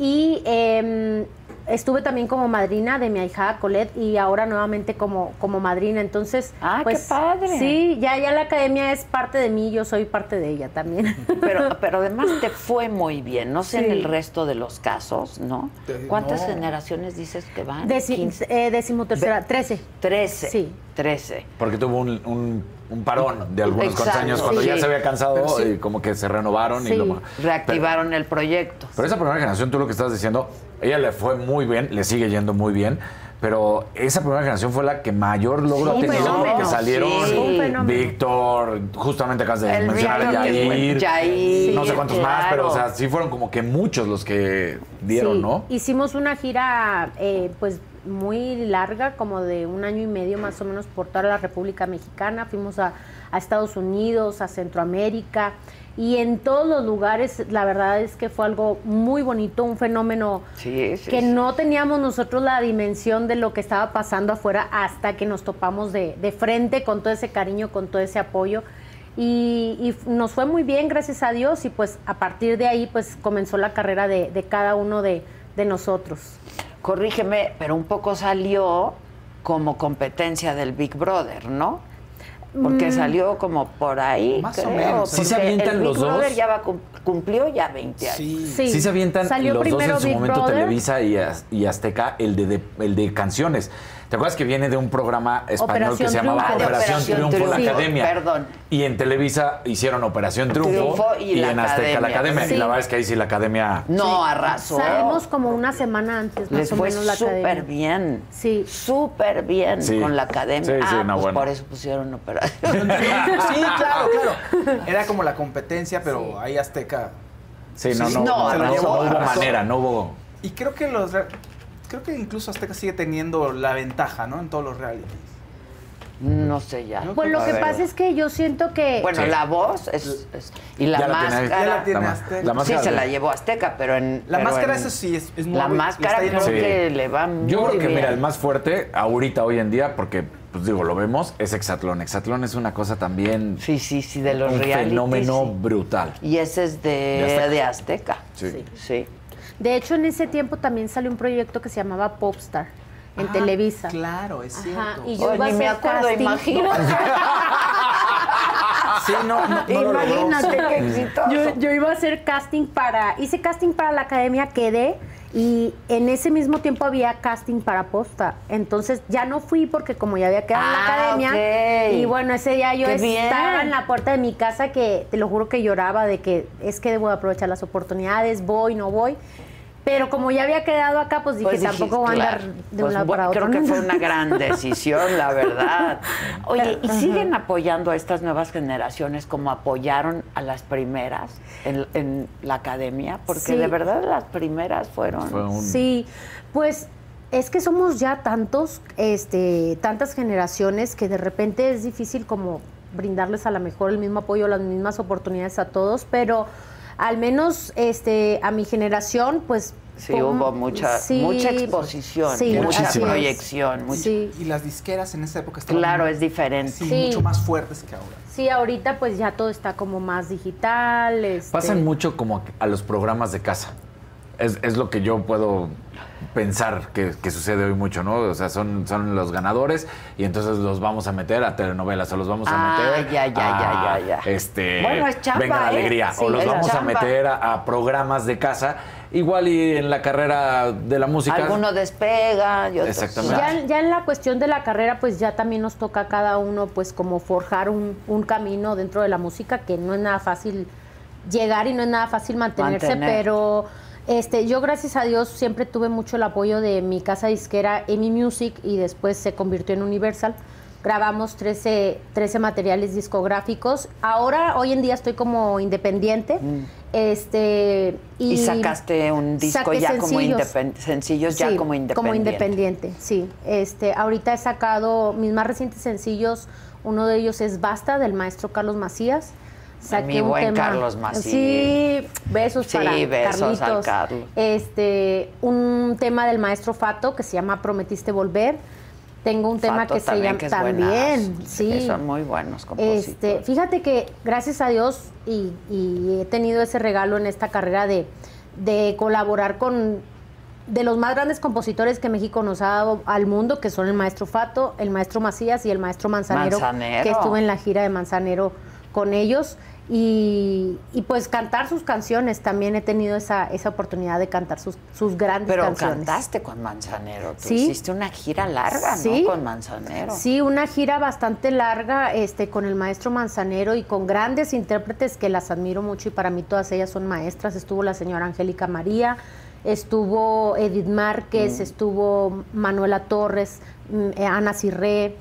Y em, estuve también como madrina de mi ahijada Colette y ahora nuevamente como, como madrina. Entonces, Ah, qué pues, padre. Sí, ya, ya la academia es parte de mí, yo soy parte de ella también. Pero, pero además te fue muy bien. No sé en el resto de los casos, ¿no? ¿Cuántas no. generaciones dices que van? Deci- 15. eh, decimotercera, trece. Trece. Sí. Trece. Porque tuvo un, un- un parón de algunos cuantos Exacto, años cuando sí. ya se había cansado sí. y como que se renovaron y lo Reactivaron el proyecto. Pero esa primera generación, tú lo que estás diciendo, ella le fue muy bien, le sigue yendo muy bien, pero esa primera generación fue la que mayor logro ha tenido, fenómeno, que salieron. Víctor, justamente acabas de El mencionar a Yair, no sé cuántos más, pero o sea, sí fueron como que muchos los que dieron, Sí, ¿no? Hicimos una gira eh, pues muy larga, como de un año y medio más o menos por toda la República Mexicana. Fuimos a, a Estados Unidos, a Centroamérica y en todos los lugares la verdad es que fue algo muy bonito, un fenómeno Sí, sí, que sí. no teníamos nosotros la dimensión de lo que estaba pasando afuera hasta que nos topamos de, de frente con todo ese cariño, con todo ese apoyo. Y, nos fue muy bien, gracias a Dios, y pues a partir de ahí pues comenzó la carrera de, de cada uno de, de nosotros. Corrígeme, pero un poco salió como competencia del Big Brother, ¿no? Porque Mm. salió como por ahí, Más o menos. ¿Sí se avientan el Big los dos? Brother ya va, cumplió ya 20 años. Sí. Sí, se avientan Salió los dos en su Big momento Brother. Televisa y, y Azteca, el de, de- el de canciones. ¿Te acuerdas que viene de un programa español que se llamaba Triunfo. Operación, Operación Triunfo, la Academia? perdón. Y en Televisa hicieron Operación Triunfo, Triunfo y la en Azteca la Academia. Sí. Y la verdad es que ahí sí la Academia... No, arrasó. Salimos como una semana antes, más Les o fue menos, la súper academia. bien. Sí. Súper bien Sí. con la academia. Sí, sí, ah, no, pues bueno. por eso pusieron operación. Sí, claro, claro. Era como la competencia, pero ahí Azteca. Sí, no, no, no, hubo manera, no hubo... Y creo que los. Re- Creo que incluso Azteca sigue teniendo la ventaja, ¿no? En todos los realities. no sé ya. Pues lo que ver. pasa es que yo siento que... Bueno, Sí. la voz es, es- y la Ya la tiene- máscara. Ya la tiene ma- Azteca. la máscara sí, se la llevó Azteca, pero en. La pero máscara, en- eso sí, es, es La nuevo y le máscara creo Sí. que le va muy Yo creo que, bien. mira, el más fuerte ahorita, hoy en día, porque, pues digo, lo vemos, es Exatlón. Exatlón es una cosa también... Sí, sí, sí, de los un realities. fenómeno sí. brutal. Y ese es de, De Azteca. de Azteca. Sí. Sí. De hecho, en ese tiempo también salió un proyecto que se llamaba Popstar en Ah, Televisa. Claro, es cierto. Ajá, y yo Oh, iba a ni me hacer acuerdo, casting. imagínate. Sí, no. Imagínate qué exitoso. Yo, yo iba a hacer casting para, hice casting para la academia, quedé y en ese mismo tiempo había casting para posta. Entonces ya no fui porque como ya había quedado en la Ah, academia y bueno, ese día yo Qué estaba bien. en la puerta de mi casa que te lo juro que lloraba de que es que debo aprovechar las oportunidades, voy, no voy. Pero como ya había quedado acá, pues dije, Pues dijiste, tampoco voy a andar claro. de Pues un lado bueno, para otro. Creo que fue una gran decisión, la verdad. Oye, ¿y siguen apoyando a estas nuevas generaciones como apoyaron a las primeras en, en la academia? Porque Sí. de verdad las primeras fueron... Fue un... Sí, pues es que somos ya tantos, este, tantas generaciones que de repente es difícil como brindarles a lo mejor el mismo apoyo, las mismas oportunidades a todos, pero al menos este, a mi generación, pues... Sí, hubo mucha, sí, mucha exposición, sí, mucha proyección. mucha- Sí. Y las disqueras en esa época estaban Claro, es diferente. sí, Sí. mucho más fuertes que ahora. Sí, ahorita pues ya todo está como más digital. este, Pasan mucho como a los programas de casa. Es, es lo que yo puedo pensar que, que sucede hoy mucho, ¿no? O sea, son, son los ganadores y entonces los vamos a meter a telenovelas o los vamos a Ah, meter ya, ya, a, ya, ya, ya. Este, Bueno, es chamba, Venga la ¿eh? alegría. Sí, o los vamos chamba. a meter a, a programas de casa. Igual y en la carrera de la música. Alguno despega y otros- Exactamente. Ya, ya en la cuestión de la carrera, pues ya también nos toca a cada uno, pues como forjar un, un camino dentro de la música, que no es nada fácil llegar y no es nada fácil mantenerse, Mantener. pero este, yo gracias a Dios siempre tuve mucho el apoyo de mi casa disquera Emi Music y después se convirtió en Universal. Grabamos 13, 13 materiales discográficos. Ahora, hoy en día estoy como independiente. Este, y, Mm. Y sacaste un disco ya como independiente, sencillos ya Sí, como independiente. Como independiente, sí. Este, ahorita he sacado mis más recientes sencillos. Uno de ellos es Basta, del maestro Carlos Macías. Saqué mi un buen tema. Carlos Macías. Sí, besos Sí, para besos al Carlitos. Carlos. Este, un tema del maestro Fato que se llama Prometiste volver. Tengo un tema que se llama que es también, sí. Son muy buenos compositores. Este, fíjate que gracias a Dios y, y he tenido ese regalo en esta carrera de, de colaborar con de los más grandes compositores que México nos ha dado al mundo, que son el maestro Fato, el maestro Macías y el maestro Manzanero, Manzanero. que estuve en la gira de Manzanero con ellos. Y, y pues cantar sus canciones, también he tenido esa, esa oportunidad de cantar sus, sus grandes Pero canciones. cantaste con Manzanero. Tú Sí. hiciste una gira larga, Sí. ¿no? Con Manzanero. Sí, una gira bastante larga este, con el maestro Manzanero y con grandes intérpretes que las admiro mucho y para mí todas ellas son maestras. Estuvo la señora Angélica María, estuvo Edith Márquez, Mm. estuvo Manuela Torres, mm, eh, Ana Cirré,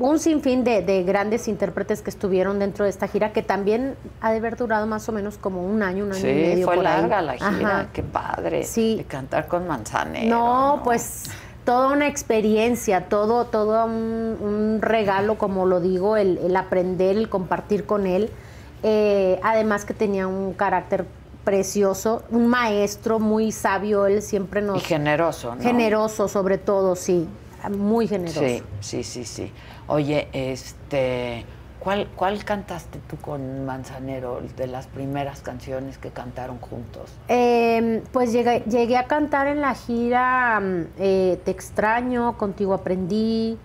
un sinfín de, de grandes intérpretes que estuvieron dentro de esta gira que también ha de haber durado más o menos como un año, un año y Sí, medio. fue por ahí. larga la gira. Ajá. Qué padre. Sí. De cantar con Manzanero. No, pues toda una experiencia, todo, todo un, un regalo, como lo digo, el, el aprender, el compartir con él. Eh, además que tenía un carácter precioso, un maestro muy sabio, él siempre nos... Y generoso, ¿no? Generoso sobre todo, sí, muy generoso. Sí, sí, sí, sí. Oye, este, ¿cuál, ¿cuál cantaste tú con Manzanero de las primeras canciones que cantaron juntos? Eh, pues llegué, llegué a cantar en la gira mm, eh, Te extraño, Contigo aprendí,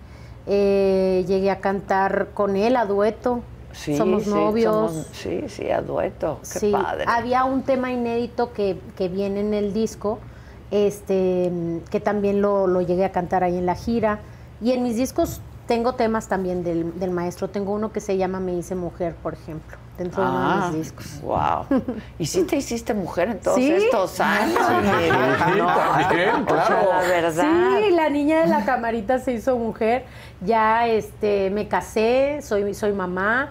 Eh, llegué a cantar con él a dueto. Sí, somos sí, novios. somos- sí, sí, a dueto. Qué Sí, padre. había un tema inédito que, que viene en el disco, este, mm, que también lo, lo llegué a cantar ahí en la gira. Y en mis discos tengo temas también del, del maestro. Tengo uno que se llama Me hice mujer, por ejemplo, dentro de uno Ah, de mis discos. wow. ¿Y si te hiciste mujer en todos Sí. estos años? Sí, Mira, sí, no, también, o sea, claro. la verdad. Sí, la niña de la camarita se hizo mujer. Ya este, me casé, soy, soy mamá.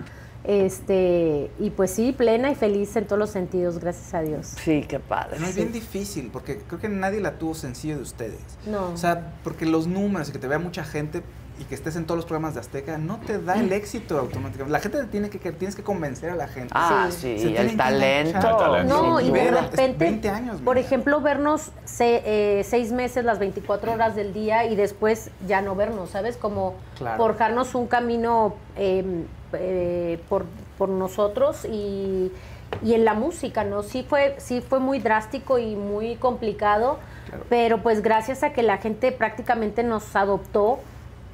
Este, y pues sí, plena y feliz en todos los sentidos, gracias a Dios. Sí, qué padre. No, es bien difícil, porque creo que nadie la tuvo sencillo de ustedes. No. O sea, porque los números y que te vea mucha gente y que estés en todos los programas de Azteca no te da el éxito automáticamente. La gente te tiene que, que tienes que convencer a la gente. Ah, sí, tienen el talento. enganchar. El talento. No, y de repente, 20 años. por ejemplo, vernos se- eh, seis meses, las 24 horas del día y después ya no vernos, ¿sabes? Como Claro. forjarnos un camino eh, eh, por, por nosotros y, y en la música, ¿no? Sí fue, sí fue muy drástico y muy complicado, pero pues gracias a que la gente prácticamente nos adoptó,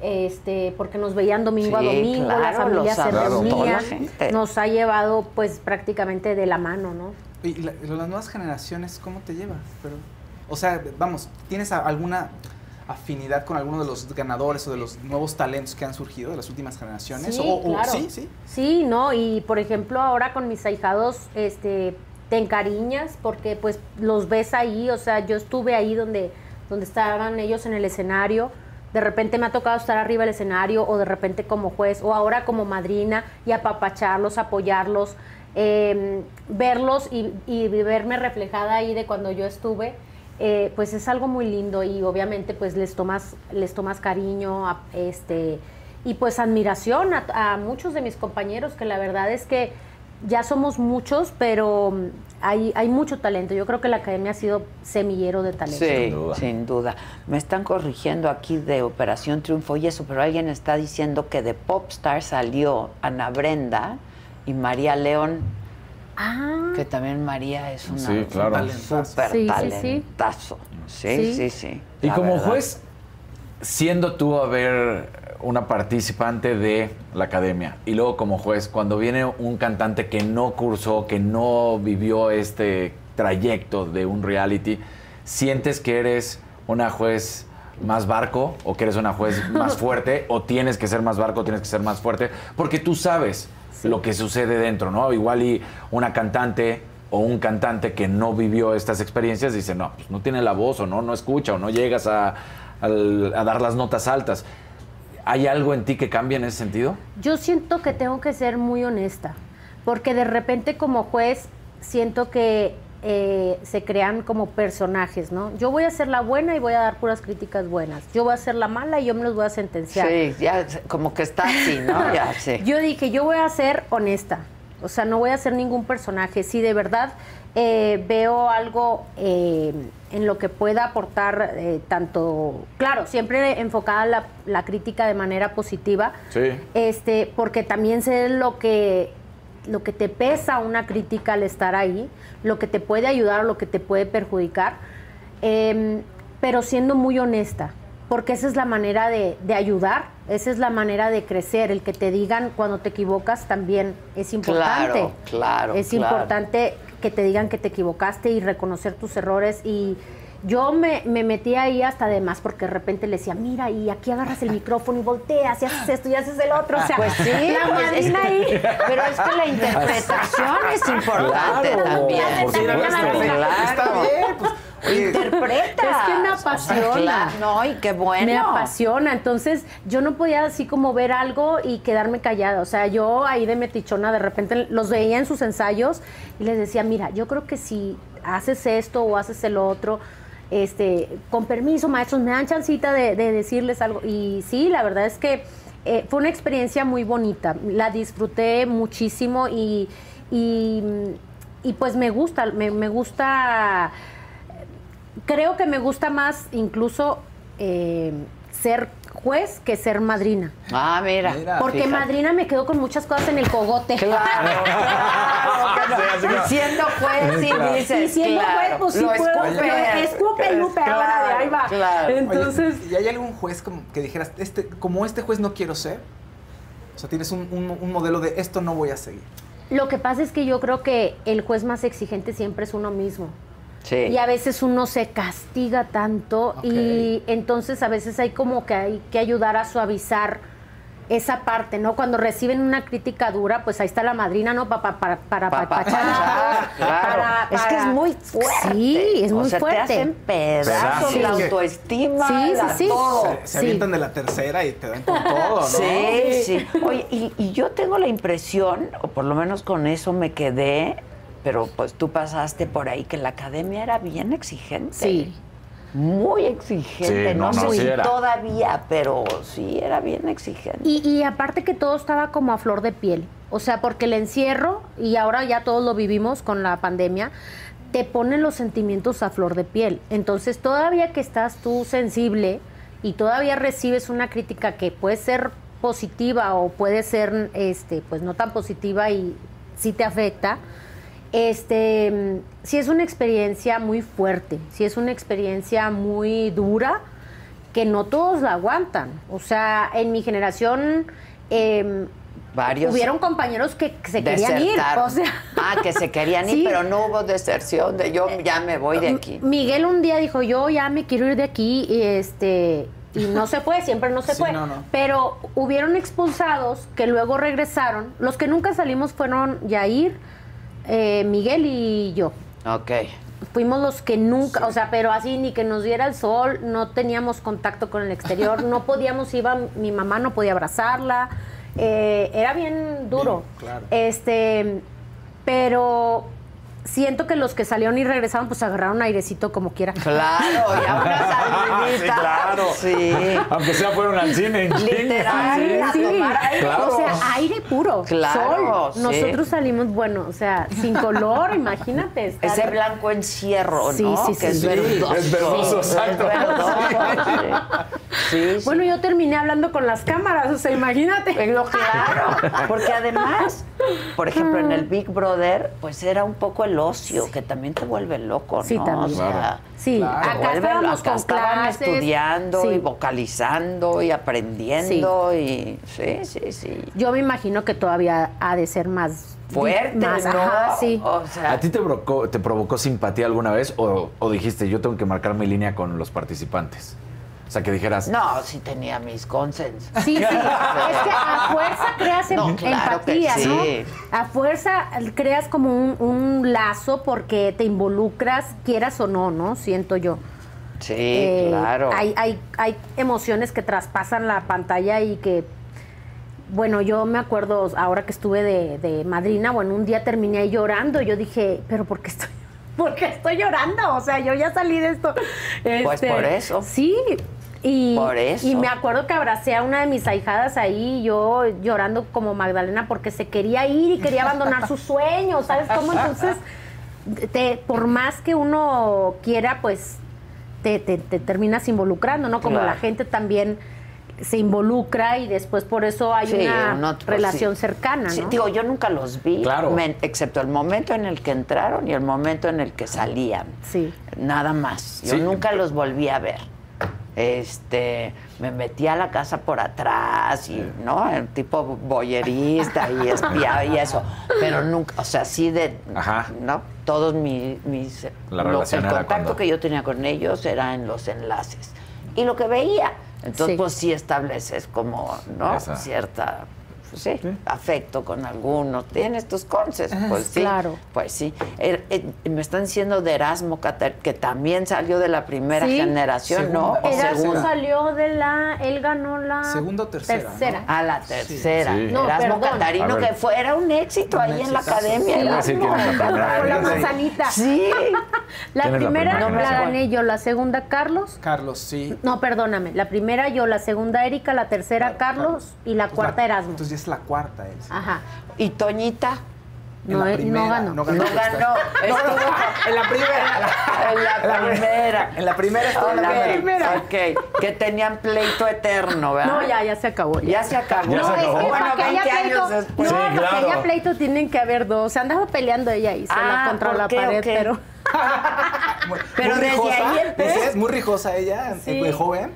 este, porque nos veían domingo Sí, a domingo, la claro, familia los se adoptó la reunía, gente. nos ha llevado pues prácticamente de la mano, ¿no? Y la- las nuevas generaciones, ¿cómo te llevas? Pero, o sea, vamos, ¿tienes alguna afinidad con alguno de los ganadores o de los nuevos talentos que han surgido de las últimas generaciones? Sí, O- o- claro. sí, sí. Sí, no, y por ejemplo ahora con mis ahijados, este, te encariñas porque pues los ves ahí, o sea, yo estuve ahí donde, donde estaban ellos en el escenario, de repente me ha tocado estar arriba del escenario o de repente como juez o ahora como madrina y apapacharlos, apoyarlos, eh, verlos y, y verme reflejada ahí de cuando yo estuve. eh, pues es algo muy lindo y obviamente pues les tomas les tomas cariño a- este y pues admiración a, muchos de mis compañeros que la verdad es que ya somos muchos pero hay, hay mucho talento yo creo que la academia ha sido semillero de talento Sí, sin duda. Me están corrigiendo aquí de Operación Triunfo y eso, pero alguien está diciendo que de Popstar salió Ana Brenda y María León, Ah. que también María es una Sí, claro. un súper Sí, sí, sí. talentazo. Sí, sí, Sí. sí. Y como verdad. juez, siendo tú a ver una participante de la academia y luego como juez, cuando viene un cantante que no cursó, que no vivió este trayecto de un reality, ¿sientes que eres una juez más barco o que eres una juez más fuerte o tienes que ser más barco, tienes que ser más fuerte? Porque tú sabes lo que sucede dentro, ¿no? Igual y una cantante o un cantante que no vivió estas experiencias dice, no, pues no tiene la voz o no, no escucha o no llegas a, dar las notas altas. ¿Hay algo en ti que cambia en ese sentido? Yo siento que tengo que ser muy honesta, porque de repente como juez siento que eh, se crean como personajes, ¿no? Yo voy a ser la buena y voy a dar puras críticas buenas. Yo voy a ser la mala y yo me los voy a sentenciar. Sí, ya como que está así, ¿no? Ya, sí. Yo dije, yo voy a ser honesta. O sea, no voy a ser ningún personaje. Si de verdad eh, veo algo eh, en lo que pueda aportar eh, tanto, claro, siempre enfocada la, la crítica de manera positiva, Sí. este, porque también sé lo que lo que te pesa una crítica al estar ahí, lo que te puede ayudar o lo que te puede perjudicar, em, pero siendo muy honesta, porque esa es la manera de, de ayudar, esa es la manera de crecer, el que te digan cuando te equivocas también es importante. Claro, claro, Es claro. importante que te digan que te equivocaste y reconocer tus errores y yo me, me metí ahí hasta de más porque de repente le decía, mira, y aquí agarras el micrófono y volteas y haces esto y haces el otro. O sea, Pues sí, la pues es madrina que- ahí. pero es que la interpretación es importante Claro, también. por supuesto. Claro. Está bien, pues, Interpreta. Es que me apasiona. Claro, no, y qué bueno. Me apasiona. Entonces, yo no podía así como ver algo y quedarme callada. O sea, yo ahí de metichona, de repente los veía en sus ensayos y les decía, mira, yo creo que si haces esto o haces el otro, este, con permiso, maestros, me dan chancita de, de decirles algo. Y sí, la verdad es que eh, fue una experiencia muy bonita. La disfruté muchísimo y, y, y pues me gusta, me, me gusta creo que me gusta más incluso eh, ser juez que ser madrina. Ah, mira. Porque fíjate. madrina me quedó con muchas cosas en el cogote. Claro, claro, siendo juez sí Claro. dices, Y siendo claro, juez, pues sí lo puedo. escupe. Lupe, ahora de ahí va. Claro. Entonces, Oye, ¿y hay algún juez como que dijeras, este, como este juez no quiero ser? O sea, tienes un, un- un modelo de esto no voy a seguir. lo que pasa es que yo creo que el juez más exigente siempre es uno mismo. Sí. Y a veces uno se castiga tanto y entonces a veces hay como que hay que ayudar a suavizar esa parte, ¿no? Cuando reciben una crítica dura, pues ahí está la madrina, ¿no? Pa- pa- para para Pa- papachar, claro. para- Es que es para- muy fuerte. Sí, es O muy sea, te fuerte. hacen pedazos Sí. la autoestima, Sí, la- sí, sí. todo. Se, se avientan de la tercera y te dan con todo, ¿no? Sí, sí. Oye, y, y yo tengo la impresión, o por lo menos con eso me quedé, pero pues tú pasaste por ahí, que la academia era bien exigente. Sí. Muy exigente. Sí, no, sé si todavía, pero sí era bien exigente. Y, y aparte que todo estaba como a flor de piel. O sea, porque el encierro, y ahora ya todos lo vivimos con la pandemia, te ponen los sentimientos a flor de piel. Entonces, todavía que estás tú sensible y todavía recibes una crítica que puede ser positiva o puede ser este, pues no tan positiva y sí te afecta, este, sí es una experiencia muy fuerte, sí es una experiencia muy dura que no todos la aguantan. O sea, en mi generación em, Varios hubieron compañeros que se querían ir. desertaron. O sea, ah, que se querían ir, Sí. pero no hubo deserción de yo ya me voy de aquí. Miguel un día dijo, yo ya me quiero ir de aquí y este y no se fue, siempre no se Sí, fue. no, no. Pero hubieron expulsados que luego regresaron. Los que nunca salimos fueron Yair, eh, Miguel y yo. Ok. Fuimos los que nunca, o sea, pero así ni que nos diera el sol, no teníamos contacto con el exterior, no podíamos, iba mi mamá no podía abrazarla, eh, era bien duro. claro. Este, pero siento que los que salieron y regresaron, pues agarraron airecito como quiera. Claro, ya una salidita. Sí, claro. Sí. Aunque sea fueron al cine en. Literal, Sí. Claro. O sea, aire puro, Claro, sol. sí. Nosotros salimos, bueno, o sea, sin color, imagínate. estar- Ese blanco encierro, Sí, ¿no? sí, que es sí. verdoso. Es verdoso, exacto. Es verdoso, sí. Sí, sí. Bueno, yo terminé hablando con las cámaras, o sea, imagínate. Lo claro, porque además, por ejemplo, en el Big Brother, pues era un poco el ocio, que también te vuelve loco, ¿no? Sí, también. O sea, Claro. Sí, acá vuelve- estábamos acá con estaban clases. estudiando Sí. y vocalizando y aprendiendo y sí, sí, sí. Yo me imagino que todavía ha de ser más Fuerte, más, ¿no? ajá, sí. O sea, ¿A ti te provocó, te provocó simpatía alguna vez o, o dijiste yo tengo que marcar mi línea con los participantes? O sea, que dijeras, no, sí tenía mis consens. Sí, sí. Es que a fuerza creas em- No, claro que empatía, sí. ¿no? A fuerza creas como un, un lazo porque te involucras, quieras o no, ¿no? Siento yo. Sí, Eh, claro. Hay, hay, hay emociones que traspasan la pantalla y que, bueno, yo me acuerdo ahora que estuve de, de madrina, bueno, un día terminé ahí llorando. Yo dije, ¿pero por qué estoy, por qué estoy llorando? O sea, yo ya salí de esto. Pues por eso. Sí. Y, Por eso. y me acuerdo que abracé a una de mis ahijadas ahí, yo llorando como Magdalena porque se quería ir y quería abandonar sus sueños, ¿sabes cómo? Entonces, te, por más que uno quiera, pues te, te- te terminas involucrando, ¿no? Como Claro. la gente también se involucra y después por eso hay Sí, una uno, pues, relación sí. cercana, ¿no? Sí, digo, yo nunca los vi, Claro. excepto el momento en el que entraron y el momento en el que salían. Sí. Nada más. Yo Sí. nunca los volví a ver. Este, me metí a la casa por atrás y, ¿no? El tipo boyerista y espiaba y eso. Pero nunca, o sea, sí de, Ajá. ¿no? Todos mi- mis, La lo- el contacto cuando- que yo tenía con ellos era en los enlaces. Y lo que veía. Entonces, Sí. pues sí estableces como, ¿no? Esa. Cierta, pues, sí, afecto con algunos. Tienes tus conces, pues sí. Claro. Pues sí. Er- eh, me están diciendo de Erasmo Catar, que también salió de la primera Sí. generación, ¿no? Segunda. Erasmo segunda. salió de la, él ganó la Segunda o tercera, tercera. A la tercera. Sí. No, Erasmo perdón. Catarino, que fue, era un éxito Un ahí en la academia. Erasmo. primera. Con la manzanita. Sí. La ¿Quién es la primera primera la gané yo, la segunda Carlos. Carlos, sí. No, perdóname. La primera yo, la segunda Erika, la tercera Carlos y la Pues cuarta la- Erasmo. Entonces ya es la cuarta él. sí. Ajá. Y Toñita. En No, la eh, primera, no ganó. No ganó. No ganó. No, no, Estuvo- no, en la primera. En la primera. En la primera estuvo en la primera. Ok, que tenían pleito eterno, ¿verdad? No, ya, ya se acabó. Ya se acabó. no, Ya es que Bueno, para que haya 20 pleito, años después. No, Sí, para que claro. haya pleito tienen que haber dos. Se andaba peleando ella y se la Ah, contra ¿por la pared, o qué? pero. Pero muy desde rijosa, ahí sí, Es muy rijosa ella, Sí. de joven.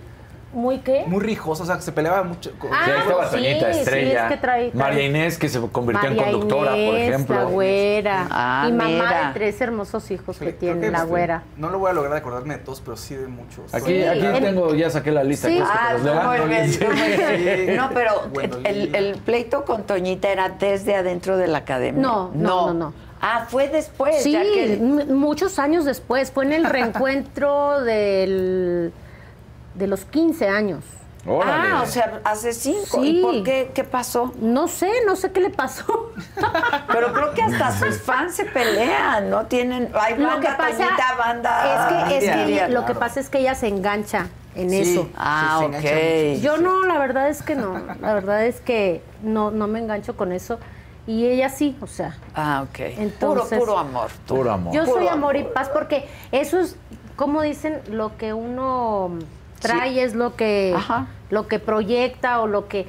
¿Muy qué? Muy rijosa, o sea, que se peleaba mucho. con- Ah, Sí, ahí estaba Toñita sí, Estrella. es que trae- trae- María Inés, que se convirtió María en conductora, por Inés, ejemplo. La güera. Ah, y mamá mira. de tres hermosos hijos que tiene que, la este, güera. No lo voy a lograr acordarme de todos, pero sí de muchos. Aquí, Sí. aquí En- tengo, ya saqué la lista. Sí. ¿quieres que te Ah, bien. Sí. No, pero el, el pleito con Toñita era desde adentro de la academia. No, no, no, no. Ah, fue después. Sí, ya que- m- muchos años después. Fue en el reencuentro del, de los 15 años. Órale. Ah, o sea, hace cinco. Sí. ¿Y por qué? ¿Qué pasó? No sé, no sé qué le pasó. Pero creo que hasta sus fans se pelean, ¿no? Tienen. Hay Lo banda, que pasa Toñita, banda. es que, es que lo que pasa es que ella se engancha en Sí. eso. Ah, Sí, ok. Yo no, la verdad es que no. La verdad es que no, no me engancho con eso. Y ella sí, o sea. Ah, ok. Entonces- puro, puro amor. Puro amor. Yo Puro soy amor y paz porque eso es, como dicen, lo que uno trae es lo que, Ajá. lo que proyecta o lo que...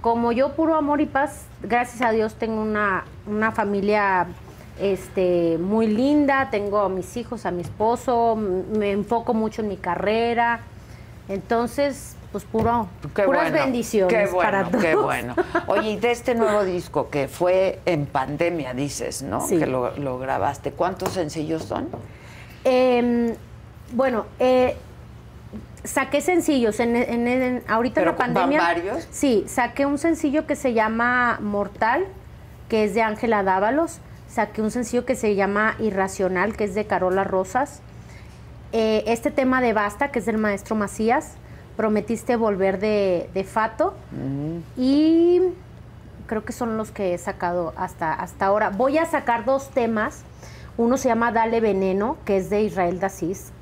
Como yo puro amor y paz, gracias a Dios tengo una, una familia este, muy linda, tengo a mis hijos, a mi esposo, me enfoco mucho en mi carrera. Entonces, pues puro, Qué puras bueno, bendiciones qué bueno, para todos. Qué bueno. Oye, y de este nuevo disco que fue en pandemia, dices, ¿no? Sí. Que lo, lo grabaste. ¿Cuántos sencillos son? Em, bueno, eh, saqué sencillos. En, en- en- ahorita en ¿Pero la pandemia. varios? Sí, saqué un sencillo que se llama Mortal, que es de Ángela Dávalos. Saqué un sencillo que se llama Irracional, que es de Carola Rosas. Eh, este tema de Basta, que es del maestro Macías. Prometiste volver de, de Fato. Y creo que son los que he sacado hasta, hasta ahora. Voy a sacar dos temas. Uno se llama Dale Veneno, que es de Israel Dacis.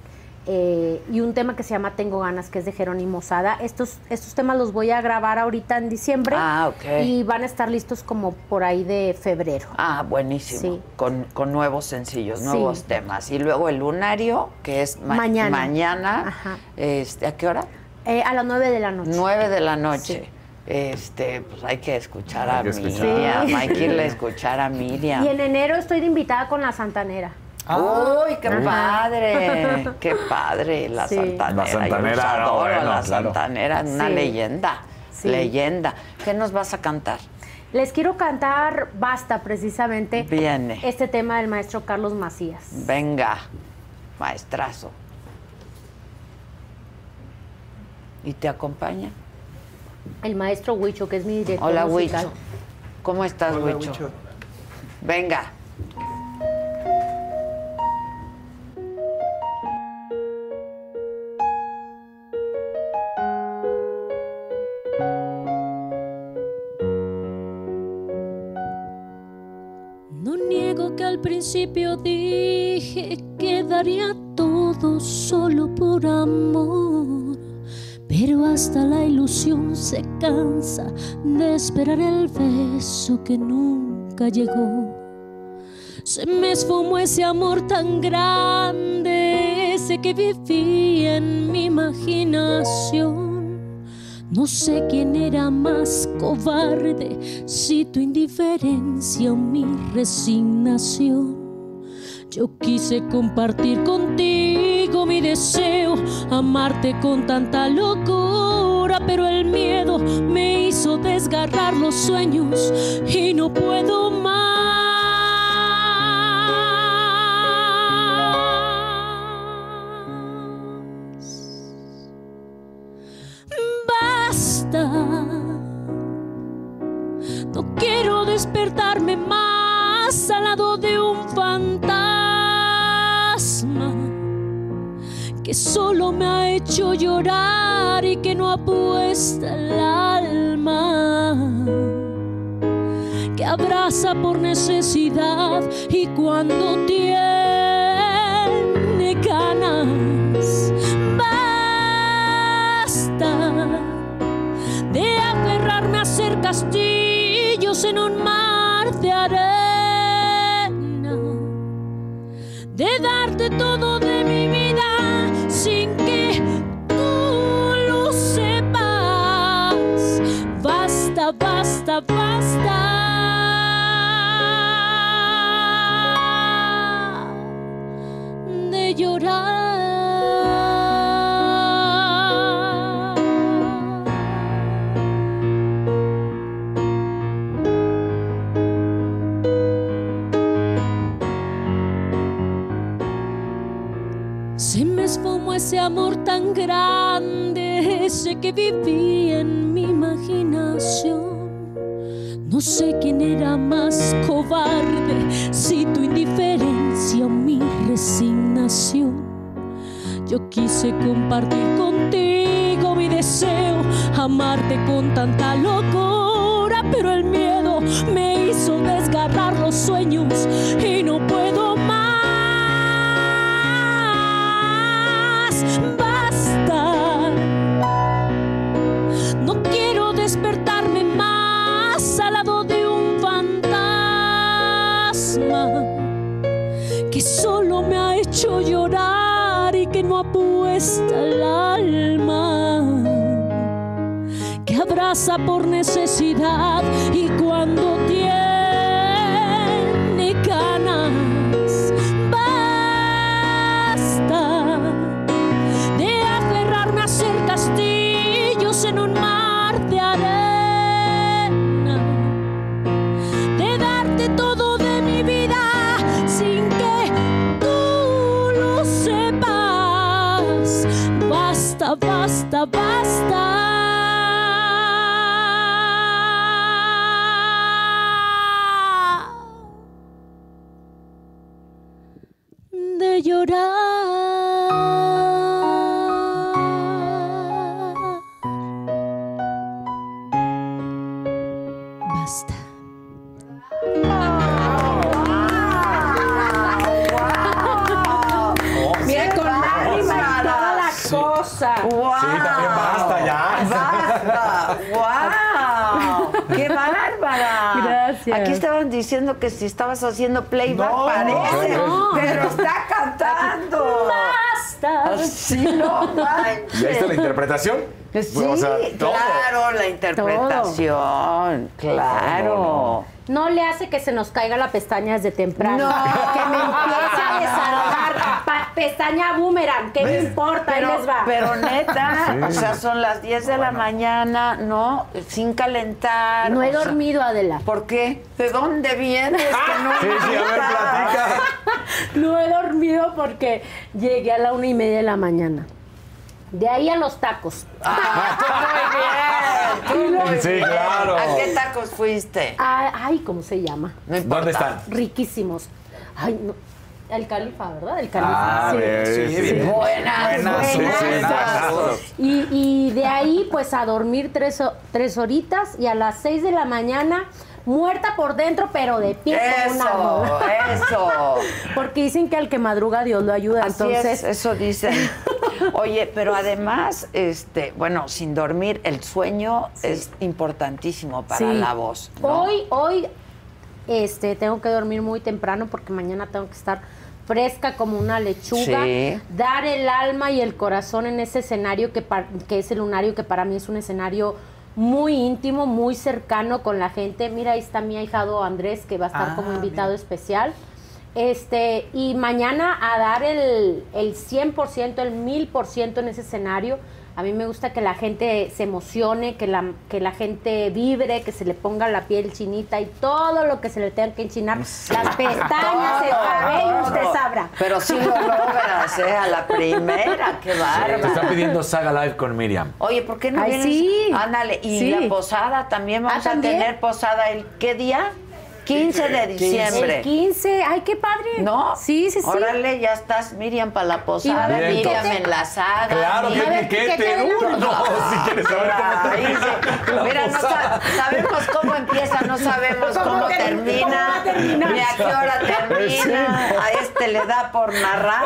Eh, y un tema que se llama Tengo Ganas, que es de Jerónimo Sada. Estos, estos temas los voy a grabar ahorita en diciembre. Ah, ok. Y van a estar listos como por ahí de febrero. Ah, buenísimo. Sí. Con, con nuevos sencillos, Sí. nuevos temas. Y luego el lunario, que es ma- Mañana. mañana. Ajá. Este, ¿A qué hora? Eh, a las 9 de la noche. 9 de la noche. Este, pues hay que escuchar a escuchar. Miriam, Sí. hay que irle a escuchar a Miriam. Y en enero estoy de invitada con la Santanera. ¡Uy, qué padre! ¡Qué padre! La Sí. Santanera. La Santanera, Yo adoro bueno, a la claro. Santanera, una Sí. leyenda. Sí. Leyenda. ¿Qué nos vas a cantar? Les quiero cantar Basta, precisamente. Viene. Este tema del maestro Carlos Macías. Venga, maestrazo. ¿Y te acompaña? El maestro Huicho, que es mi director Hola, musical. Huicho. ¿Cómo estás, Hola, Huicho? Huicho. Venga. Principio dije que daría todo solo por amor. Pero hasta la ilusión se cansa de esperar el beso que nunca llegó. Se me esfumó ese amor tan grande, ese que vivía en mi imaginación. No sé quién era más cobarde, si tu indiferencia o mi resignación. Yo quise compartir contigo mi deseo, amarte con tanta locura, pero el miedo me hizo desgarrar los sueños y no puedo más. Y que no apuesta el alma, que abraza por necesidad y cuando tiene ganas, basta de aferrarme a ser castillos en un mar de arena. de darte todo grande, ese que viví en mi imaginación. No sé quién era más cobarde, si tu indiferencia o mi resignación. Yo quise compartir contigo mi deseo, amarte con tanta locura, pero el miedo me hizo desgarrar los sueños y no puedo No quiero despertarme más al lado de un fantasma que solo me ha hecho llorar y que no apuesta el alma, que abraza por necesidad y cuando tiene ganas. Basta de aferrarme a ser castillos en un mar diciendo que si estabas haciendo playback No, parece, no. pero está cantando. Basta. Sí, no manches. ¿Ya está la interpretación? Sí, O sea, todo. claro, la interpretación, claro. No le hace que se nos caiga la pestaña desde temprano. No. Que me empiece a desarmar. Pestaña boomerang, ¿qué me importa? Ahí Pero, les va. pero neta, Sí. o sea, son las 10 de la mañana, ¿no? Sin calentar. no he o sea, dormido, Adela. ¿Por qué? ¿De dónde vienes? Que no Sí, sí, a ver, gritas. platica. No he dormido porque llegué a la una y media de la mañana. De ahí a los tacos. Ah, tú muy bien, tú muy Sí, bien. claro. ¿A qué tacos fuiste? Ah, Ay, ¿cómo se llama? No. ¿Dónde están? Riquísimos. Ay, no. El califa, ¿verdad? El califa. Ah, sí. Sí. Buenas, Buenas, buenas. buenas. Y, y de ahí, pues a dormir tres, tres horitas y a las seis de la mañana, muerta por dentro, pero de pie como un Eso, eso. Porque dicen que al que madruga Dios lo ayuda. Así entonces, es, eso dicen. Oye, pero además, este, bueno, sin dormir, el sueño es importantísimo para Sí. la voz. ¿no? Hoy, hoy, este, tengo que dormir muy temprano porque mañana tengo que estar fresca como una lechuga, Sí. dar el alma y el corazón en ese escenario que, que es el lunario, que para mí es un escenario muy íntimo, muy cercano con la gente. Mira, ahí está mi ahijado Andrés, que va a estar Ah, como invitado especial. Este, y mañana a dar el, el 100%, el 1000% en ese escenario. A mí me gusta que la gente se emocione, que la, que la gente vibre, que se le ponga la piel chinita y todo lo que se le tenga que enchinar. Las pestañas, el cabello, usted sabrá. Pero sí lo logras, ¿eh? A la primera, qué Te están bárbaro. pidiendo Saga Live con Miriam. Oye, ¿por qué no Ay, vienes? sí. Ándale, y Sí. la posada también vamos Ah, ¿también? a tener posada el ¿qué día? 15 de diciembre. El 15, ay, qué padre. ¿No? Sí, sí, sí. Órale, ya estás, Miriam, para la posada. Miriam en la saga. Claro, Miriam- que A ver, piquete. piquete, Uy, no, si quieres saber cómo termina Mira, no sa- sabemos cómo empieza, no sabemos ¿Cómo cómo, termina, cómo va a terminar? ni a qué hora termina. A este le da por narrar.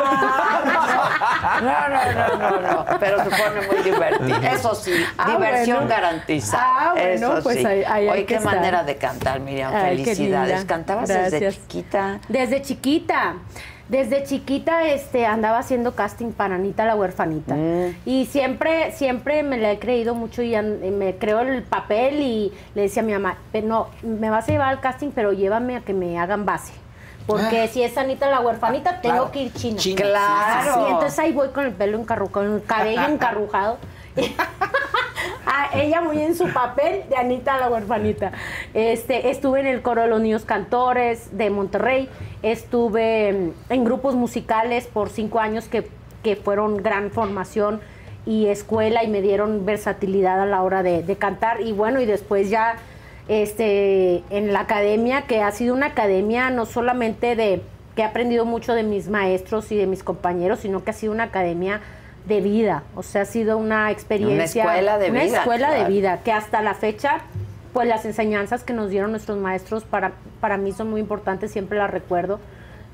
No, no, no, no, no. Pero se pone muy divertido. Eso sí, Ah, diversión bueno. garantizada. Ah, bueno, Eso pues sí. ahí- ahí hay Oye, que qué estar. manera de cantar, Miriam. Qué Felicidades. linda. ¿Cantabas desde chiquita? Desde chiquita. Desde chiquita este, andaba haciendo casting para Anita la huerfanita. Mm. Y siempre, siempre me la he creído mucho y an- y me creo el papel y le decía a mi mamá, "Pero no, me vas a llevar al casting, pero llévame a que me hagan base. Porque Ah. si es Anita la huerfanita, tengo Claro. que ir china. China. Claro. Sí, entonces ahí voy con el pelo encarrujado, con el cabello encarrujado. A ella muy en su papel de Anita la huerfanita. Este, estuve en el coro de los niños cantores de Monterrey, estuve en, en grupos musicales por cinco años que, que fueron gran formación y escuela y me dieron versatilidad a la hora de, de cantar y bueno y después ya este en la academia que ha sido una academia no solamente de que he aprendido mucho de mis maestros y de mis compañeros sino que ha sido una academia de vida o sea ha sido una experiencia Una escuela de una vida, escuela de claro. vida que hasta la fecha pues las enseñanzas que nos dieron nuestros maestros para para mí son muy importantes siempre las recuerdo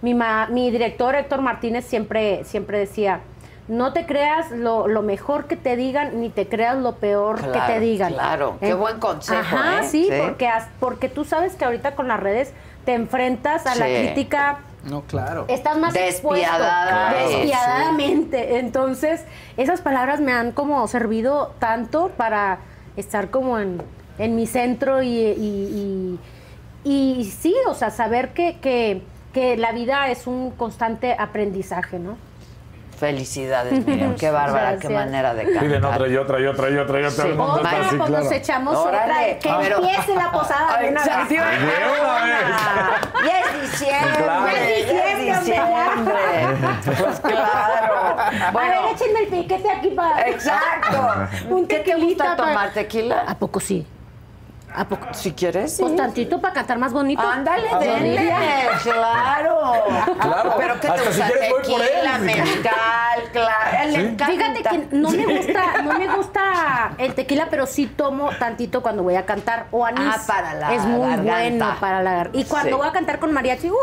mi, ma- mi director Héctor Martínez siempre siempre decía no te creas lo, lo mejor que te digan, ni te creas lo peor que Claro, te digan. claro. Qué buen consejo, Ajá, ¿eh? sí, Sí. Porque, porque tú sabes que ahorita con las redes te enfrentas a la Sí. crítica No, claro. estás más expuesto Despiadada. despiadadamente. Entonces, esas palabras me han como servido tanto para estar como en, en mi centro y, y- y- y sí, o sea, saber que, que, que la vida es un constante aprendizaje, ¿no? Felicidades, Miriam. Qué bárbara, qué Gracias. manera de cantar. Piden otra y otra y otra y otra y otra. Sí. Otra, así, pues claro. nos echamos Órale, otra. Que pero- empiece la posada de una vez. De una vez. Ya es diciembre. Claro. Ya es diciembre. Pues claro. a ver, échenme el piquete aquí para. Exacto. Un ¿Qué te gusta tomar tequila? ¿A poco sí? ¿A poco? Si quieres, sí. Pues tantito para cantar más bonito. Ándale, Ah, denle. Claro. Claro. Pero ¿qué te si gusta? quieres voy por él. Tequila, mezcal, claro. Él le encanta. Fíjate que no me gusta, no me gusta el tequila, pero sí tomo tantito cuando voy a cantar o anís. Ah, para la Es muy garganta. bueno para la gar- Y cuando Sí. voy a cantar con mariachi, uh,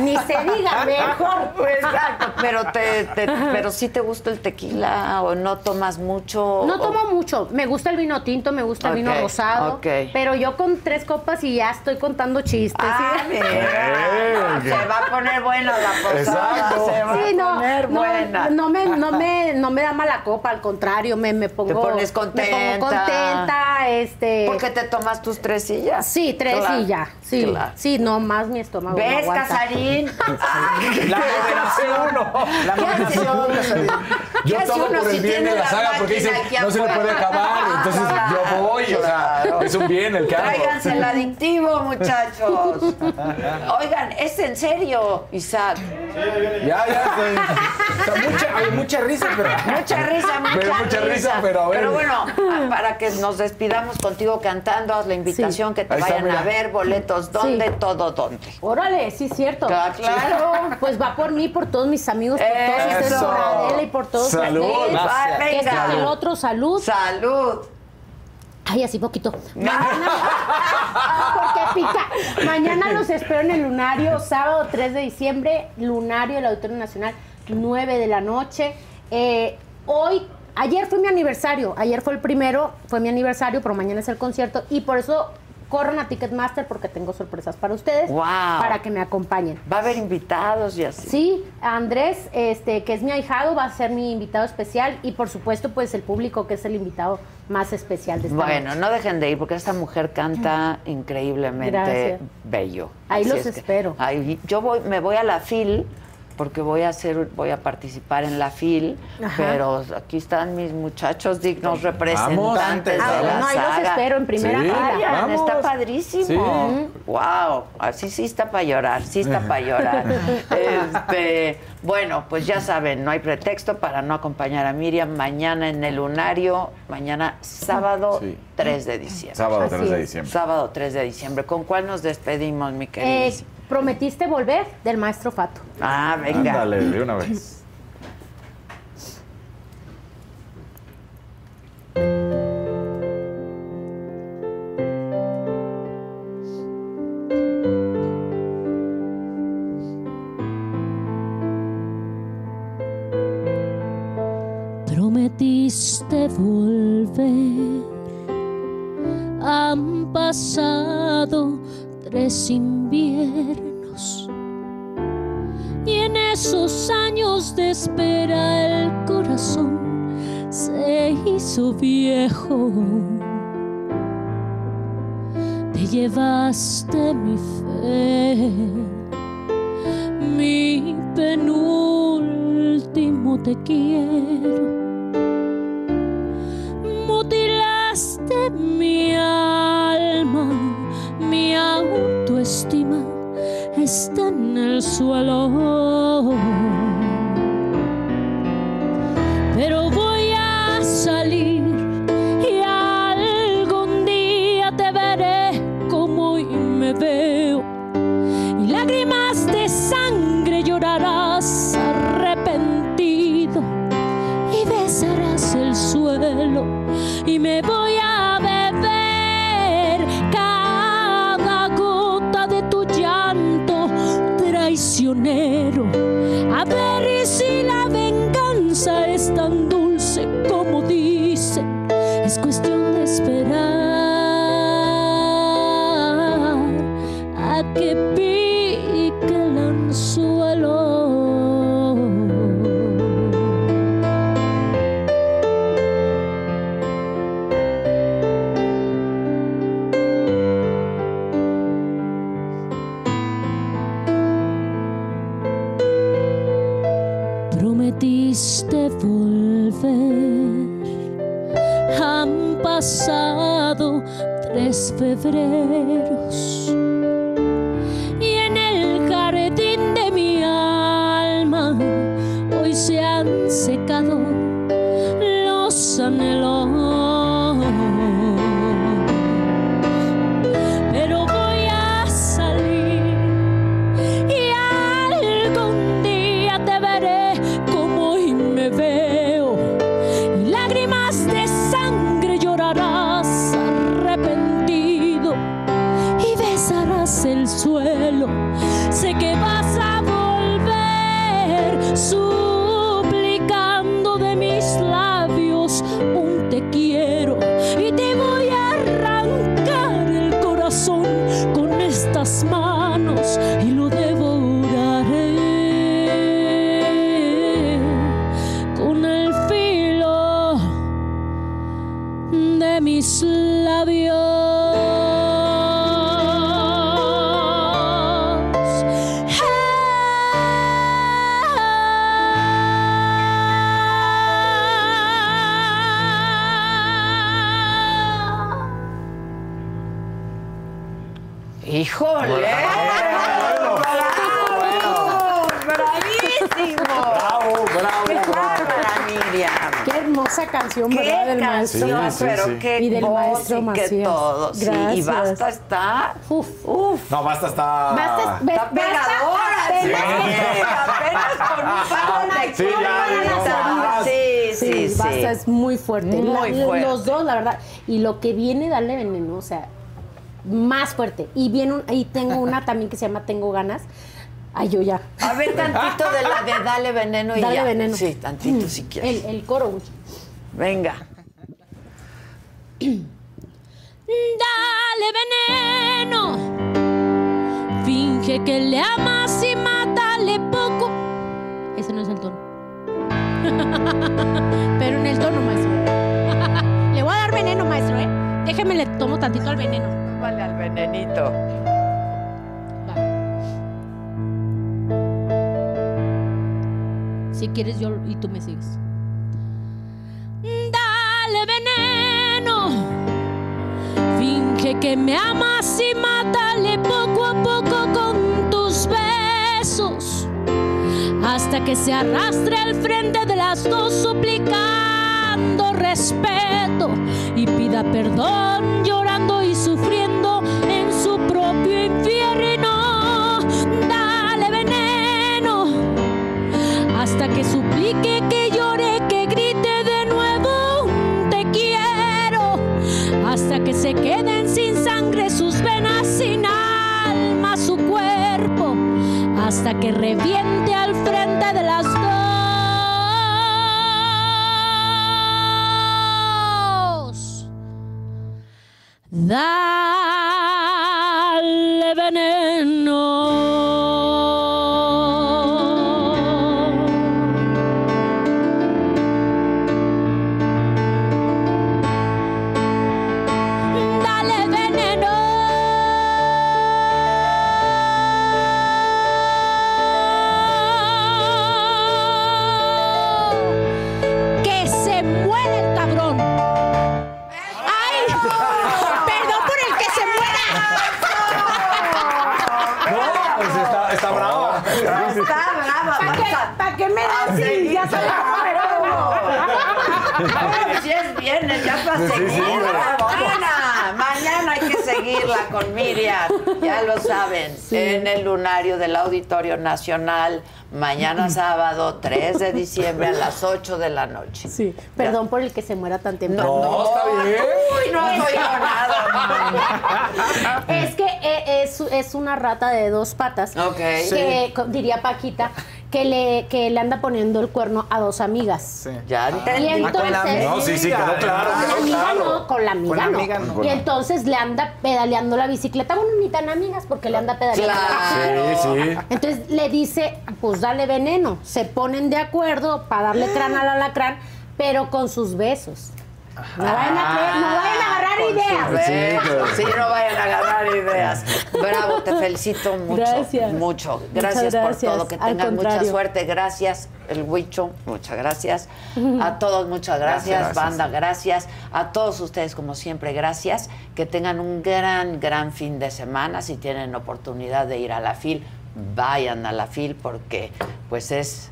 ni se diga, mejor. Exacto, pero te, te- pero sí te gusta el tequila o no tomas mucho. No o- tomo mucho. Me gusta el vino tinto, me gusta el vino rosado. Pero yo con tres copas y ya estoy contando chistes. Ah, ¿sí? mira, se va a poner buena la posada. Exacto. Se va Sí, a no, poner no, buena. no me, no, me, no me da mala copa, al contrario, me, me pongo. Te pones contenta. Me pongo contenta, este. ¿Por qué te tomas tus tres sillas? Sí, tres Claro, ya. Sí, claro. sí, no más mi estómago. no ¿Ves, aguanta. Casarín? La moderación. La moderación. ¿Qué Yo tomo por el bien de la saga porque dicen no se le puede acabar. Entonces yo voy, o sea, es un bien el que. Tráiganse el adictivo, muchachos. Oigan, es en serio, Isaac. Ya, ya. sea, mucha, hay mucha risa, pero. Mucha risa, mucha, Pero mucha risa, pero a ver. bueno, para que nos despidamos contigo cantando, haz la invitación que te Ahí está, vayan a ver, boletos, ¿dónde? Sí. Todo, ¿dónde? Órale, sí, cierto. Claro, claro. Pues va por mí, por todos mis amigos, por todos ustedes, por Adela y por todos Salud. Que el otro, salud. Salud. Ay, así poquito. Mañana, porque pica. Mañana los espero en el Lunario, sábado 3 de diciembre, Lunario del Auditorio Nacional, 9 de la noche. Eh, hoy, ayer fue mi aniversario, ayer fue el primero, fue mi aniversario, pero mañana es el concierto y por eso corran a Ticketmaster porque tengo sorpresas para ustedes, Wow. para que me acompañen. Va a haber invitados y así. Sí, Andrés, este, que es mi ahijado, va a ser mi invitado especial y por supuesto, pues el público, que es el invitado más especial de esta Bueno, noche. no dejen de ir porque esta mujer canta increíblemente Gracias. bello. Ahí Así los es que- espero. ahí- yo voy, me voy a la FIL porque voy a hacer, voy a participar en la FIL, Ajá. pero aquí están mis muchachos dignos representantes Ah, de la bueno, ahí los saga. espero en primera Sí, fila. Vamos. está padrísimo. Sí. Wow, así sí está para llorar, sí está para llorar. Este, bueno, pues ya saben, no hay pretexto para no acompañar a Miriam mañana en el Lunario, mañana sábado Sí. 3 de diciembre. Sábado Así 3 de diciembre. Sábado 3 de diciembre. ¿Con cuál nos despedimos, mi Eh, queridísimo? Prometiste volver del maestro Fato. ah, venga. Ándale, de una vez. Prometiste volver. Han pasado tres inviernos espera el corazón se hizo viejo. Te llevaste mi fe, mi penúltimo te quiero. Mutilaste mi alma, mi autoestima está en el suelo. Es cuestión de esperar tres maestro. canción! pero qué y del voz maestro y qué Macías. todo. Sí, y. Basta está... Uf, uf. No, basta está. Basta, Está pegadora, sí. apenas- con un par de Sí, ya. Sí, sí, sí. Basta es muy fuerte. Muy La- fuerte. Los dos, la verdad. Y lo que viene, darle veneno, o sea, más fuerte. Y viene un, y tengo una también que se llama Tengo ganas. Ay, yo ya. A ver, tantito de la de Dale Veneno y Dale ya. veneno. Sí, tantito si quieres. El, el coro, güey. Venga. Dale veneno. Finge que le amas y mátale poco. Ese no es el tono. Pero en el tono, maestro. le voy a dar veneno, maestro, ¿eh? Déjeme le tomo tantito al veneno. Vale al venenito. Si quieres yo y tú me sigues. Dale veneno. Que me amas y mátale poco a poco con tus besos. Hasta que se arrastre al frente de las dos suplicando respeto y pida perdón llorando y sufriendo en su propio infierno. Dale veneno hasta que suplique hasta que reviente al frente de las dos. Ya para Sí, sí, seguirla. vamos. Mañana, mañana hay que seguirla con Miriam. Ya lo saben, en el lunario del Auditorio Nacional. Mañana sábado, 3 de diciembre a las 8 de la noche. Sí, perdón por el que se muera tan temprano. No, está bien. Uy, no he oído nada. Es que eh, es, es una rata de dos patas. Ok. Que, diría Paquita, que le, que le anda poniendo el cuerno a dos amigas. Ya Y entendí. entonces, No, sí, sí, quedó claro, Con la amiga claro. no, con la amiga, Con la no. amiga no. Y entonces le anda pedaleando la bicicleta. Bueno, ni tan amigas porque le anda pedaleando la bicicleta. Sí, sí. Entonces le dice, pues dale veneno. Se ponen de acuerdo para darle crán al alacrán, pero con sus besos. No vayan a creer, no vayan a agarrar ideas. besos. Sí, no vayan a agarrar ideas. Bravo, te felicito mucho. Gracias. Mucho. Muchas Gracias, por gracias. todo. Que tengan mucha suerte. Gracias, el Huicho. Muchas gracias. A todos, muchas gracias. Gracias, gracias. Banda, gracias. A todos ustedes, como siempre, gracias. Que tengan un gran, gran fin de semana. Si tienen oportunidad de ir a la FIL, vayan a la FIL porque, pues, es.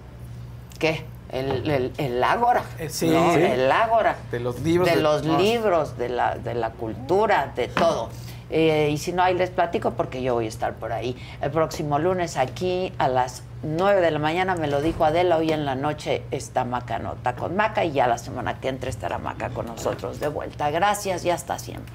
¿Qué? El, el, el ágora. Eh, sí. ¿no? Sí. El ágora De los libros. de de- los libros, de la, de la cultura, de todo. Eh, y si no, ahí les platico porque yo voy a estar por ahí. El próximo lunes aquí a las 9 de la mañana me lo dijo Adela, hoy en la noche está Maca Nota con Maca y ya la semana que entra estará Maca con nosotros de vuelta. Gracias y hasta siempre.